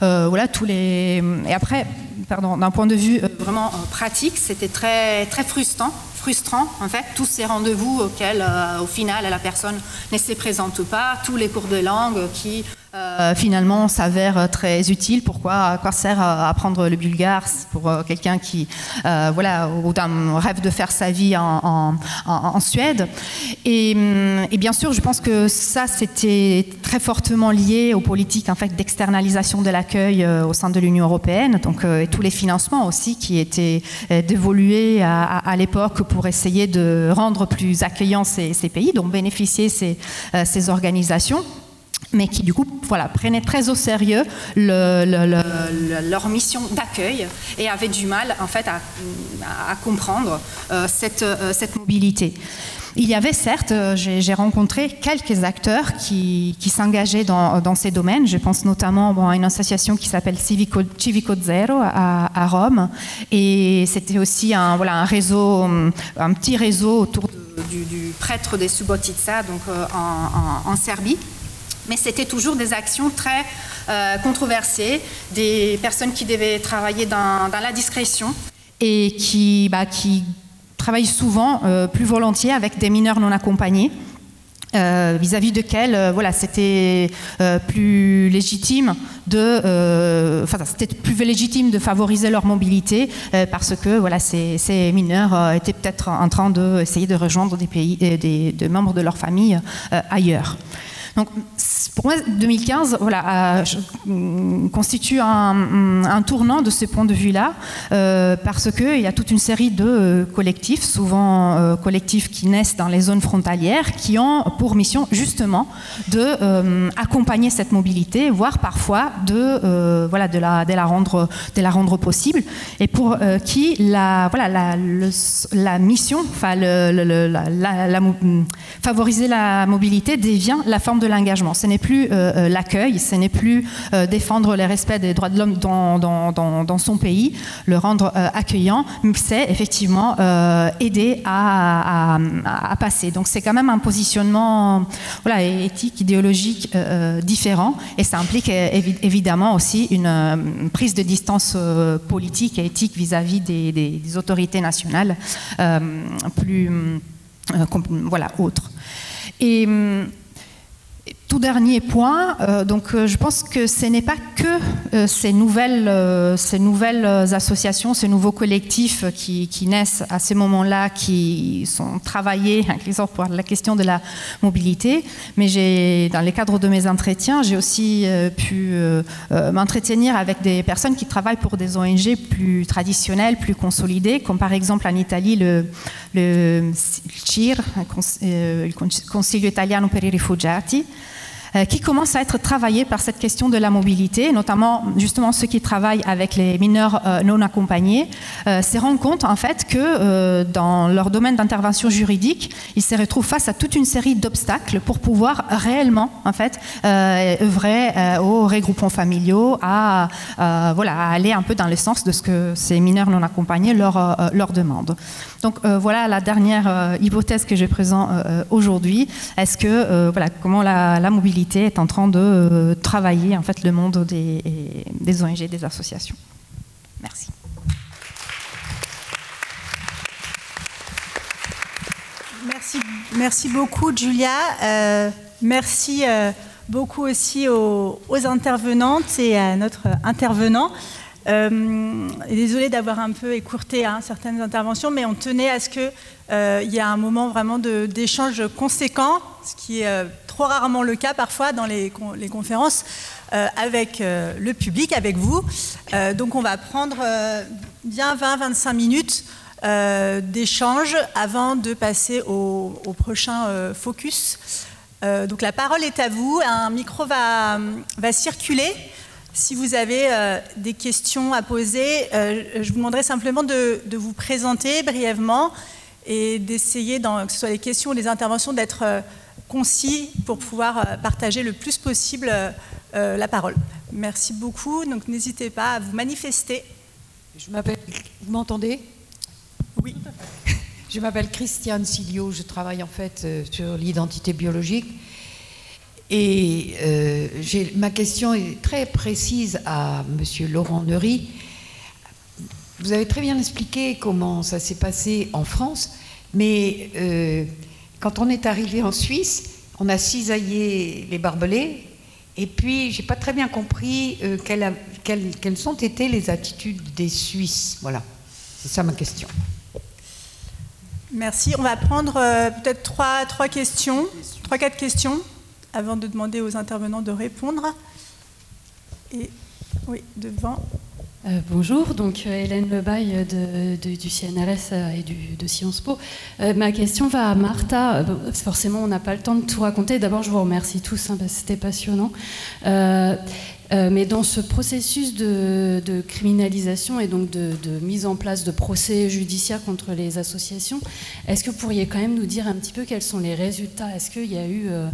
voilà, tous les... Et après, d'un point de vue vraiment pratique, c'était très frustrant frustrant, en fait, tous ces rendez-vous auxquels, euh, au final, la personne ne se présente pas, tous les cours de langue qui euh, finalement s'avère très utile. Pourquoi À quoi sert apprendre le bulgare pour euh, quelqu'un qui euh, voilà, rêve de faire sa vie en, Suède? Hum, et, bien sûr, je pense que ça, c'était très fortement lié aux politiques en fait, d'externalisation de l'accueil au sein de l'Union européenne, donc, et tous les financements aussi qui étaient dévolués à, l'époque pour essayer de rendre plus accueillants ces, pays, dont bénéficiaient ces, ces organisations mais qui du coup voilà, prenaient très au sérieux leur mission d'accueil et avaient du mal en fait à, comprendre euh, cette, euh, cette, mobilité. Il y avait certes, euh, j'ai rencontré quelques acteurs qui, s'engageaient dans, ces domaines. Je pense notamment à une association qui s'appelle Civico, Zero à, Rome. Et c'était aussi un, voilà, un petit réseau autour du, prêtre des Subotica, donc en Serbie mais c'était toujours des actions très euh, controversées, des personnes qui devaient travailler dans, la discrétion et qui, bah, travaillent souvent euh, plus volontiers avec des mineurs non accompagnés. Euh, vis-à-vis de quels voilà, c'était plus légitime de, enfin, c'était plus légitime de favoriser leur mobilité parce que voilà, ces, mineurs étaient peut-être en train d'essayer de rejoindre des pays, des membres de leur famille ailleurs. Donc, pour moi, 2015 voilà, mm, constitue un, tournant de ce point de vue-là, euh, parce qu'il y a toute une série de euh, collectifs, souvent euh, collectifs qui naissent dans les zones frontalières, qui ont pour mission justement de accompagner cette mobilité, voire parfois de, la, rendre, possible, et pour qui la, mission, favoriser la mobilité devient la forme de l'engagement. Plus euh, euh, l'accueil, ce n'est plus euh, défendre les respects des droits de l'homme dans, son pays, le rendre accueillant, mais c'est effectivement aider à, passer. Donc c'est quand même un positionnement éthique, idéologique différent, et ça implique évidemment aussi une prise de distance politique et éthique vis-à-vis des, autorités nationales plus voilà, autres. Et tout dernier point, euh, donc euh, je pense que ce n'est pas que euh, ces, nouvelles, associations, ces nouveaux collectifs qui, naissent à ces moments-là, qui sont travaillés, exemple pour la question de la mobilité, mais dans les cadres de mes entretiens, j'ai aussi pu m'entretenir avec des personnes qui travaillent pour des ONG plus traditionnelles, plus consolidées, comme par exemple en Italie le, le CIR, le Consiglio Italiano per i Rifugiati, qui commence à être travaillé par cette question de la mobilité, notamment justement ceux qui travaillent avec les mineurs euh, non accompagnés, euh, se rendent compte en fait que dans leur domaine d'intervention juridique, ils se retrouvent face à toute une série d'obstacles pour pouvoir réellement en fait œuvrer aux regroupements familiaux, à, voilà, aller un peu dans le sens de ce que ces mineurs non accompagnés leur demandent. Donc voilà la dernière hypothèse que je présente aujourd'hui. Est-ce que voilà comment la, mobilité est en train de euh, travailler en fait le monde des, ONG, des associations? Merci. Merci, beaucoup, Julia. Euh, merci euh, beaucoup aussi aux, intervenantes et à notre intervenant. Euh, désolée d'avoir un peu écourté hein, certaines interventions, mais on tenait à ce qu'il euh, y ait un moment vraiment d'échange conséquent, ce qui est euh, trop rarement le cas parfois dans les, conférences, avec le public, avec vous. donc on va prendre bien 20-25 minutes d'échange avant de passer au, prochain focus. donc la parole est à vous, un micro va circuler. Si vous avez euh, des questions à poser, euh, je vous demanderai simplement de, vous présenter brièvement et d'essayer, que ce soit les questions ou les interventions, d'être euh, concis pour pouvoir partager le plus possible la parole. Merci beaucoup. Donc n'hésitez pas à vous manifester. Je m'appelle. Vous m'entendez? Oui. [laughs] Je m'appelle Christiane Silio. Je travaille en fait sur l'identité biologique. Et euh, ma question est très précise à M. Laurent Neury. Vous avez très bien expliqué comment ça s'est passé en France, mais euh, quand on est arrivé en Suisse, on a cisaillé les barbelés, et puis j'ai pas très bien compris euh, quelles, quelles, ont été les attitudes des Suisses. Voilà, c'est ça ma question. Merci. On va prendre peut-être trois, trois questions, trois, quatre questions avant de demander aux intervenants de répondre. Et oui, devant. Euh, bonjour, donc euh, Hélène Lebaille de, du CNRS euh, et du, de Sciences Po. ma question va à Martha. forcément, on n'a pas le temps de tout raconter. D'abord, je vous remercie tous, hein, c'était passionnant. Euh, mais dans ce processus de, criminalisation et donc de, mise en place de procès judiciaires contre les associations, est-ce que vous pourriez quand même nous dire un petit peu quels sont les résultats? Est-ce qu'il y a eu, euh,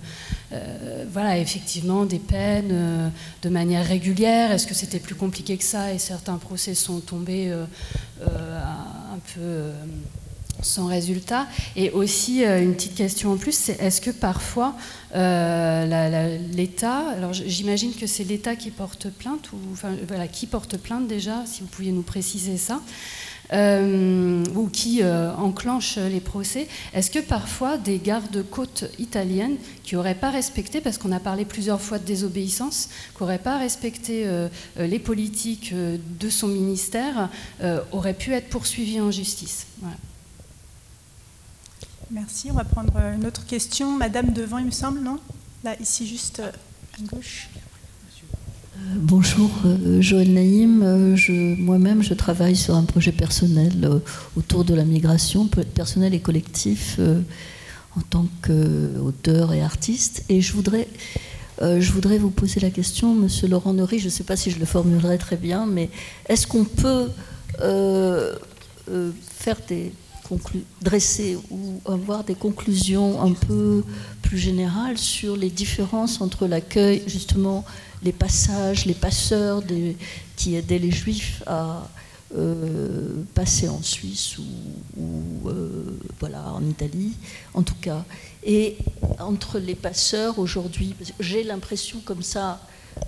euh, voilà, effectivement, des peines de manière régulière? Est-ce que c'était plus compliqué que ça et certains procès sont tombés un peu sans résultat. Et aussi, euh, une petite question en plus, c'est est-ce que parfois euh, l'État, alors j'imagine que c'est l'État qui porte plainte, ou enfin, voilà, qui porte plainte déjà, si vous pouviez nous préciser ça, euh, ou qui enclenche les procès, est-ce que parfois des gardes-côtes italiennes qui n'auraient pas respecté, parce qu'on a parlé plusieurs fois de désobéissance, qui n'auraient pas respecté les politiques de son ministère, auraient pu être poursuivis en justice? Voilà. Merci. On va prendre une autre question. Madame devant, il me semble, non? Là, ici, juste euh, à gauche. Euh, bonjour, euh, Joël Naïm. Moi-même, je travaille sur un projet personnel autour de la migration, personnel et collectif, en tant qu'auteur et artiste. Et je voudrais, je voudrais vous poser la question, Monsieur Laurent Neury, je ne sais pas si je le formulerai très bien, mais est-ce qu'on peut faire des, dresser ou avoir des conclusions un peu plus générales sur les différences entre l'accueil, justement, les passages, les passeurs qui aidaient les juifs à euh, passer en Suisse ou, euh, voilà, en Italie, en tout cas. Et entre les passeurs aujourd'hui, j'ai l'impression comme ça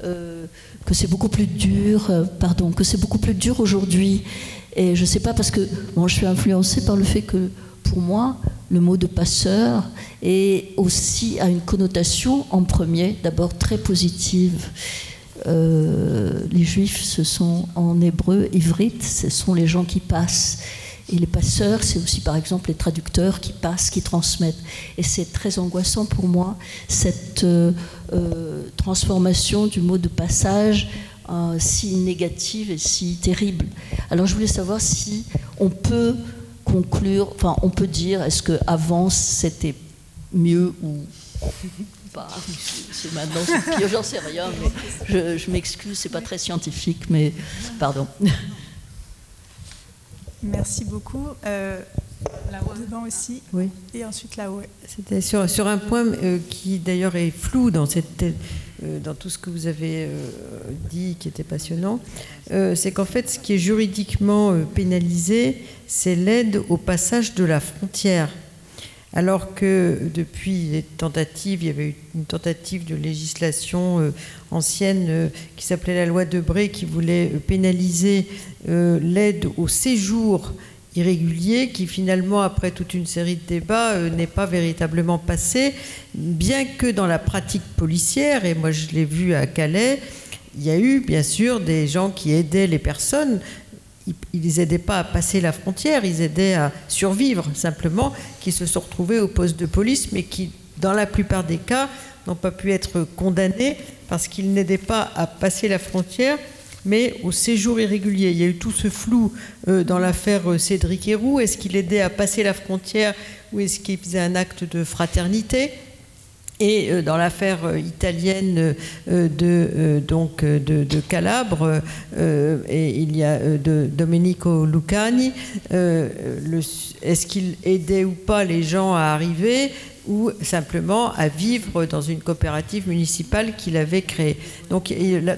euh, que c'est beaucoup plus dur, pardon, que c'est beaucoup plus dur aujourd'hui et je ne sais pas parce que bon, je suis influencée par le fait que pour moi, le mot de passeur est aussi a une connotation en premier, d'abord très positive. Euh, les juifs, ce sont en hébreu, ivrit, ce sont les gens qui passent. Et les passeurs, c'est aussi par exemple les traducteurs qui passent, qui transmettent. Et c'est très angoissant pour moi, cette euh, euh, transformation du mot de passage euh, si négative et si terrible. Alors je voulais savoir si on peut conclure, enfin on peut dire, est-ce qu'avant c'était mieux ou pas? C'est maintenant, j'en sais rien, mais je, je m'excuse, c'est pas très scientifique, mais pardon. Merci beaucoup. Euh, là-haut devant aussi. Oui. Et ensuite là-haut. C'était sur, sur, un point euh, qui d'ailleurs est flou dans cette euh, dans tout ce que vous avez euh, dit qui était passionnant, euh, c'est qu'en fait, ce qui est juridiquement pénalisé, c'est l'aide au passage de la frontière. Alors que depuis les tentatives, il y avait eu une tentative de législation ancienne qui s'appelait la loi Debré, qui voulait pénaliser l'aide au séjour irrégulier qui finalement, après toute une série de débats, euh, n'est pas véritablement passé, bien que dans la pratique policière, et moi je l'ai vu à Calais, il y a eu bien sûr des gens qui aidaient les personnes. Ils les aidaient pas à passer la frontière, ils aidaient à survivre simplement, qui se sont retrouvés au poste de police, mais qui, dans la plupart des cas, n'ont pas pu être condamnés parce qu'ils n'aidaient pas à passer la frontière, mais au séjour irrégulier. Il y a eu tout ce flou euh, dans l'affaire euh, Cédric Héroux. Est-ce qu'il aidait à passer la frontière ou est-ce qu'il faisait un acte de fraternité? Et euh, dans l'affaire italienne de, donc, de, Calabre, et il y a de Domenico Lucani, est-ce qu'il aidait ou pas les gens à arriver? Ou simplement à vivre dans une coopérative municipale qu'il avait créée. Donc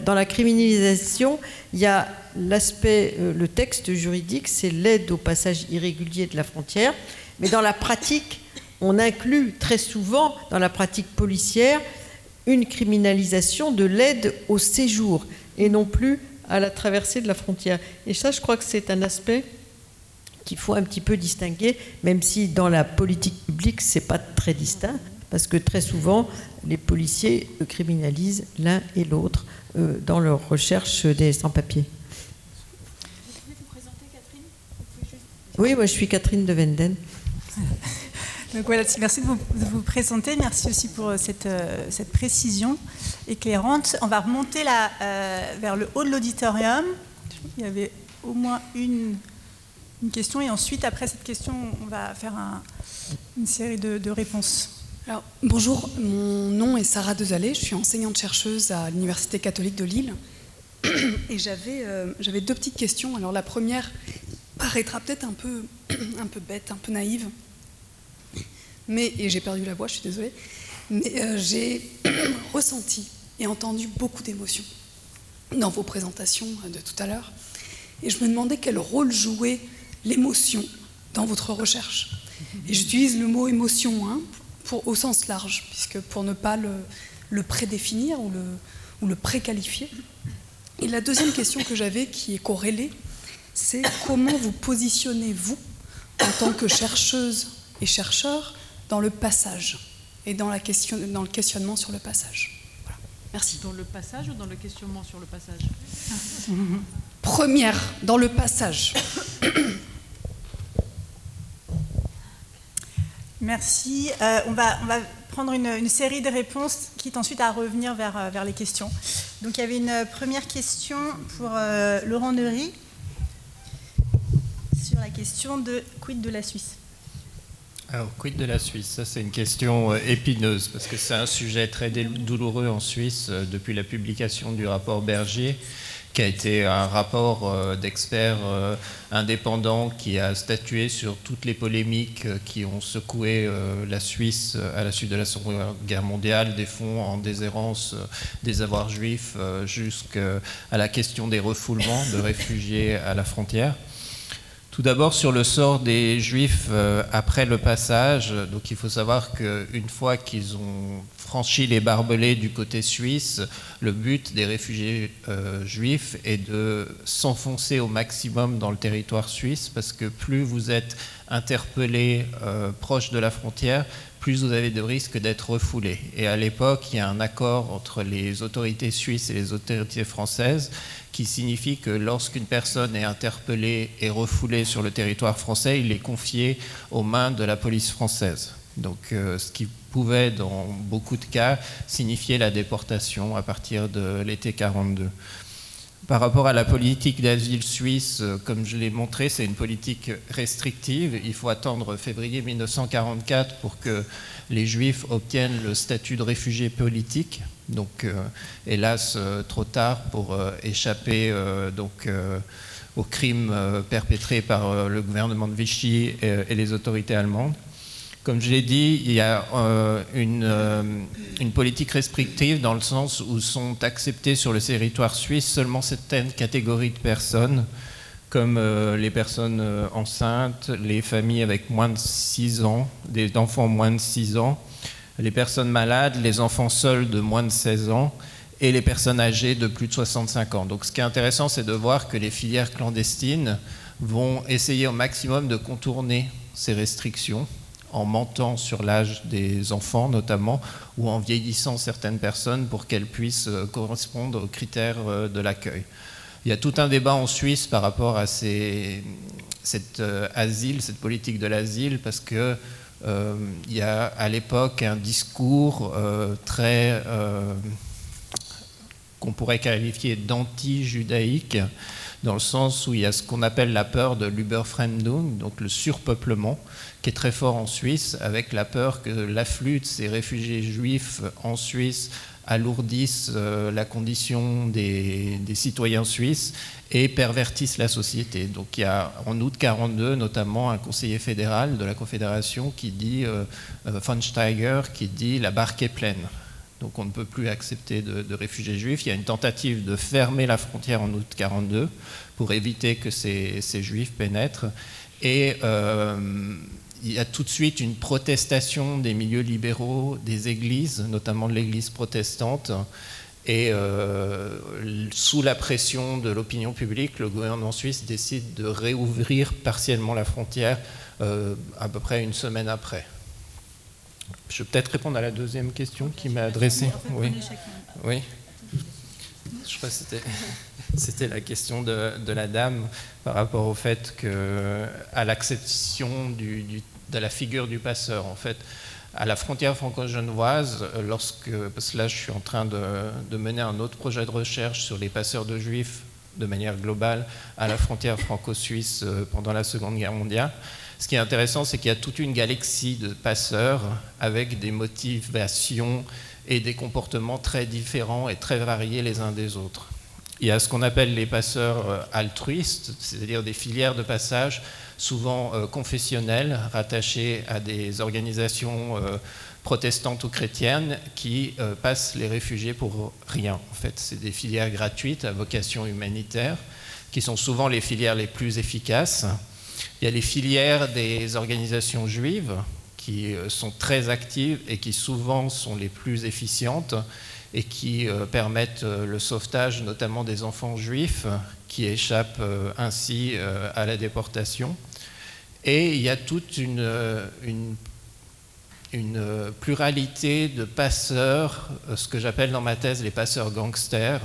dans la criminalisation, il y a l'aspect, euh, le texte juridique, c'est l'aide au passage irrégulier de la frontière, mais dans la pratique, on inclut très souvent dans la pratique policière une criminalisation de l'aide au séjour et non plus à la traversée de la frontière. Et ça, je crois que c'est un aspect qu'il faut un petit peu distinguer, même si dans la politique publique, ce n'est pas très distinct, parce que très souvent, les policiers criminalisent l'un et l'autre euh, dans leur recherche des sans-papiers. Oui, moi je suis Catherine de Venden. [laughs] Donc voilà, merci de vous, présenter. Merci aussi pour euh, cette, euh, cette précision éclairante. On va remonter là, vers le haut de l'auditorium. Il y avait au moins une une question et ensuite, après cette question, on va faire une série de, réponses. Alors, bonjour, mon nom est Sarah Dezalé, je suis enseignante-chercheuse à l'Université catholique de Lille. [clears throat] Et euh, j'avais deux petites questions. Alors la première paraîtra peut-être un peu, [clears throat] un peu bête, un peu naïve, mais, et j'ai perdu la voix, je suis désolée, mais euh, j'ai [clears throat] ressenti et entendu beaucoup d'émotions dans vos présentations de tout à l'heure. Et je me demandais quel rôle jouait l'émotion dans votre recherche. Et j'utilise le mot émotion hein, pour, au sens large, puisque pour ne pas le, prédéfinir ou le, ou le préqualifier. Et la deuxième question que j'avais, qui est corrélée, c'est comment vous positionnez-vous en tant que chercheuse et chercheur dans le passage et dans, la question, dans le questionnement sur le passage. Merci. Dans le passage ou dans le questionnement sur le passage? Première, dans le passage. Merci. Euh, on, va, prendre une, série de réponses, quitte ensuite à revenir vers, euh, vers, les questions. Donc il y avait une première question pour euh, Laurent Neury sur la question de quid de la Suisse. Alors, quid de la Suisse? Ça, c'est une question épineuse, parce que c'est un sujet très douloureux en Suisse depuis la publication du rapport Bergier qui a été un rapport euh, d'experts euh, indépendants qui a statué sur toutes les polémiques euh, qui ont secoué la Suisse à la suite de la Seconde Guerre mondiale, des fonds en déshérence des avoirs juifs jusqu'à la question des refoulements de réfugiés à la frontière. Tout d'abord sur le sort des Juifs après le passage. Donc il faut savoir qu'une fois qu'ils ont franchi les barbelés du côté suisse, le but des réfugiés euh, juifs est de s'enfoncer au maximum dans le territoire suisse parce que plus vous êtes interpellé euh, proche de la frontière, plus vous avez de risques d'être refoulé. Et à l'époque, il y a un accord entre les autorités suisses et les autorités françaises qui signifie que lorsqu'une personne est interpellée et refoulée sur le territoire français, il est confié aux mains de la police française. Euh, ce qui pouvait, dans beaucoup de cas, signifier la déportation à partir de l'été 42. Par rapport à la politique d'asile suisse, euh, comme je l'ai montré, c'est une politique restrictive. Il faut attendre février 1944 pour que les Juifs obtiennent le statut de réfugié politique. Donc, euh, hélas, euh, trop tard pour euh, échapper donc, aux crimes perpétrés par le gouvernement de Vichy et, les autorités allemandes. Comme je l'ai dit, il y a une, une, politique restrictive dans le sens où sont acceptées sur le territoire suisse seulement certaines catégories de personnes, comme les personnes enceintes, les familles avec moins de 6 ans, des enfants moins de 6 ans, les personnes malades, les enfants seuls de moins de 16 ans et les personnes âgées de plus de 65 ans. Donc ce qui est intéressant, c'est de voir que les filières clandestines vont essayer au maximum de contourner ces restrictions en mentant sur l'âge des enfants notamment, ou en vieillissant certaines personnes pour qu'elles puissent euh, correspondre aux critères euh, de l'accueil. Il y a tout un débat en Suisse par rapport à cette asile, cette politique de l'asile, parce que il y a à l'époque un discours très qu'on pourrait qualifier d'anti-judaïque dans le sens où il y a ce qu'on appelle la peur de l'Überfremdung, donc le surpeuplement, qui est très fort en Suisse, avec la peur que l'afflux de ces réfugiés juifs en Suisse alourdissent euh, la condition des, citoyens suisses et pervertissent la société. Donc il y a en août 42 notamment un conseiller fédéral de la Confédération qui dit, euh, euh, von Steiger, qui dit la barque est pleine. Donc on ne peut plus accepter de, réfugiés juifs. Il y a une tentative de fermer la frontière en août 42 pour éviter que ces, juifs pénètrent. Et euh, il y a tout de suite une protestation des milieux libéraux, des églises, notamment de l'église protestante. Et euh, sous la pression de l'opinion publique, le gouvernement suisse décide de réouvrir partiellement la frontière euh, à peu près une semaine après. Je vais peut-être répondre à la deuxième question qui m'a adressée. Oui. oui. Je crois que c'était, [laughs] la question de, la dame par rapport au fait que, à l'acception de la figure du passeur. En fait, à la frontière franco-genevoise, lorsque, parce que là je suis en train de, de, mener un autre projet de recherche sur les passeurs de juifs de manière globale à la frontière franco-suisse euh, pendant la Seconde Guerre mondiale. Ce qui est intéressant, c'est qu'il y a toute une galaxie de passeurs avec des motivations et des comportements très différents et très variés les uns des autres. Il y a ce qu'on appelle les passeurs euh, altruistes, c'est-à-dire des filières de passage souvent euh, confessionnelles, rattachées à des organisations euh, protestantes ou chrétiennes qui passent les réfugiés pour rien. En fait, c'est des filières gratuites à vocation humanitaire qui sont souvent les filières les plus efficaces il y a les filières des organisations juives qui euh, sont très actives et qui souvent sont les plus efficientes et qui euh, permettent euh, le sauvetage notamment des enfants juifs qui échappent ainsi à la déportation. Et il y a toute une, une pluralité de passeurs, ce que j'appelle dans ma thèse les passeurs gangsters,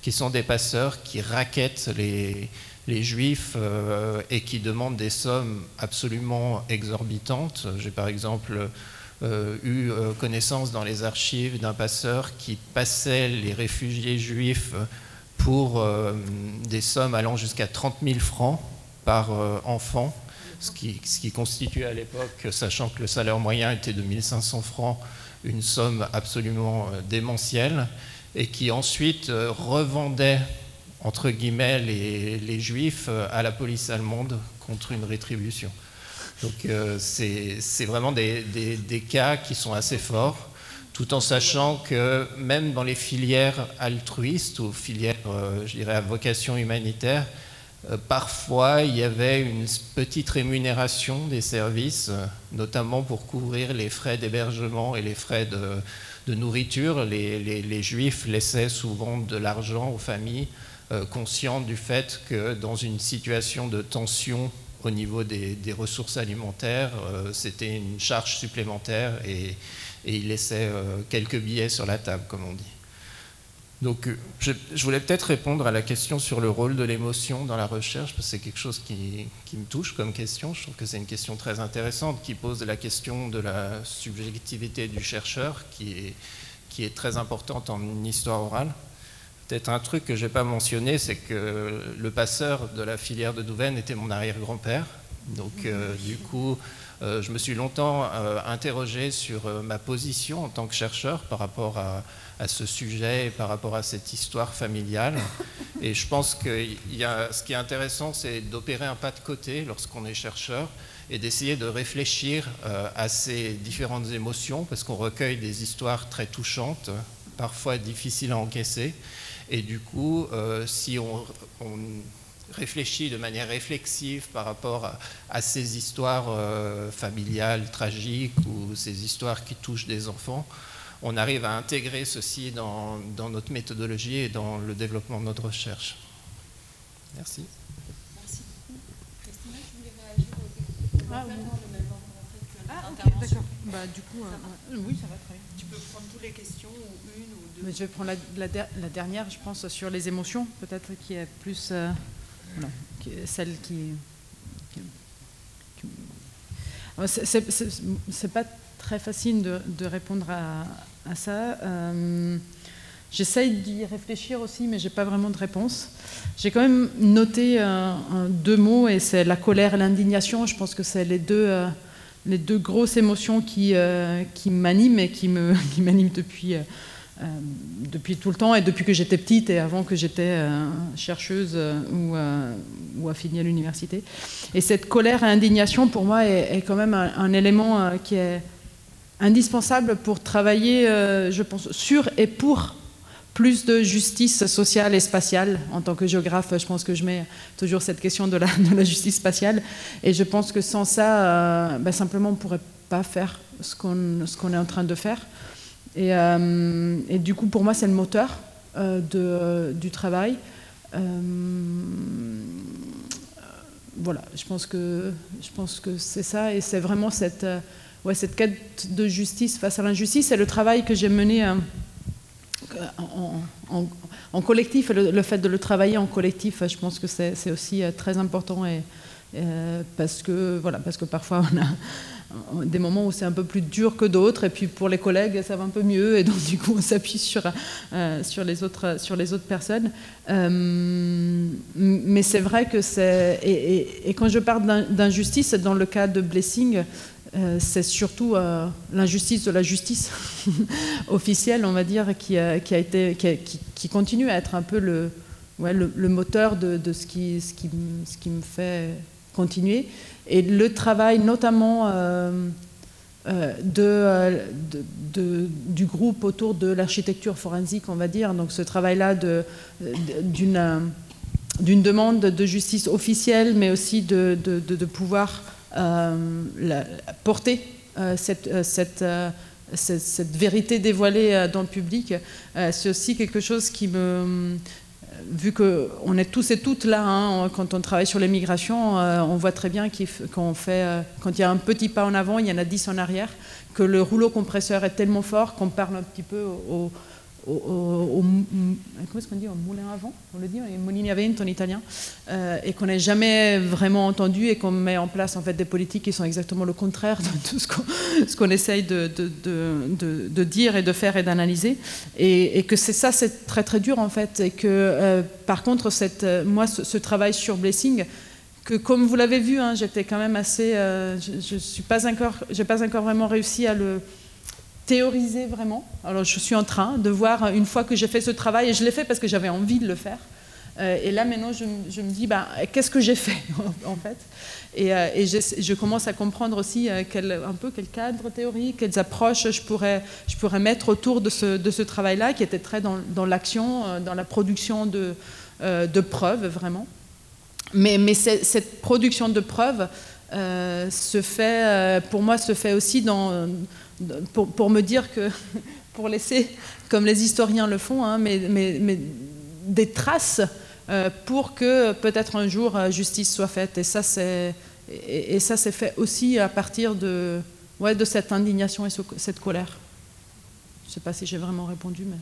qui sont des passeurs qui raquettent les, juifs euh, et qui demandent des sommes absolument exorbitantes. J'ai par exemple euh, eu euh, connaissance dans les archives d'un passeur qui passait les réfugiés juifs pour des sommes allant jusqu'à 30 000 francs par enfant, ce qui, ce qui constitue à l'époque, sachant que le salaire moyen était de 1500 francs, une somme absolument démentielle, et qui ensuite revendait entre guillemets, les, juifs euh, à la police allemande contre une rétribution. Donc euh, c'est vraiment des, cas qui sont assez forts, tout en sachant que même dans les filières altruistes ou filières, euh, je dirais, à vocation humanitaire, parfois il y avait une petite rémunération des services, notamment pour couvrir les frais d'hébergement et les frais de, nourriture. les, juifs laissaient souvent de l'argent aux familles euh, conscient du fait que dans une situation de tension au niveau des, ressources alimentaires, euh, c'était une charge supplémentaire et, il laissait euh, quelques billets sur la table, comme on dit. Donc, je, voulais peut-être répondre à la question sur le rôle de l'émotion dans la recherche, parce que c'est quelque chose qui, me touche comme question. Je trouve que c'est une question très intéressante qui pose la question de la subjectivité du chercheur, qui est, très importante en histoire orale. Peut-être un truc que je n'ai pas mentionné, c'est que le passeur de la filière de Douvaine était mon arrière-grand-père. Donc, euh, du coup, euh, je me suis longtemps euh, interrogé sur ma position en tant que chercheur par rapport à, ce sujet et par rapport à cette histoire familiale. Et je pense que y a, ce qui est intéressant, c'est d'opérer un pas de côté lorsqu'on est chercheur et d'essayer de réfléchir à ces différentes émotions, parce qu'on recueille des histoires très touchantes, parfois difficiles à encaisser. Et du coup, euh, si on, réfléchit de manière réflexive par rapport à, ces histoires euh, familiales tragiques ou ces histoires qui touchent des enfants, on arrive à intégrer ceci dans, notre méthodologie et dans le développement de notre recherche. Merci. Merci. Christina, tu voulais réagir au... Ah, oui. Ah d'accord. Bah, du coup, euh, oui, ça va très bien. Tu peux prendre toutes les questions, ou une ou deux. Mais je vais prendre la, la der- la dernière, je pense, sur les émotions, peut-être, qui est plus euh, celle qui. Euh, c'est- pas très facile de, répondre à, ça. Euh, J'essaye d'y réfléchir aussi, mais j'ai pas vraiment de réponse. J'ai quand même noté euh, deux mots, et c'est la colère et l'indignation. Je pense que c'est les deux, euh, les deux grosses émotions qui, qui m'animent et qui me- [laughs] qui m'animent depuis, depuis tout le temps, et depuis que j'étais petite et avant que j'étais euh, chercheuse euh, ou, euh, ou affiliée à l'université. Et cette colère et indignation, pour moi, est, quand même un, élément euh, qui est indispensable pour travailler, euh, je pense, sur et pour plus de justice sociale et spatiale. En tant que géographe, je pense que je mets toujours cette question de la, justice spatiale. Et je pense que sans ça, euh, ben, simplement, on ne pourrait pas faire ce qu'on est en train de faire. Et, euh, et du coup, pour moi, c'est le moteur euh, de, euh, du travail. Voilà, je pense que, je pense que c'est ça. Et c'est vraiment cette, ouais, cette quête de justice face à l'injustice. C'est le travail que j'ai mené. en, collectif, le, fait de le travailler en collectif, je pense que c'est aussi très important et, parce, que, voilà, parce que parfois on a des moments où c'est un peu plus dur que d'autres et puis pour les collègues ça va un peu mieux et donc [laughs] du coup on s'appuie sur, euh, sur, les autres, sur les autres personnes. Euh, mais c'est vrai que c'est... Et, quand je parle d'in- d'injustice, dans le cas de Blessing, euh, c'est surtout l'injustice de la justice [laughs] officielle, on va dire, qui, a, qui, a été, qui, qui- continue à être un peu le, le, le moteur de, de ce, qui, ce, qui, ce qui me fait continuer. Et le travail, notamment euh, euh, euh, de- du groupe autour de l'architecture forensique, on va dire, donc ce travail-là d'une d'une demande de justice officielle, mais aussi de, de- de- pouvoir porter cette, cette, cette- vérité dévoilée dans le public. C'est aussi quelque chose qui me... Vu qu'on est tous et toutes là, hein, quand on travaille sur les migrations, euh, on voit très bien qu'il qu'on fait, euh, quand il y a un petit pas en avant, il y en a dix en arrière, que le rouleau compresseur est tellement fort qu'on parle un petit peu au, au, comment est-ce qu'on dit, au moulin à vent, on le dit, a vento en italien, euh, et qu'on n'est jamais vraiment entendu et qu'on met en place en fait des politiques qui sont exactement le contraire de tout ce qu'on essaye de, dire et de faire et d'analyser, et, que c'est ça, c'est très très dur en fait, et que euh, par contre, euh, moi, ce, travail sur Blessing, que comme vous l'avez vu, hein, j'étais quand même assez, je suis pas pas encore vraiment réussi à le théoriser vraiment. Alors je suis en train de voir une fois que j'ai fait ce travail, et je l'ai fait parce que j'avais envie de le faire. Euh, et là maintenant je, me- dis, bah, qu'est-ce que j'ai fait [laughs] en fait? Et, euh, je, commence à comprendre aussi euh, un peu quel cadre théorique, quelles approches je pourrais, je pourrais mettre autour de ce, de ce travail-là, qui était très dans, dans l'action, euh, dans la production de, euh, de preuves vraiment. Mais, mais cette production de preuves euh, se fait, euh, pour moi, se fait aussi dans- pour, pour me dire que, [laughs] pour laisser, comme les historiens le font, hein, mais, mais- mais des traces euh, pour que peut-être un jour euh, justice soit faite. Et ça, c'est et, et ça, c'est fait aussi à partir de, ouais, de cette indignation et ce- cette colère. Je ne sais pas si j'ai vraiment répondu, mais.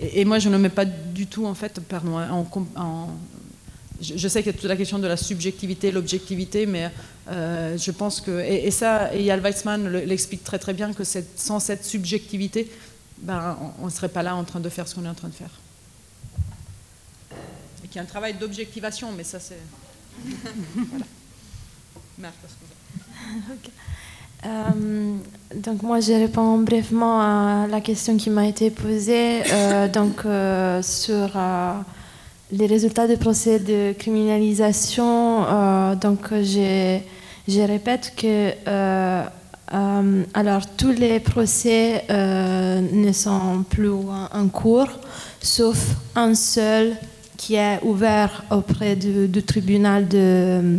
Et, moi, je ne mets pas du tout, en fait, pardon, hein, en- je, sais qu'il y a toute la question de la subjectivité, l'objectivité, mais euh, je pense que, et, ça, et Yal Weizmann le- l'explique très très bien, que sans cette subjectivité, ben, on ne serait pas là en train de faire ce qu'on est en train de faire. Et qu'il y a un travail d'objectivation, mais ça c'est... [laughs] voilà. [laughs] Euh, donc moi je réponds brièvement à la question qui m'a été posée euh, donc sur les résultats du procès de criminalisation. euh, donc je, je répète que euh, euh, alors tous les procès ne sont plus en, cours, sauf un seul qui est ouvert auprès du, du tribunal de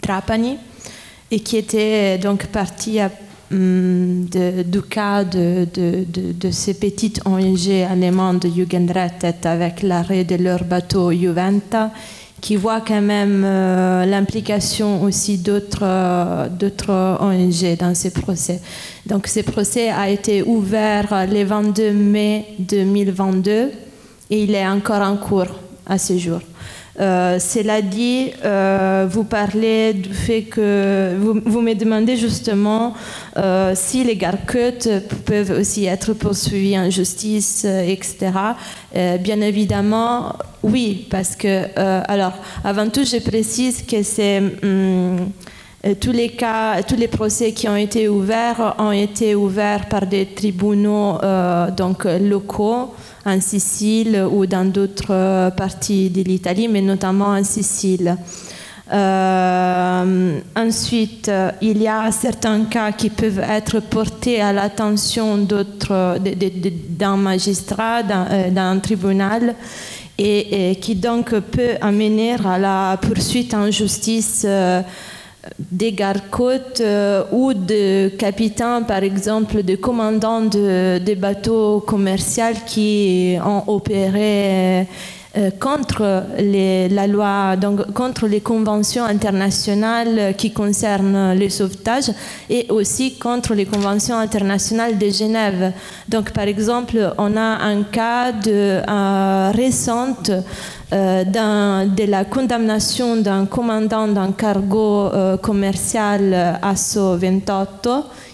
Trapani et qui était donc partie à, de- du cas de, de- de- de ces petites ONG allemandes Jugendrettet avec l'arrêt de leur bateau Juventa qui voit quand même euh, l'implication aussi d'autres euh, d'autres ONG dans ces procès. Donc ce procès a été ouvert le 22 mai 2022 et il est encore en cours à ce jour. Euh, cela dit, euh, vous parlez du fait que vous, me demandez justement euh, si les garcotes peuvent aussi être poursuivis en justice, etc. bien évidemment, oui, parce que, alors, avant tout, je précise que c'est. Hum, tous les cas, tous les procès qui ont été ouverts ont été ouverts par des tribunaux donc locaux en Sicile ou dans d'autres parties de l'Italie, mais notamment en Sicile. Euh, ensuite, il y a certains cas qui peuvent être portés à l'attention d'autres, d'un magistrat, d'un, euh, tribunal, et, qui donc peut amener à la poursuite en justice. Euh, des gardes-côtes euh, ou de capitaines, par exemple, de commandants de, bateaux commerciaux qui ont opéré euh, contre les, la loi, contre les conventions internationales qui concernent le sauvetage et aussi contre les conventions internationales de Genève. Donc, par exemple, on a un cas de euh, euh, de la condamnation d'un commandant d'un cargo euh, commercial ASSO 28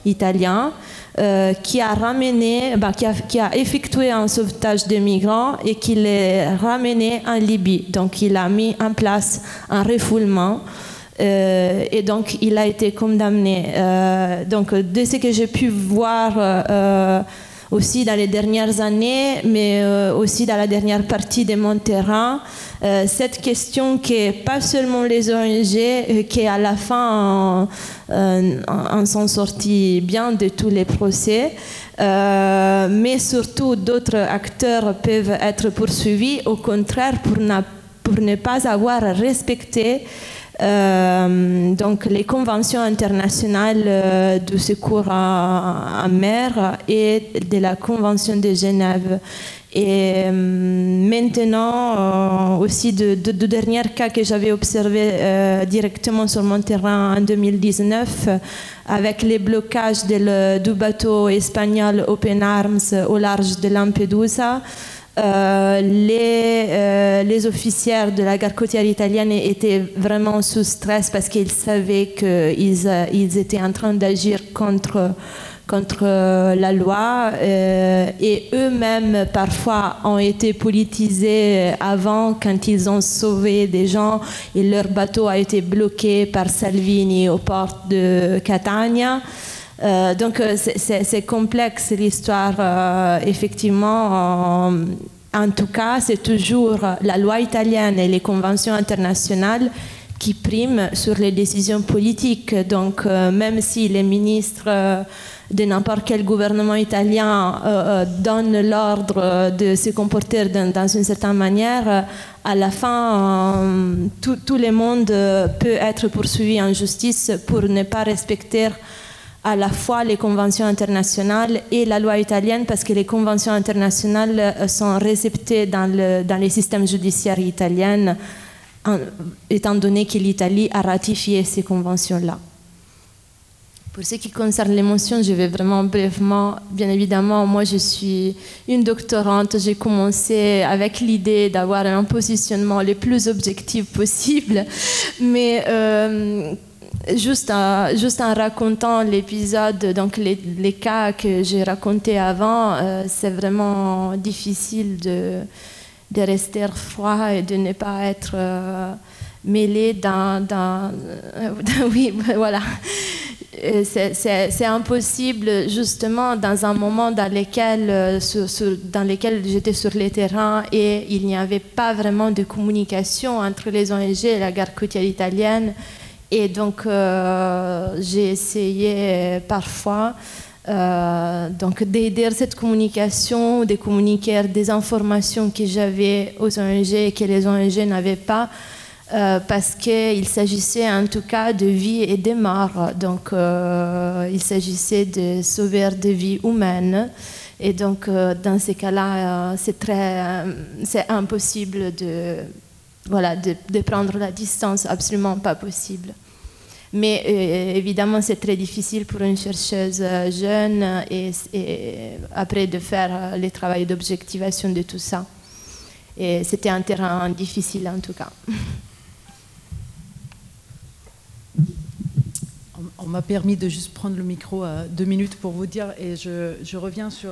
italien euh, qui a ramené, bah, qui, a, effectué un sauvetage de migrants et qui les ramené en Libye. Donc il a mis en place un refoulement. et donc il a été condamné. donc de ce que j'ai pu voir aussi dans les dernières années, mais euh, aussi dans la dernière partie de mon terrain, euh, cette question qui est pas seulement les ONG, euh, qui à la fin en, sont sortis bien de tous les procès, mais surtout d'autres acteurs peuvent être poursuivis, au contraire, pour, ne pas avoir respecté euh, donc les conventions internationales euh, secours en, mer et de la Convention de Genève. Et euh, maintenant, aussi de, deux derniers cas que j'avais observés directement sur mon terrain en 2019, avec les blocages du bateau espagnol Open Arms au large de Lampedusa. Euh, les, euh, les officiers de la garde côtière italienne étaient vraiment sous stress parce qu'ils savaient qu'ils euh, ils étaient en train d'agir contre, contre la loi et eux-mêmes parfois ont été politisés avant quand ils ont sauvé des gens et leur bateau a été bloqué par Salvini aux portes de Catania. Euh, donc euh, c'est complexe l'histoire, euh, effectivement. En, tout cas, c'est toujours la loi italienne et les conventions internationales qui priment sur les décisions politiques. Donc même si les ministres de n'importe quel gouvernement italien donnent l'ordre de se comporter dans, une certaine manière, à la fin, tout, le monde peut être poursuivi en justice pour ne pas respecter à la fois les conventions internationales et la loi italienne parce que les conventions internationales euh, sont réceptées dans, dans les systèmes judiciaires italiens étant donné que l'Italie a ratifié ces conventions-là. Pour ce qui concerne l'émotion, je vais vraiment brièvement. Bien évidemment, moi, je suis une doctorante. J'ai commencé avec l'idée d'avoir un positionnement le plus objectif possible. Mais euh, juste, en, juste en racontant l'épisode, donc les, les, cas que j'ai racontés avant, euh, c'est vraiment difficile de, de, rester froid et de ne pas être euh, mêlé dans, dans, [laughs] oui, voilà. C'est impossible justement dans un moment dans lequel, euh, dans lequel j'étais sur le terrain et il n'y avait pas vraiment de communication entre les ONG et la garde côtière italienne. Et donc, euh, j'ai essayé parfois euh, donc d'aider cette communication, de communiquer des informations que j'avais aux ONG et que les ONG n'avaient pas, euh, parce qu'il s'agissait en tout cas de vie et de mort. Donc, il s'agissait de sauver des vies humaines. Et donc, dans ces cas-là, c'est très, impossible de voilà, de, prendre la distance, absolument pas possible. Mais euh, évidemment, c'est très difficile pour une chercheuse euh, jeune et, et, après de faire le travail d'objectivation de tout ça. Et c'était un terrain difficile en tout cas. [laughs] On m'a permis de juste prendre le micro à deux minutes pour vous dire, et je, reviens sur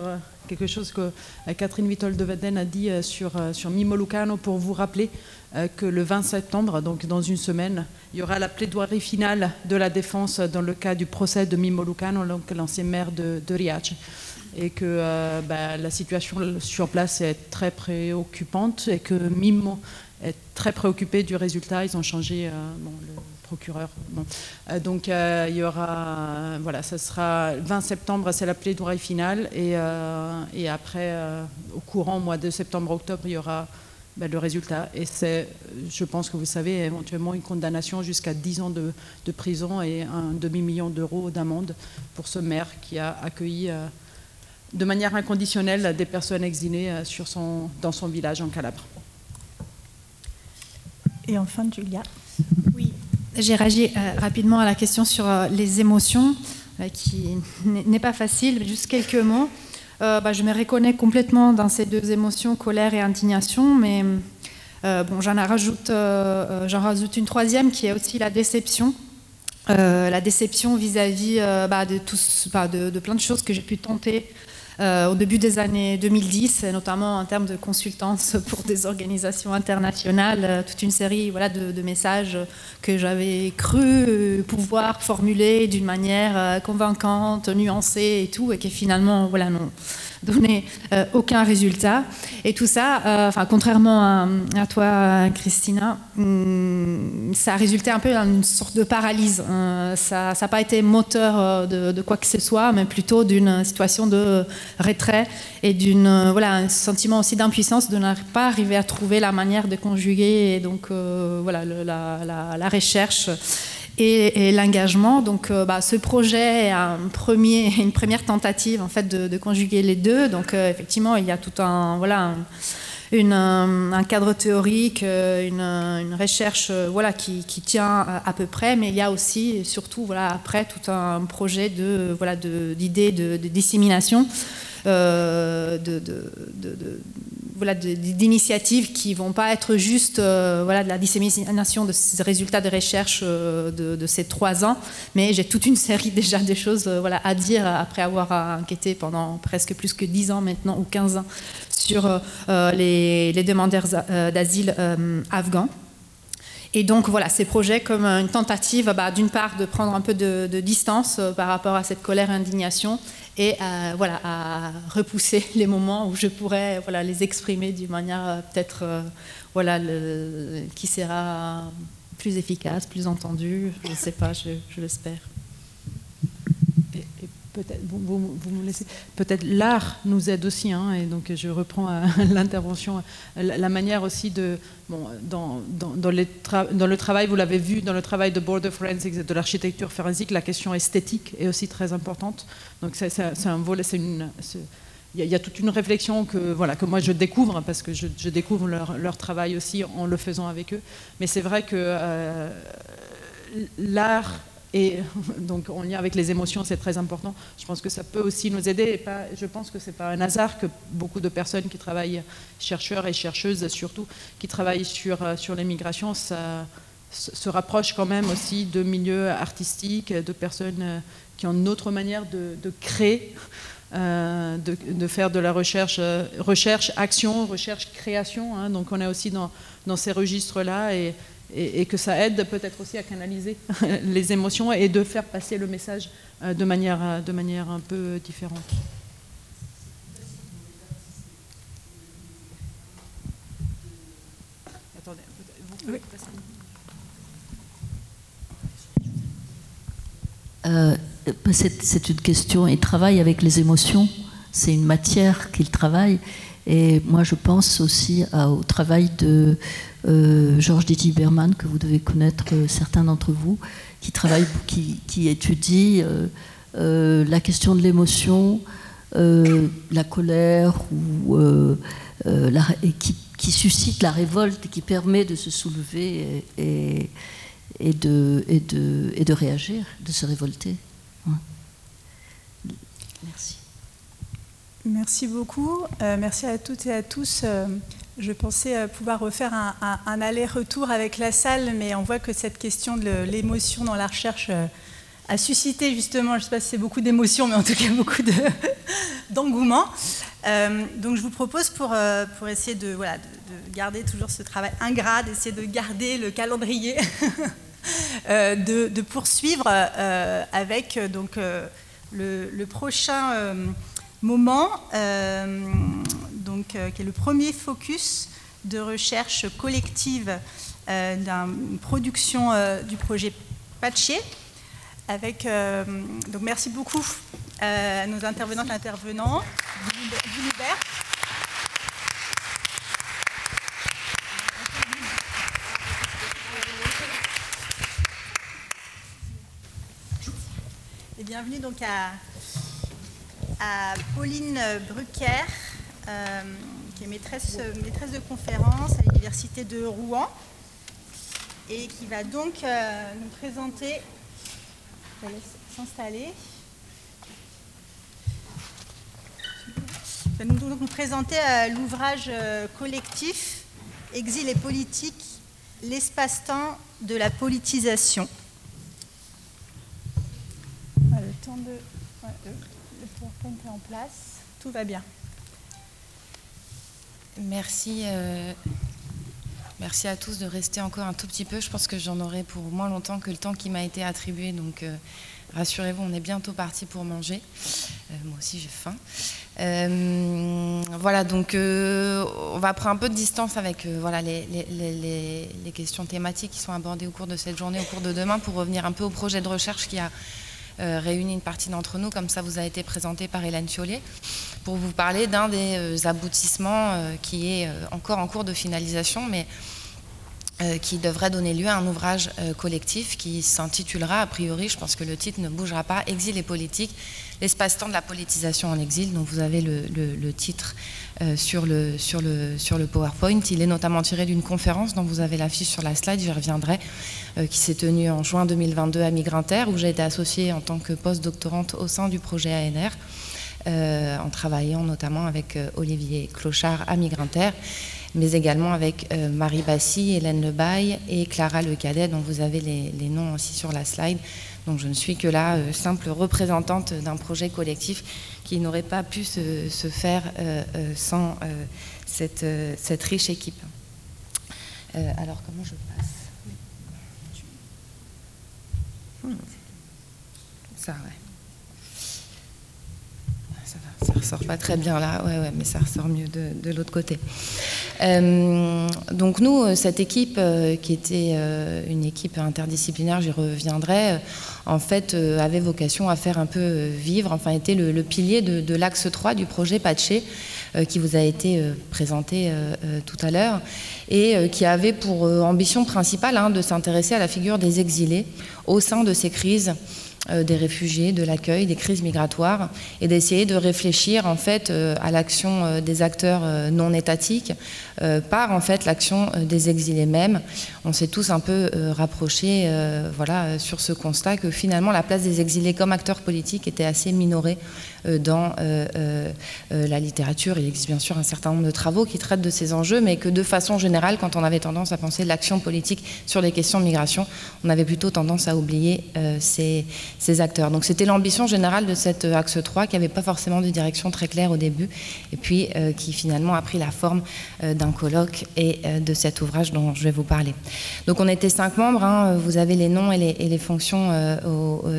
quelque chose que Catherine Wittol de Veden a dit sur, sur Mimo Lucano pour vous rappeler que le 20 septembre, donc dans une semaine, il y aura la plaidoirie finale de la défense dans le cas du procès de Mimo Lucano, l'ancien maire de, de Riace et que euh, bah, la situation sur place est très préoccupante et que Mimo est très préoccupé du résultat. Ils ont changé euh, le procureur. Bon. Euh, donc il y aura, voilà, ça sera 20 septembre, c'est la plaidoirie finale et, et après, au courant mois de septembre-octobre, il y aura ben, le résultat. Et c'est, je pense que vous savez, éventuellement une condamnation jusqu'à 10 ans de, de prison et un demi-million d'euros d'amende pour ce maire qui a accueilli euh, de manière inconditionnelle des personnes exilées euh, sur son, dans son village en Calabre. Et enfin, Julia. Oui, j'ai réagi euh, rapidement à la question sur euh, les émotions, euh, qui n'est pas facile, juste quelques mots. Bah, je me reconnais complètement dans ces deux émotions, colère et indignation, mais bon, j'en rajoute, une troisième qui est aussi la déception. la déception vis-à-vis -vis, bah, de, bah, de, plein de choses que j'ai pu tenter au début des années 2010, notamment en termes de consultance [laughs] pour des organisations internationales, toute une série voilà, de, de messages que j'avais cru pouvoir formuler d'une manière convaincante, nuancée et tout, et qui finalement voilà, non, donné euh, aucun résultat. Et tout ça, euh, enfin, contrairement à, toi, Christina, hum, ça a résulté un peu dans une sorte de paralyse. Euh, ça n'a pas été moteur de, de, quoi que ce soit, mais plutôt d'une situation de retrait et d'un voilà, un sentiment aussi d'impuissance de ne pas arriver à trouver la manière de conjuguer donc voilà, la, la, la recherche et, l'engagement. Donc, euh, bah, ce projet est [laughs] une première tentative en fait de, conjuguer les deux. Donc, euh, effectivement, il y a tout un voilà. Un, une, un, cadre théorique, une, une recherche voilà, qui, tient à, peu près, mais il y a aussi, surtout, voilà, après, tout un projet de, voilà, d'idées de, dissémination euh, de, voilà, d'initiatives qui vont pas être juste euh, voilà, de la dissémination de ces résultats de recherche euh, de, ces trois ans, mais j'ai toute une série [laughs] déjà de choses euh, à dire après avoir enquêté pendant presque plus que 10 ans maintenant, ou 15 ans, sur les, demandeurs d'asile afghans. Et donc voilà, ces projets comme une tentative bah, d'une part de prendre un peu de, distance euh, par rapport à cette colère et indignation et euh, voilà, à repousser [laughs] les moments où je pourrais voilà, les exprimer d'une manière euh, peut-être euh, voilà, qui sera plus efficace, plus entendue, je ne sais pas, je l'espère. Peut-être l'art nous aide aussi hein, et donc je reprends euh, [laughs] l'intervention la, manière aussi de bon dans, le travail vous l'avez vu dans le travail de border forensics et de l'architecture forensique la question esthétique est aussi très importante donc c'est un volet c'est une il y, a toute une réflexion que, voilà, que moi je découvre, parce que je, découvre leur, leur, travail aussi en le faisant avec eux. Mais c'est vrai que euh, l'art et [laughs] donc en lien avec les émotions, c'est très important. Je pense que ça peut aussi nous aider. Je pense que c'est pas un hasard que beaucoup de personnes qui travaillent, chercheurs et chercheuses surtout, qui travaillent sur, sur l'immigration, ça se rapprochent quand même aussi de milieux artistiques, de personnes qui ont une autre manière de, créer. Euh, de, faire de la recherche, euh, recherche, action, recherche, création. Hein. Donc on est aussi dans, ces registres-là et, et, que ça aide peut-être aussi à canaliser [laughs] les émotions et de faire passer le message euh, de, manière, de manière un peu différente. Attendez, vous pouvez passer. Euh, c'est une question, il travaille avec les émotions, c'est une matière qu'il travaille. Et moi, je pense aussi au travail de euh, Georges Didier Berman, que vous devez connaître euh, certains d'entre vous, qui travaille, qui, qui étudie euh, la question de l'émotion, la colère, ou, la, et qui qui suscite la révolte et qui permet de se soulever et, de, et, de, et de réagir, de se révolter. Merci. Merci beaucoup. Euh, merci à toutes et à tous. Euh, je pensais euh, pouvoir refaire un, aller-retour avec la salle, mais on voit que cette question de l'émotion dans la recherche a suscité justement, je ne sais pas si c'est beaucoup d'émotions, mais en tout cas beaucoup [laughs] d'engouement. donc je vous propose pour, pour essayer de, voilà, de, de, garder toujours ce travail ingrat, d'essayer de garder le calendrier, [laughs] de, poursuivre avec donc, le, prochain moment, euh, donc, euh, qui est le premier focus de recherche collective euh, d'une production du projet Patché. Avec, donc merci beaucoup à nos intervenantes et intervenants. Et bienvenue donc à à Pauline Brucker, euh, qui est maîtresse, de conférence à l'Université de Rouen, et qui va donc euh, nous présenter. Je laisse s'installer. nous présenter euh, l'ouvrage collectif Exil et politique, l'espace-temps de la politisation. le temps de en place. Tout va bien. Merci. Euh, merci à tous de rester encore un tout petit peu. Je pense que j'en aurai pour moins longtemps que le temps qui m'a été attribué. Donc euh, rassurez-vous, on est bientôt parti pour manger. Euh, moi aussi j'ai faim. voilà, donc on va prendre un peu de distance avec voilà, les, les, les, questions thématiques qui sont abordées au cours de cette journée, au cours de demain, pour revenir un peu au projet de recherche qui a réuni une partie d'entre nous, comme ça vous a été présenté par Hélène Thiollet, pour vous parler d'un des euh, aboutissements euh, qui est encore en cours de finalisation, mais qui devrait donner lieu à un ouvrage collectif qui s'intitulera, a priori, je pense que le titre ne bougera pas, Exil et politique, l'espace-temps de la politisation en exil, dont vous avez le, titre sur, le, sur, le, PowerPoint. Il est notamment tiré d'une conférence dont vous avez l'affiche sur la slide, j'y reviendrai, euh, qui s'est tenue en juin 2022 à Migrinter, où j'ai été associée en tant que post-doctorante au sein du projet ANR, euh, en travaillant notamment avec euh, Olivier Clochard à Migrinter, mais également avec Marie Bassi, Hélène Lebaille et Clara Le Cadet, dont vous avez les, noms aussi sur la slide. Donc je ne suis que la simple représentante d'un projet collectif qui n'aurait pas pu se, faire sans cette, cette, riche équipe. alors comment je passe? Ça, ouais. Ça, ressort pas très bien là, ouais, ouais, mais ça ressort mieux de, l'autre côté. Euh, donc nous, euh, cette équipe euh, qui était une équipe interdisciplinaire, j'y reviendrai, en fait avait vocation à faire un peu vivre, enfin était le, pilier de, l'axe 3 du projet Patché, qui vous a été présenté tout à l'heure, et qui avait pour ambition principale hein, de s'intéresser à la figure des exilés au sein de ces crises des réfugiés, de l'accueil, des crises migratoires, et d'essayer de réfléchir en fait euh, à l'action euh, des acteurs non étatiques par en fait l'action des exilés mêmes. On s'est tous un peu rapprochés, voilà, sur ce constat que finalement la place des exilés comme acteurs politiques était assez minorée dans la littérature. Il existe bien sûr un certain nombre de travaux qui traitent de ces enjeux, mais que de façon générale, quand on avait tendance à penser l'action politique sur les questions de migration, on avait plutôt tendance à oublier ces acteurs. Donc c'était l'ambition générale de cet euh, axe 3 qui n'avait pas forcément de direction très claire au début et puis euh, qui finalement a pris la forme euh, d'un colloque et de cet ouvrage dont je vais vous parler. Donc on était cinq membres, hein. vous avez les noms et les, fonctions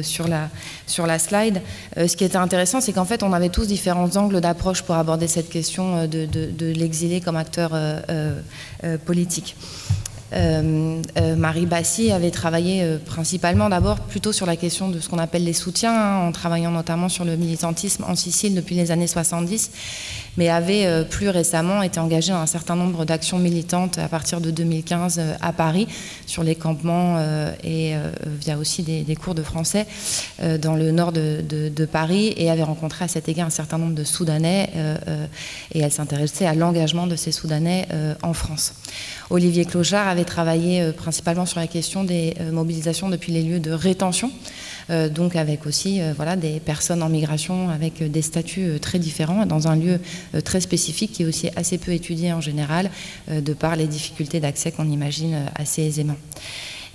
sur, la, sur la slide. ce qui était intéressant, c'est qu'en fait on avait tous différents angles d'approche pour aborder cette question de, de l'exilé comme acteur politique. Marie Bassi avait travaillé principalement d'abord plutôt sur la question de ce qu'on appelle les soutiens, hein, en travaillant notamment sur le militantisme en Sicile depuis les années 70 mais avait euh, plus récemment été engagé dans un certain nombre d'actions militantes à partir de 2015 euh, à Paris, sur les campements euh, et via aussi des, cours de français dans le nord de, Paris, et avait rencontré à cet égard un certain nombre de Soudanais, et elle s'intéressait à l'engagement de ces Soudanais en France. Olivier Clochard avait travaillé principalement sur la question des mobilisations depuis les lieux de rétention. Euh, donc avec aussi euh, voilà, des personnes en migration avec euh, des statuts très différents dans un lieu très spécifique qui est aussi assez peu étudié en général de par les difficultés d'accès qu'on imagine assez aisément.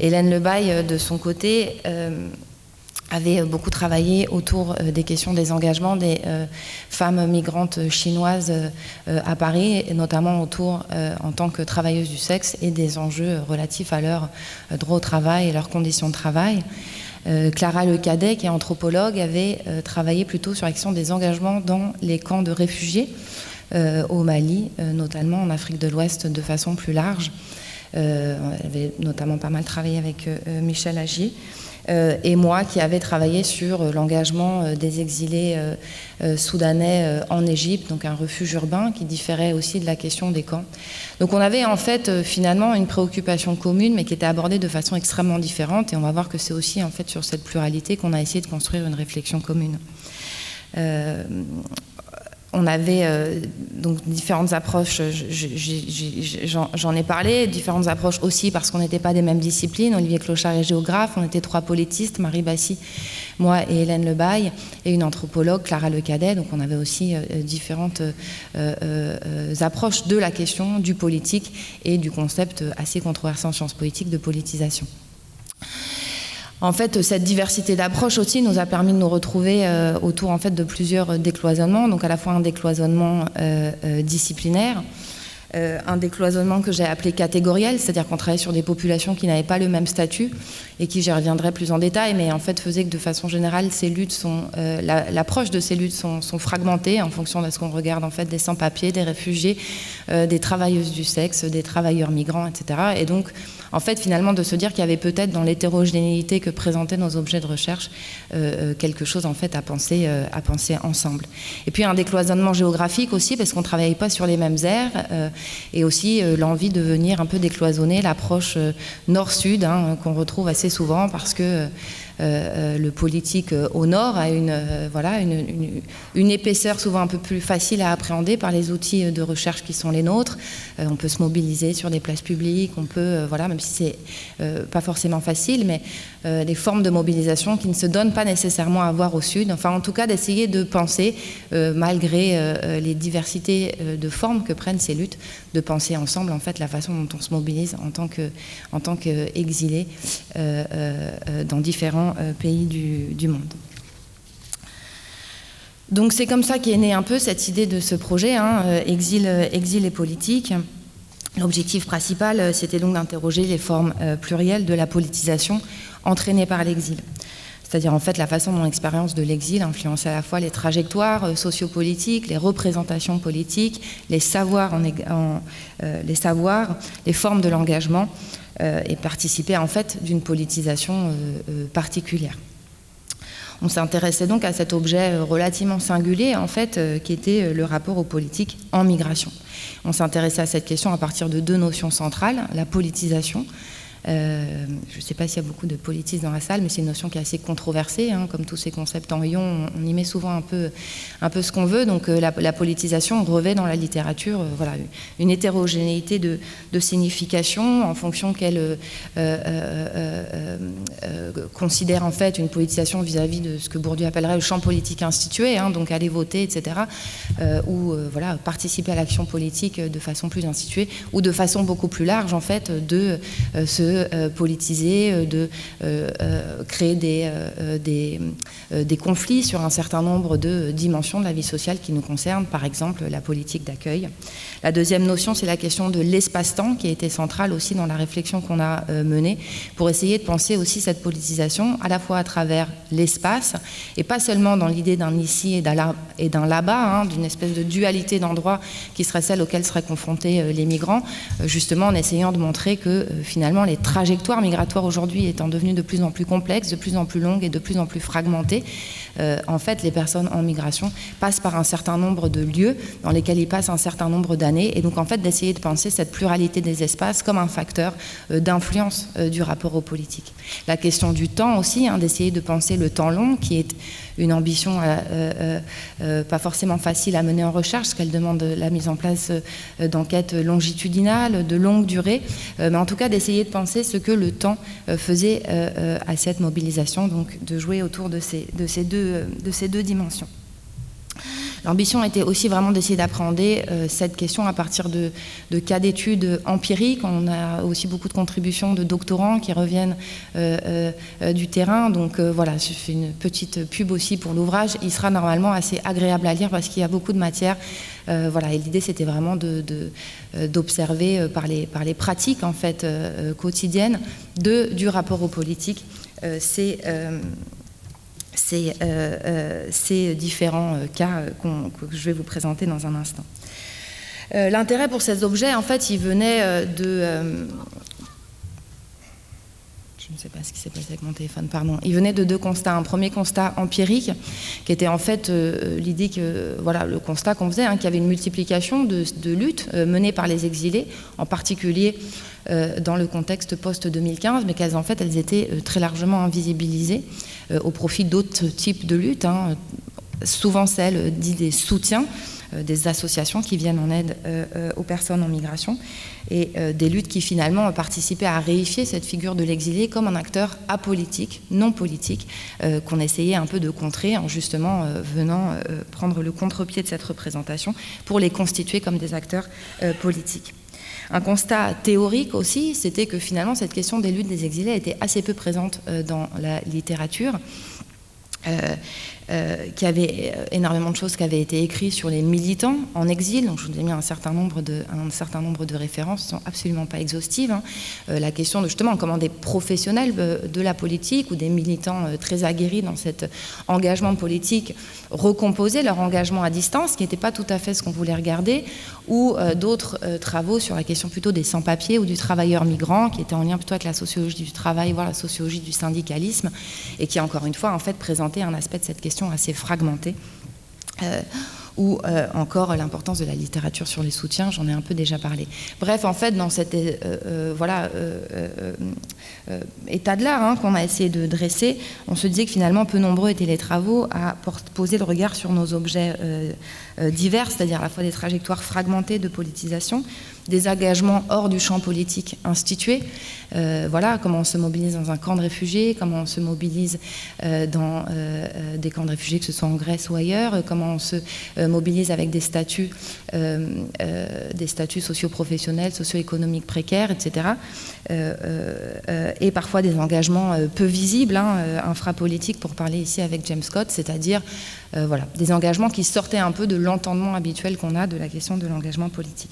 Hélène Lebaille, de son côté, avait beaucoup travaillé autour des questions des engagements des femmes migrantes chinoises à Paris, et notamment autour en tant que travailleuses du sexe et des enjeux relatifs à leur droit au travail et leurs conditions de travail. Euh, Clara Le Cadet, qui est anthropologue, avait euh, travaillé plutôt sur la question des engagements dans les camps de réfugiés euh, au Mali, notamment en Afrique de l'Ouest de façon plus large. elle avait notamment pas mal travaillé avec Michel Agier. Euh, et moi qui avais travaillé sur euh, l'engagement euh, des exilés soudanais en Égypte, donc un refuge urbain qui différait aussi de la question des camps. Donc on avait en fait finalement une préoccupation commune, mais qui était abordée de façon extrêmement différente, et on va voir que c'est aussi en fait sur cette pluralité qu'on a essayé de construire une réflexion commune on avait euh, donc différentes approches, j'en ai parlé, différentes approches aussi parce qu'on n'était pas des mêmes disciplines. Olivier Clochard est géographe, on était trois politistes, Marie Bassi, moi et Hélène Lebaille, et une anthropologue, Clara Lecadet. Donc on avait aussi euh, différentes euh, approches de la question du politique et du concept assez controversé en sciences politiques de politisation. En fait, cette diversité d'approches aussi nous a permis de nous retrouver euh, autour de plusieurs décloisonnements, donc à la fois un décloisonnement euh, euh, un décloisonnement que j'ai appelé catégoriel, c'est-à-dire qu'on travaillait sur des populations qui n'avaient pas le même statut et qui, j'y reviendrai plus en détail, mais en fait faisait que de façon générale, ces luttes sont, l'approche de ces luttes sont, fragmentées en fonction de ce qu'on regarde en fait des sans-papiers, des réfugiés, des travailleuses du sexe, des travailleurs migrants, etc. Et donc en fait, finalement, de se dire qu'il y avait peut-être dans l'hétérogénéité que présentaient nos objets de recherche euh, euh, quelque chose en fait à penser, euh, à penser ensemble. Et puis un décloisonnement géographique aussi, parce qu'on travaillait pas sur les mêmes aires, et aussi l'envie de venir un peu décloisonner l'approche nord-sud hein, qu'on retrouve assez souvent, parce que euh, euh, le politique euh, au nord a une, voilà, une, épaisseur souvent un peu plus facile à appréhender par les outils de recherche qui sont les nôtres. on peut se mobiliser sur des places publiques, on peut, voilà, même si c'est pas forcément facile, mais des formes de mobilisation qui ne se donnent pas nécessairement à voir au sud. Enfin, en tout cas, d'essayer de penser, malgré les diversités de formes que prennent ces luttes, de penser ensemble en fait la façon dont on se mobilise en tant que en tant qu'exilé dans différents euh, pays du, monde. Donc c'est comme ça qu'est née un peu cette idée de ce projet, hein, euh, exil, euh, exil et politique. L'objectif principal, c'était donc d'interroger les formes plurielles de la politisation entraînée par l'exil c'est-à-dire en fait la façon dont l'expérience de l'exil influençait à la fois les trajectoires sociopolitiques, les représentations politiques, les savoirs, les, savoirs les formes de l'engagement, euh, et participer en fait d'une politisation euh, euh, particulière. On s'intéressait donc à cet objet relativement singulier, en fait, qui était le rapport aux politiques en migration. On s'intéressait à cette question à partir de deux notions centrales, la politisation, euh, je ne sais pas s'il y a beaucoup de politistes dans la salle, mais c'est une notion qui est assez controversée. Hein, comme tous ces concepts en ion, on, y met souvent un peu, un peu ce qu'on veut. Donc euh, la, politisation revêt dans la littérature euh, voilà, une hétérogénéité de, signification en fonction qu'elle considère en fait une politisation vis-à-vis de ce que Bourdieu appellerait le champ politique institué, hein, donc aller voter, etc. ou voilà, participer à l'action politique de façon plus instituée, ou de façon beaucoup plus large en fait de ce se politiser, de créer des, des, conflits sur un certain nombre de dimensions de la vie sociale qui nous concernent, par exemple la politique d'accueil. La deuxième notion, c'est la question de l'espace-temps qui a été centrale aussi dans la réflexion qu'on a euh, menée pour essayer de penser aussi cette politisation à la fois à travers l'espace et pas seulement dans l'idée d'un ici et d'un là-bas, hein, d'une espèce de dualité d'endroits qui serait celle auquel seraient confrontés euh, les migrants, euh, justement en essayant de montrer que finalement les trajectoires migratoires aujourd'hui étant devenues de plus en plus complexes, de plus en plus longues et de plus en plus fragmentées, en fait les personnes en migration passent par un certain nombre de lieux dans lesquels ils passent un certain nombre d'années et donc en fait d'essayer de penser cette pluralité des espaces comme un facteur euh, d'influence euh, du rapport aux politiques. La question du temps aussi, hein, d'essayer de penser le temps long, qui est une ambition euh, pas forcément facile à mener en recherche, parce qu'elle demande la mise en place d'enquêtes longitudinales, de longue durée, mais en tout cas d'essayer de penser ce que le temps faisait à cette mobilisation, donc de jouer autour de ces, de ces deux dimensions. L'ambition était aussi vraiment d'essayer d'appréhender euh, cette question à partir de, cas d'études empiriques. On a aussi beaucoup de contributions de doctorants qui reviennent euh, euh, du terrain. Donc voilà, je fais une petite pub aussi pour l'ouvrage. Il sera normalement assez agréable à lire parce qu'il y a beaucoup de matière. voilà, et l'idée c'était vraiment d'observer par, les, pratiques en fait quotidiennes du rapport aux politiques. c'est ces, euh, euh, différents euh, cas que je vais vous présenter dans un instant. L'intérêt pour ces objets, en fait, il venait de... je ne sais pas ce qui s'est passé avec mon téléphone, pardon. Il venait de deux constats. Un premier constat empirique, qui était en fait l'idée que, voilà, le constat qu'on faisait, hein, qu'il y avait une multiplication de, luttes menées par les exilés, en particulier dans le contexte post-2015, mais qu'elles en fait, elles étaient très largement invisibilisées euh, au profit d'autres types de luttes, hein, souvent celles dites des soutiens, euh, des associations qui viennent en aide euh, aux personnes en migration, et des luttes qui finalement ont participé à réifier cette figure de l'exilé comme un acteur apolitique, non politique, qu'on essayait un peu de contrer en justement venant prendre le contre-pied de cette représentation pour les constituer comme des acteurs politiques. Un constat théorique aussi, c'était que finalement cette question des luttes des exilés était assez peu présente euh, dans la littérature. Euh, euh, qui avait euh, énormément de choses qui avaient été écrites sur les militants en exil. Donc je vous ai mis un certain nombre de, références, qui sont absolument pas exhaustives. Hein. la question de justement comment des professionnels de la politique ou des militants très aguerris dans cet engagement politique recomposaient leur engagement à distance, qui n'était pas tout à fait ce qu'on voulait regarder, ou d'autres travaux sur la question plutôt des sans-papiers ou du travailleur migrant, qui était en lien plutôt avec la sociologie du travail, voire la sociologie du syndicalisme, et qui encore une fois en fait présentait un aspect de cette question assez fragmentée. Euh, ou euh, encore l'importance de la littérature sur les soutiens, j'en ai un peu déjà parlé. Bref, en fait, dans cet euh, état de l'art hein, qu'on a essayé de dresser, on se disait que finalement peu nombreux étaient les travaux à poser le regard sur nos objets divers, c'est-à-dire à la fois des trajectoires fragmentées de politisation, des engagements hors du champ politique institué. Euh, voilà, comment on se mobilise dans un camp de réfugiés, comment on se mobilise euh, dans euh, des camps de réfugiés, que ce soit en Grèce ou ailleurs, comment on se mobilise avec des statuts, des statuts socio-professionnels, socio-économiques précaires, etc. et parfois des engagements peu visibles, hein, infrapolitiques, pour parler ici avec James Scott, c'est-à-dire voilà, des engagements qui sortaient un peu de l'entendement habituel qu'on a de la question de l'engagement politique.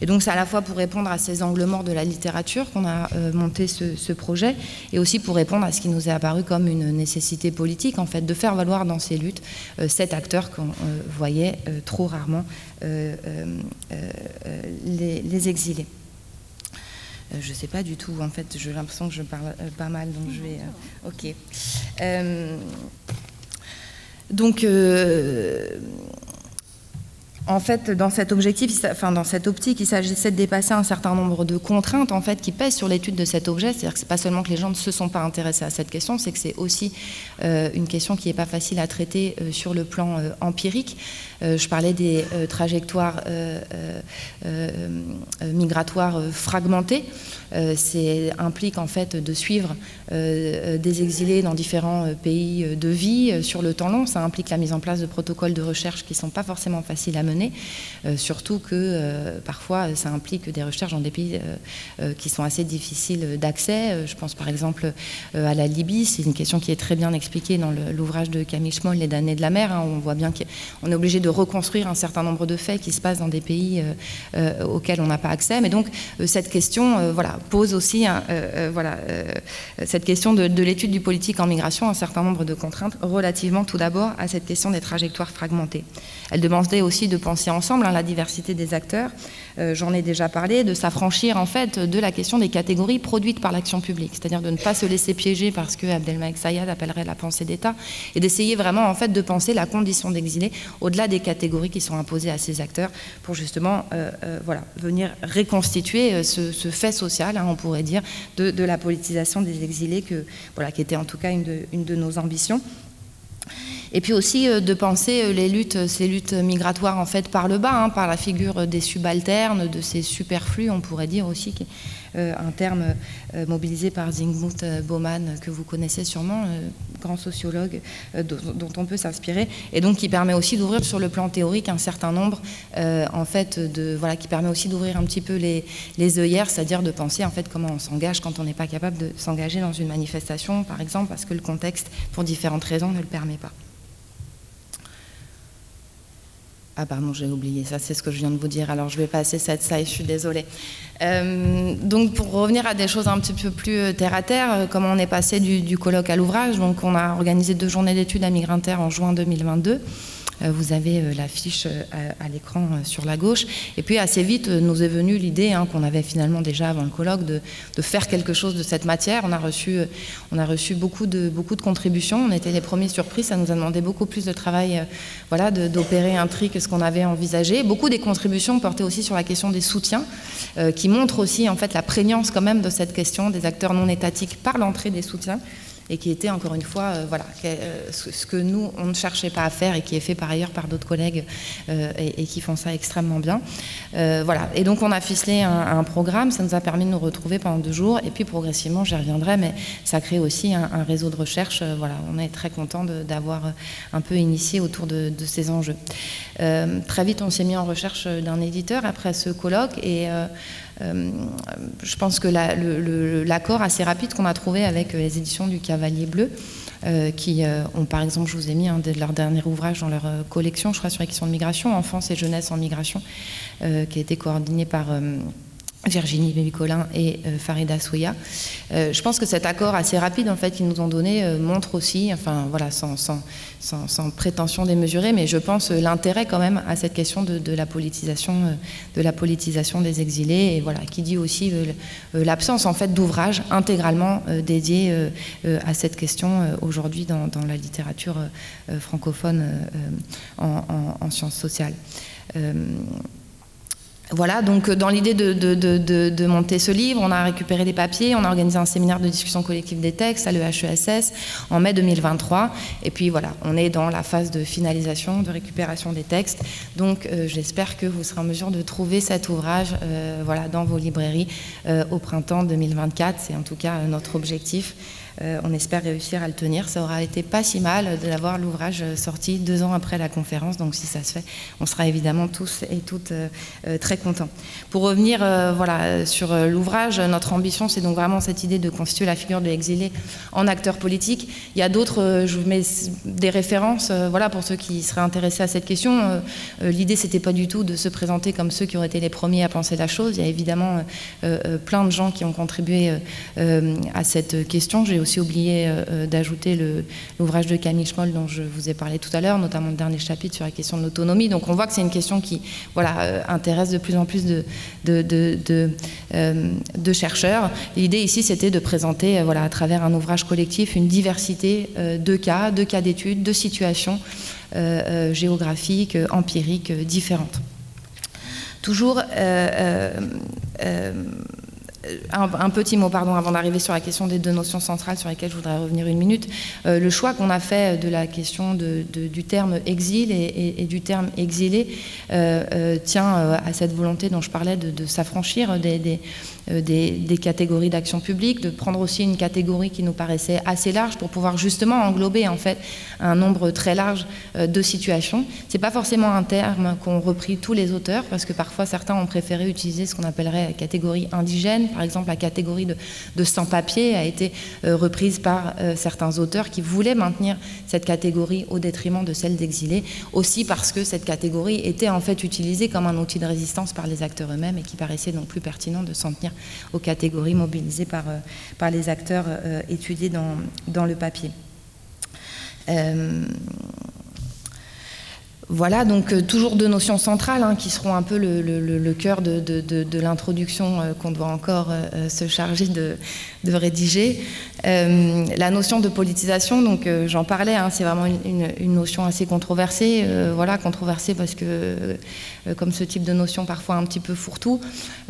Et donc c'est à la fois pour répondre à ces angles morts de la littérature qu'on a euh, monté ce, projet, et aussi pour répondre à ce qui nous est apparu comme une nécessité politique, en fait, de faire valoir dans ces luttes euh, cet acteur qu'on euh, voyait trop rarement, les, exilés. je ne sais pas du tout, en fait, j'ai l'impression que je parle pas mal, donc je vais... ok. Donc en fait, dans cet objectif, enfin dans cette optique, il s'agissait de dépasser un certain nombre de contraintes qui pèsent sur l'étude de cet objet. C'est-à-dire que c'est pas seulement que les gens ne se sont pas intéressés à cette question, c'est que c'est aussi euh, une question qui n'est pas facile à traiter euh, sur le plan euh, empirique. je parlais des trajectoires migratoires fragmentées. c'est implique en fait de suivre des exilés dans différents pays de vie sur le temps long. Ça implique la mise en place de protocoles de recherche qui ne sont pas forcément faciles à mener surtout que parfois ça implique des recherches dans des pays qui sont assez difficiles d'accès. Je pense par exemple à la Libye, c'est une question qui est très bien expliquée dans l'ouvrage de Camille Schmoll, Les damnés de la mer. Hein. On voit bien qu'on est obligé de reconstruire un certain nombre de faits qui se passent dans des pays auxquels on n'a pas accès. Mais donc cette question voilà, pose aussi voilà, cette question de, de l'étude du politique en migration un certain nombre de contraintes relativement tout d'abord à cette question des trajectoires fragmentées. Elle demandait aussi de penser ensemble hein, la diversité des acteurs, euh, j'en ai déjà parlé, de s'affranchir en fait de la question des catégories produites par l'action publique, c'est-à-dire de ne pas se laisser piéger parce que Abdelmalek Sayad appellerait la pensée d'État, et d'essayer vraiment en fait de penser la condition d'exilé au-delà des catégories qui sont imposées à ces acteurs pour justement euh, euh, voilà, venir reconstituer ce, fait social, hein, on pourrait dire, de, la politisation des exilés, que, voilà, qui était en tout cas une de nos ambitions. Et puis aussi euh, de penser euh, les luttes, ces luttes migratoires en fait par le bas, hein, par la figure des subalternes, de ces superflus, on pourrait dire aussi, qui euh, un terme mobilisé par Zygmunt Bauman que vous connaissez sûrement, grand sociologue dont, on peut s'inspirer, et donc qui permet aussi d'ouvrir sur le plan théorique un certain nombre, en fait, de voilà, qui permet aussi d'ouvrir un petit peu les, les œillères, c'est-à-dire de penser en fait comment on s'engage quand on n'est pas capable de s'engager dans une manifestation, par exemple, parce que le contexte, pour différentes raisons, ne le permet pas. Ah pardon, j'ai oublié, ça c'est ce que je viens de vous dire, alors je vais passer cette slide, je suis désolée. Euh, donc pour revenir à des choses un petit peu plus euh, terre à terre, euh, comment on est passé du, du colloque à l'ouvrage, donc on a organisé deux journées d'études à Migrinter en juin 2022. Euh, vous avez euh, l'affiche euh, à, l'écran sur la gauche. Et puis assez vite nous est venue l'idée hein, qu'on avait finalement déjà avant le colloque de, faire quelque chose de cette matière. On a reçu, on a reçu beaucoup, de, beaucoup de contributions. On était les premiers surpris. Ça nous a demandé beaucoup plus de travail voilà, d'opérer un tri que ce qu'on avait envisagé. Beaucoup des contributions portaient aussi sur la question des soutiens, qui montrent aussi en fait la prégnance quand même de cette question des acteurs non étatiques par l'entrée des soutiens et qui était encore une fois euh, voilà, euh, ce que nous, on ne cherchait pas à faire et qui est fait par ailleurs par d'autres collègues euh, et, qui font ça extrêmement bien. voilà. Et donc on a ficelé un, programme, ça nous a permis de nous retrouver pendant deux jours et puis progressivement, j'y reviendrai, mais ça crée aussi un, réseau de recherche. voilà, on est très content d'avoir un peu initié autour de, ces enjeux. très vite, on s'est mis en recherche d'un éditeur après ce colloque et je pense que l'accord assez rapide qu'on a trouvé avec euh, les éditions du Cavalier Bleu, euh, qui ont par exemple, je vous ai mis un de leurs derniers ouvrages dans leur collection, je crois sur la question de migration, enfance et jeunesse en migration, qui a été coordonné par Virginie Bébicolin et euh, Farida Souya. Euh, je pense que cet accord assez rapide en fait qu'ils nous ont donné euh, montre aussi, enfin voilà, sans, sans, sans, prétention démesurée, mais je pense l'intérêt quand même à cette question de, la politisation, de la politisation des exilés et voilà, qui dit aussi l'absence en fait d'ouvrage intégralement dédié à cette question aujourd'hui dans, la littérature francophone en, sciences sociales. Voilà, donc euh, dans l'idée de, monter ce livre, on a récupéré des papiers, on a organisé un séminaire de discussion collective des textes à l'EHESS en mai 2023. Et puis voilà, on est dans la phase de finalisation, de récupération des textes. Donc euh, j'espère que vous serez en mesure de trouver cet ouvrage euh, voilà, dans vos librairies au printemps 2024. C'est en tout cas notre objectif. Euh, on espère réussir à le tenir. Ça aura été pas si mal d'avoir l'ouvrage sorti deux ans après la conférence. Donc si ça se fait, on sera évidemment tous et toutes euh, euh, très contents. Pour revenir voilà, sur l'ouvrage, notre ambition, c'est donc vraiment cette idée de constituer la figure de l'exilé en acteur politique. Il y a d'autres, je vous mets des références voilà, pour ceux qui seraient intéressés à cette question. L'idée, c'était pas du tout de se présenter comme ceux qui auraient été les premiers à penser la chose. Il y a évidemment plein de gens qui ont contribué à cette question. J'ai aussi oublié euh, euh, d'ajouter l'ouvrage de Camille Schmoll dont je vous ai parlé tout à l'heure, notamment le dernier chapitre sur la question de l'autonomie. Donc on voit que c'est une question qui voilà, euh, intéresse de plus en plus de, chercheurs. L'idée ici, c'était de présenter voilà, à travers un ouvrage collectif une diversité de cas, de cas d'études, de situations géographiques, empiriques différentes. Toujours un, petit mot, pardon, avant d'arriver sur la question des deux notions centrales sur lesquelles je voudrais revenir une minute. le choix qu'on a fait de la question du terme exil et, du terme exilé tient à cette volonté dont je parlais de, s'affranchir des euh, des, catégories d'action publique, de prendre aussi une catégorie qui nous paraissait assez large pour pouvoir justement englober en fait un nombre très large euh, de situations. C'est pas forcément un terme qu'ont repris tous les auteurs parce que parfois certains ont préféré utiliser ce qu'on appellerait la catégorie indigène. Par exemple, la catégorie de, sans-papiers a été euh, reprise par certains auteurs qui voulaient maintenir cette catégorie au détriment de celle d'exilés, aussi parce que cette catégorie était en fait utilisée comme un outil de résistance par les acteurs eux-mêmes et qui paraissait donc plus pertinent de s'en tenir aux catégories mobilisées par, euh, par les acteurs euh, étudiés dans, dans, le papier. Euh, voilà, donc toujours deux notions centrales hein, qui seront un peu le, le, cœur de, de, l'introduction qu'on doit encore se charger de, rédiger. la notion de politisation, donc j'en parlais, hein, c'est vraiment une, une, notion assez controversée. voilà, controversée parce que comme ce type de notion parfois un petit peu fourre-tout.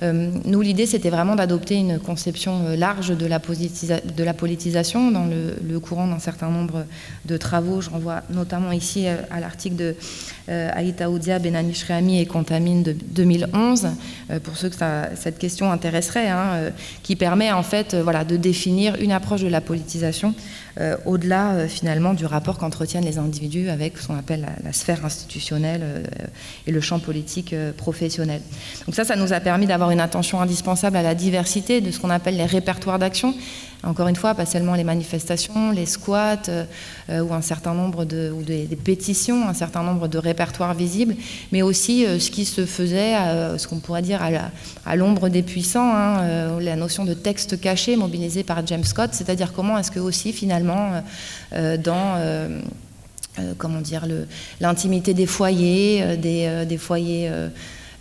Euh, nous, l'idée, c'était vraiment d'adopter une conception euh, large de la, de la politisation dans le, courant d'un certain nombre de travaux. Je renvoie notamment ici à l'article de Aïta Oudia, Benani Shrehami et Contamine de 2011, pour ceux que cette question intéresserait, hein, qui permet en fait voilà, de définir une approche de la politisation euh, au-delà euh, finalement du rapport qu'entretiennent les individus avec ce qu'on appelle la, sphère institutionnelle euh, et le champ politique professionnel. Donc ça, ça nous a permis d'avoir une attention indispensable à la diversité de ce qu'on appelle les répertoires d'action encore une fois, pas seulement les manifestations, les squats euh, ou un certain nombre de des, pétitions, un certain nombre de répertoires visibles, mais aussi euh, ce qui se faisait, euh, ce qu'on pourrait dire à l'ombre des puissants, hein, la notion de texte caché mobilisé par James Scott, c'est-à-dire comment est-ce que aussi finalement dans comment dire l'intimité des foyers, des, foyers euh,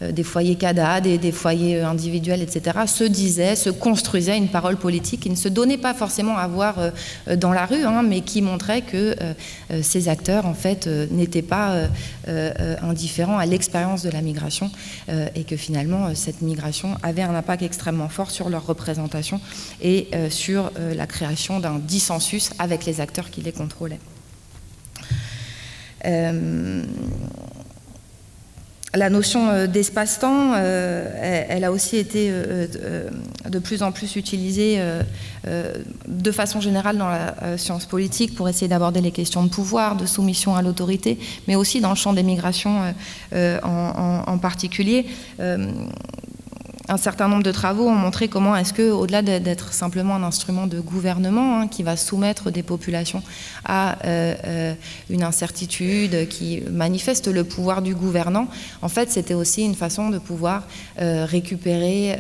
des foyers CADA, des, foyers euh, individuels, etc., se disait, se construisait une parole politique qui ne se donnait pas forcément à voir euh, dans la rue, hein, mais qui montrait que ces acteurs, en fait, n'étaient pas indifférents à l'expérience de la migration et que finalement, cette migration avait un impact extrêmement fort sur leur représentation et sur la création d'un dissensus avec les acteurs qui les contrôlaient la notion euh, d'espace-temps, euh, elle, a aussi été euh, de plus en plus utilisée de façon générale dans la science politique pour essayer d'aborder les questions de pouvoir, de soumission à l'autorité, mais aussi dans le champ des migrations en, particulier un certain nombre de travaux ont montré comment est-ce que, au-delà d'être simplement un instrument de gouvernement hein, qui va soumettre des populations à euh, euh, une incertitude, qui manifeste le pouvoir du gouvernant, en fait, c'était aussi une façon de pouvoir euh, récupérer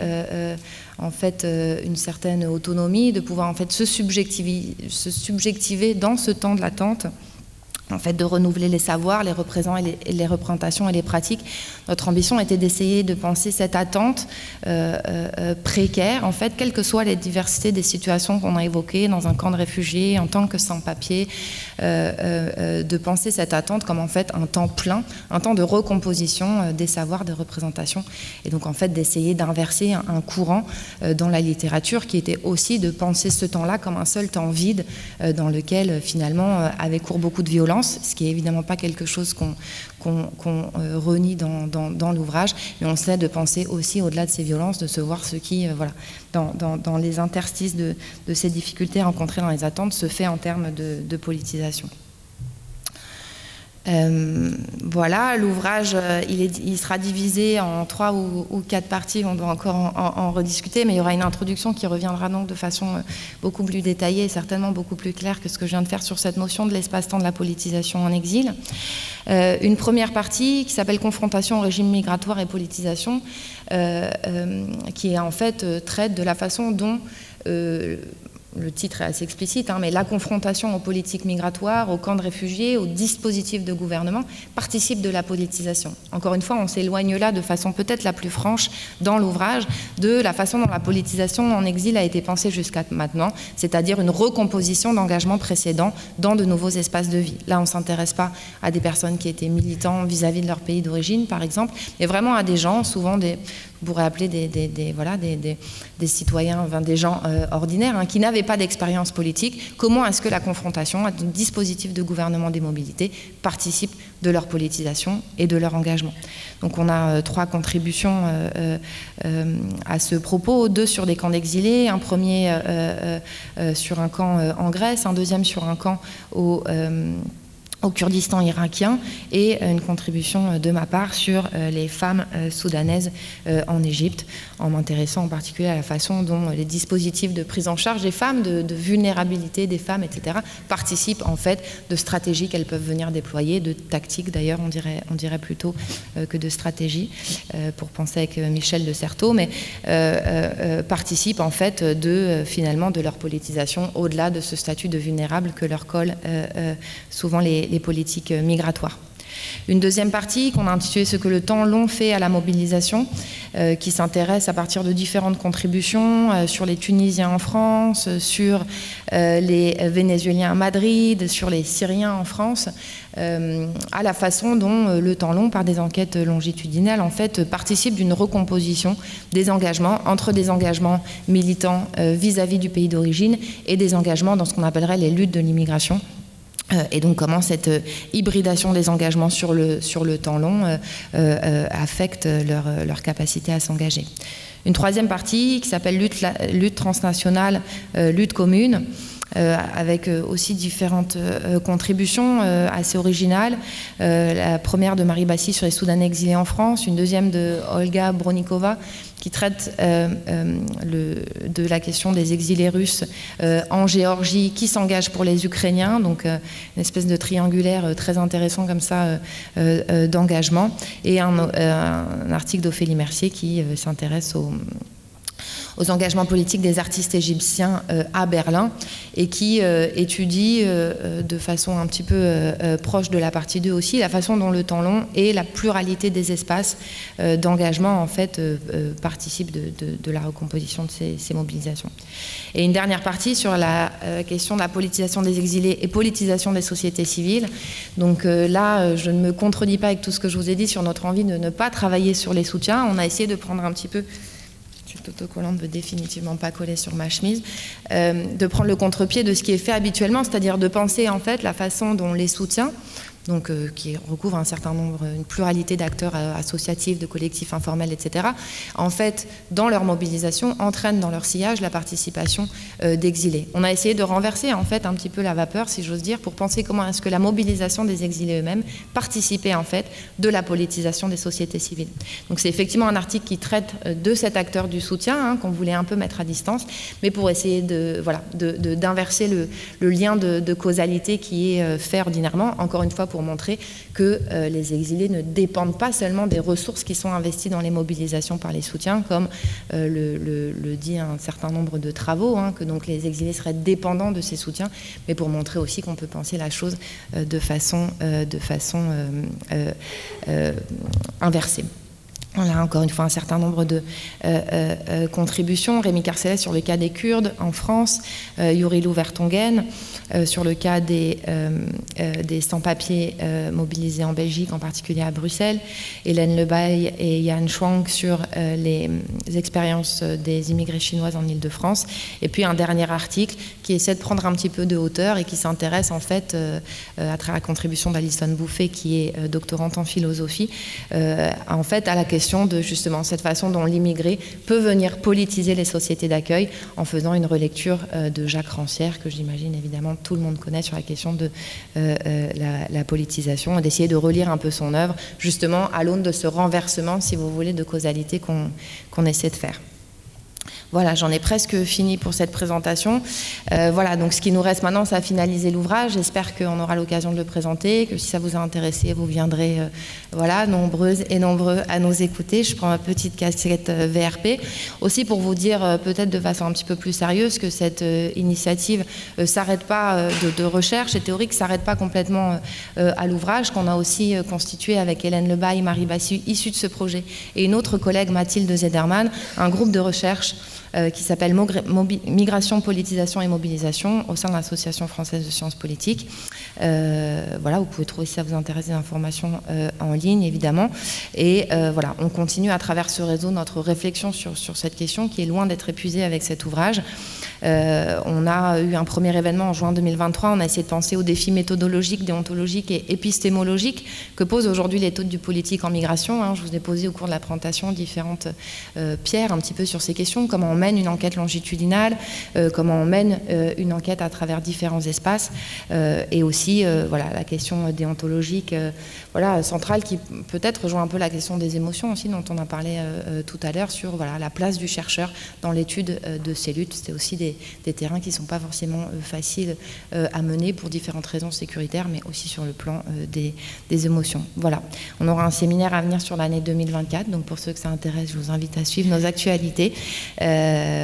en fait une certaine autonomie, de pouvoir en fait se se subjectiver dans ce temps de l'attente en fait, de renouveler les savoirs, les représentations et les pratiques. Notre ambition était d'essayer de penser cette attente euh, euh, précaire, en fait, quelles que soient les diversités des situations qu'on a évoquées dans un camp de réfugiés, en tant que sans-papiers, euh, de penser cette attente comme en fait un temps plein, un temps de recomposition des savoirs, des représentations, et donc en fait d'essayer d'inverser un, courant dans la littérature qui était aussi de penser ce temps-là comme un seul temps vide dans lequel finalement avait cours beaucoup de violence ce qui est évidemment pas quelque chose qu'on euh, renie dans, l'ouvrage, mais on essaie de penser aussi au-delà de ces violences, de se voir ce qui, euh, dans, les interstices de, ces difficultés rencontrées dans les attentes, se fait en termes de politisation. Euh, voilà, l'ouvrage, euh, il, sera divisé en trois ou, quatre parties, on doit encore en, rediscuter, mais il y aura une introduction qui reviendra donc de façon euh, beaucoup plus détaillée et certainement beaucoup plus claire que ce que je viens de faire sur cette notion de l'espace-temps de la politisation en exil. une première partie qui s'appelle Confrontation au régime migratoire et politisation, qui en fait traite de la façon dont le titre est assez explicite, hein, mais la confrontation aux politiques migratoires, aux camps de réfugiés, aux dispositifs de gouvernement participe de la politisation. Encore une fois, on s'éloigne là de façon peut-être la plus franche dans l'ouvrage de la façon dont la politisation en exil a été pensée jusqu'à maintenant, c'est-à-dire une recomposition d'engagements précédents dans de nouveaux espaces de vie. Là, on ne s'intéresse pas à des personnes qui étaient militants vis-à-vis de leur pays d'origine, par exemple, mais vraiment à des gens, souvent des, appeler des, citoyens, des gens euh, ordinaires, hein, qui n'avaient pas d'expérience politique. Comment est-ce que la confrontation un dispositif de gouvernement des mobilités participe de leur politisation et de leur engagement? Donc on a euh, trois contributions euh, à ce propos, deux sur des camps d'exilés, un premier sur un camp en Grèce, un deuxième sur un camp au au Kurdistan irakien et une contribution de ma part sur euh, les femmes euh, soudanaises euh, en Égypte, en m'intéressant en particulier à la façon dont les dispositifs de prise en charge des femmes, de, vulnérabilité des femmes, etc., participent en fait de stratégies qu'elles peuvent venir déployer, de tactiques d'ailleurs, on dirait, on dirait plutôt que de stratégies, pour penser avec Michel de Certeau, mais participent en fait de finalement de leur politisation au-delà de ce statut de vulnérable que leur colle souvent les politiques migratoires. Une deuxième partie qu'on a intitulée Ce que le temps long fait à la mobilisation, euh, qui s'intéresse à partir de différentes contributions euh, sur les Tunisiens en France, sur euh, les Vénézuéliens à Madrid, sur les Syriens en France, à la façon dont le temps long, par des enquêtes longitudinales, en fait, participe d'une recomposition des engagements entre des engagements militants vis-à-vis -vis du pays d'origine et des engagements dans ce qu'on appellerait les luttes de l'immigration euh, et donc comment cette euh, hybridation des engagements sur le, sur le temps long euh, affecte leur, leur, capacité à s'engager. Une troisième partie qui s'appelle lutte, lutte, transnationale, lutte commune. avec aussi différentes contributions assez originales. la première de Marie Bassi sur les Soudanais exilés en France, une deuxième de Olga Bronikova qui traite euh, euh, de la question des exilés russes euh, en Géorgie qui s'engagent pour les Ukrainiens, donc une espèce de triangulaire très intéressant comme ça d'engagement, et un, un article d'Ophélie Mercier qui s'intéresse aux aux engagements politiques des artistes égyptiens euh, à Berlin et qui euh, étudie euh, de façon un petit peu proche de la partie 2 aussi la façon dont le temps long et la pluralité des espaces d'engagement en fait participent de, la recomposition de ces, mobilisations. Et une dernière partie sur la question de la politisation des exilés et politisation des sociétés civiles. Donc là, je ne me contredis pas avec tout ce que je vous ai dit sur notre envie de ne pas travailler sur les soutiens. On a essayé de prendre un petit peu autocollant ne veut définitivement pas coller sur ma chemise, euh, de prendre le contre-pied de ce qui est fait habituellement, c'est-à-dire de penser en fait la façon dont les soutiens donc, euh, qui recouvre un certain nombre, une pluralité d'acteurs euh, associatifs, de collectifs informels, etc., en fait, dans leur mobilisation, entraînent dans leur sillage la participation euh, d'exilés. On a essayé de renverser, en fait, un petit peu la vapeur, si j'ose dire, pour penser comment est-ce que la mobilisation des exilés eux-mêmes participait, en fait, de la politisation des sociétés civiles. Donc, c'est effectivement un article qui traite de cet acteur du soutien, hein, qu'on voulait un peu mettre à distance, mais pour essayer de, voilà, d'inverser le, le, lien de, de, causalité qui est fait ordinairement, encore une fois, pour montrer que euh, les exilés ne dépendent pas seulement des ressources qui sont investies dans les mobilisations par les soutiens, comme euh, le, dit un certain nombre de travaux, hein, que donc les exilés seraient dépendants de ces soutiens, mais pour montrer aussi qu'on peut penser la chose euh, de façon, de façon inversée. On a encore une fois un certain nombre de euh, euh, euh, contributions. Rémi Carcelet sur le cas des Kurdes en France, Yuri Louvertongen sur le cas des, des sans-papiers mobilisés en Belgique, en particulier à Bruxelles, Hélène Lebaille et Yann Chuang sur les, expériences des immigrés chinoises en Ile-de-France, et puis un dernier article qui essaie de prendre un petit peu de hauteur et qui s'intéresse en fait, à travers la contribution d'Alison Bouffet, qui est doctorante en philosophie, en fait à la question de justement cette façon dont l'immigré peut venir politiser les sociétés d'accueil en faisant une relecture euh, de Jacques Rancière, que j'imagine évidemment tout le monde connaît sur la question de euh, euh, la, politisation, et d'essayer de relire un peu son œuvre, justement à l'aune de ce renversement, si vous voulez, de causalité qu'on essaie de faire. Voilà, j'en ai presque fini pour cette présentation. Euh, voilà, donc ce qui nous reste maintenant, c'est à finaliser l'ouvrage. J'espère qu'on aura l'occasion de le présenter, que si ça vous a intéressé, vous viendrez, euh, voilà, nombreuses et nombreux à nous écouter. Je prends ma petite casquette euh, VRP. Aussi pour vous dire, peut-être de façon un petit peu plus sérieuse, que cette initiative ne s'arrête pas de, recherche et théorique, s'arrête pas complètement à l'ouvrage, qu'on a aussi constitué avec Hélène Lebaille, Marie Bassu, issue de ce projet, et une autre collègue, Mathilde Zederman, un groupe de recherche euh, qui s'appelle Migration, politisation et mobilisation au sein de l'Association française de sciences politiques. Euh, voilà, vous pouvez trouver si ça vous intéresse des informations euh, en ligne, évidemment. Et voilà, on continue à travers ce réseau notre réflexion sur, sur cette question qui est loin d'être épuisée avec cet ouvrage. On a eu un premier événement en juin 2023. On a essayé de penser aux défis méthodologiques, déontologiques et épistémologiques que posent aujourd'hui les taux du politique en migration. Hein. Je vous ai posé au cours de la présentation différentes pierres un petit peu sur ces questions. Comment on mène une enquête longitudinale, euh, comment on mène une enquête à travers différents espaces, et aussi voilà la question déontologique voilà, centrale qui peut-être rejoint un peu la question des émotions aussi dont on a parlé tout à l'heure sur voilà, la place du chercheur dans l'étude de ces luttes. C'était aussi des, terrains qui ne sont pas forcément euh, faciles euh, à mener pour différentes raisons sécuritaires, mais aussi sur le plan euh, des, des, émotions. Voilà. On aura un séminaire à venir sur l'année 2024, donc pour ceux que ça intéresse, je vous invite à suivre nos actualités.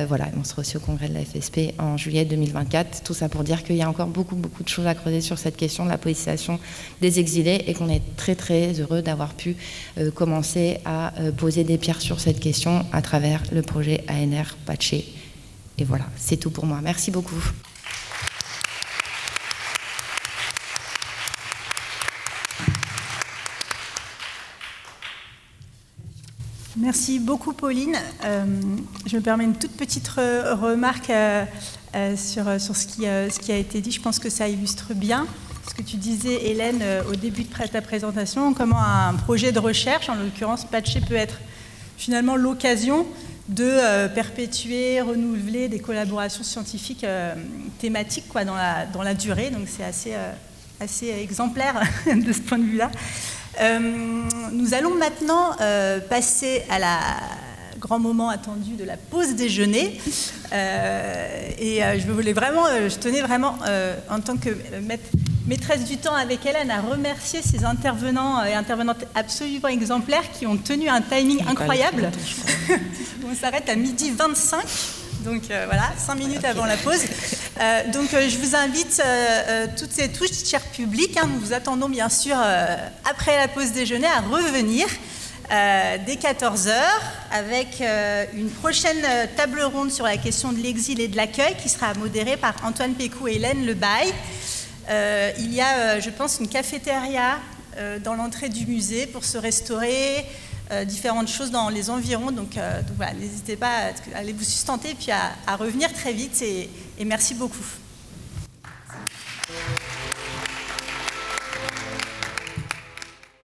Voilà, on sera aussi au congrès de la FSP en juillet 2024. Tout ça pour dire qu'il y a encore beaucoup, de choses à creuser sur cette question de la politisation des exilés et qu'on est très, très heureux d'avoir pu commencer à poser des pierres sur cette question à travers le projet ANR Patché et voilà, c'est tout pour moi. Merci beaucoup. Merci beaucoup, Pauline. Euh, je me permets une toute petite remarque euh, euh, sur, ce, qui, a été dit. Je pense que ça illustre bien ce que tu disais, Hélène, au début de ta présentation, comment un projet de recherche, en l'occurrence Patché, peut être finalement l'occasion de perpétuer, renouveler des collaborations scientifiques thématiques dans, la, dans la durée. Donc c'est assez, assez exemplaire [laughs] de ce point de vue-là. Nous allons maintenant passer à la grand moment attendu de la pause déjeuner. et je voulais vraiment, je tenais vraiment, en tant que maîtresse du temps avec Hélène, à remercier ces intervenants et intervenantes absolument exemplaires qui ont tenu un timing incroyable. [laughs] On s'arrête à midi 25. Donc euh, voilà, cinq minutes avant la pause. Euh, donc euh, je vous invite toutes et tous, chers publics, hein, nous vous attendons bien sûr après la pause déjeuner à revenir dès 14h avec une prochaine table ronde sur la question de l'exil et de l'accueil qui sera modérée par Antoine Pécou et Hélène Lebaille. Il y a, je pense, une cafétéria dans l'entrée du musée pour se restaurer, euh, différentes choses dans les environs. Donc, euh, voilà, n'hésitez pas à, aller vous sustenter puis à, revenir très vite et, et merci beaucoup.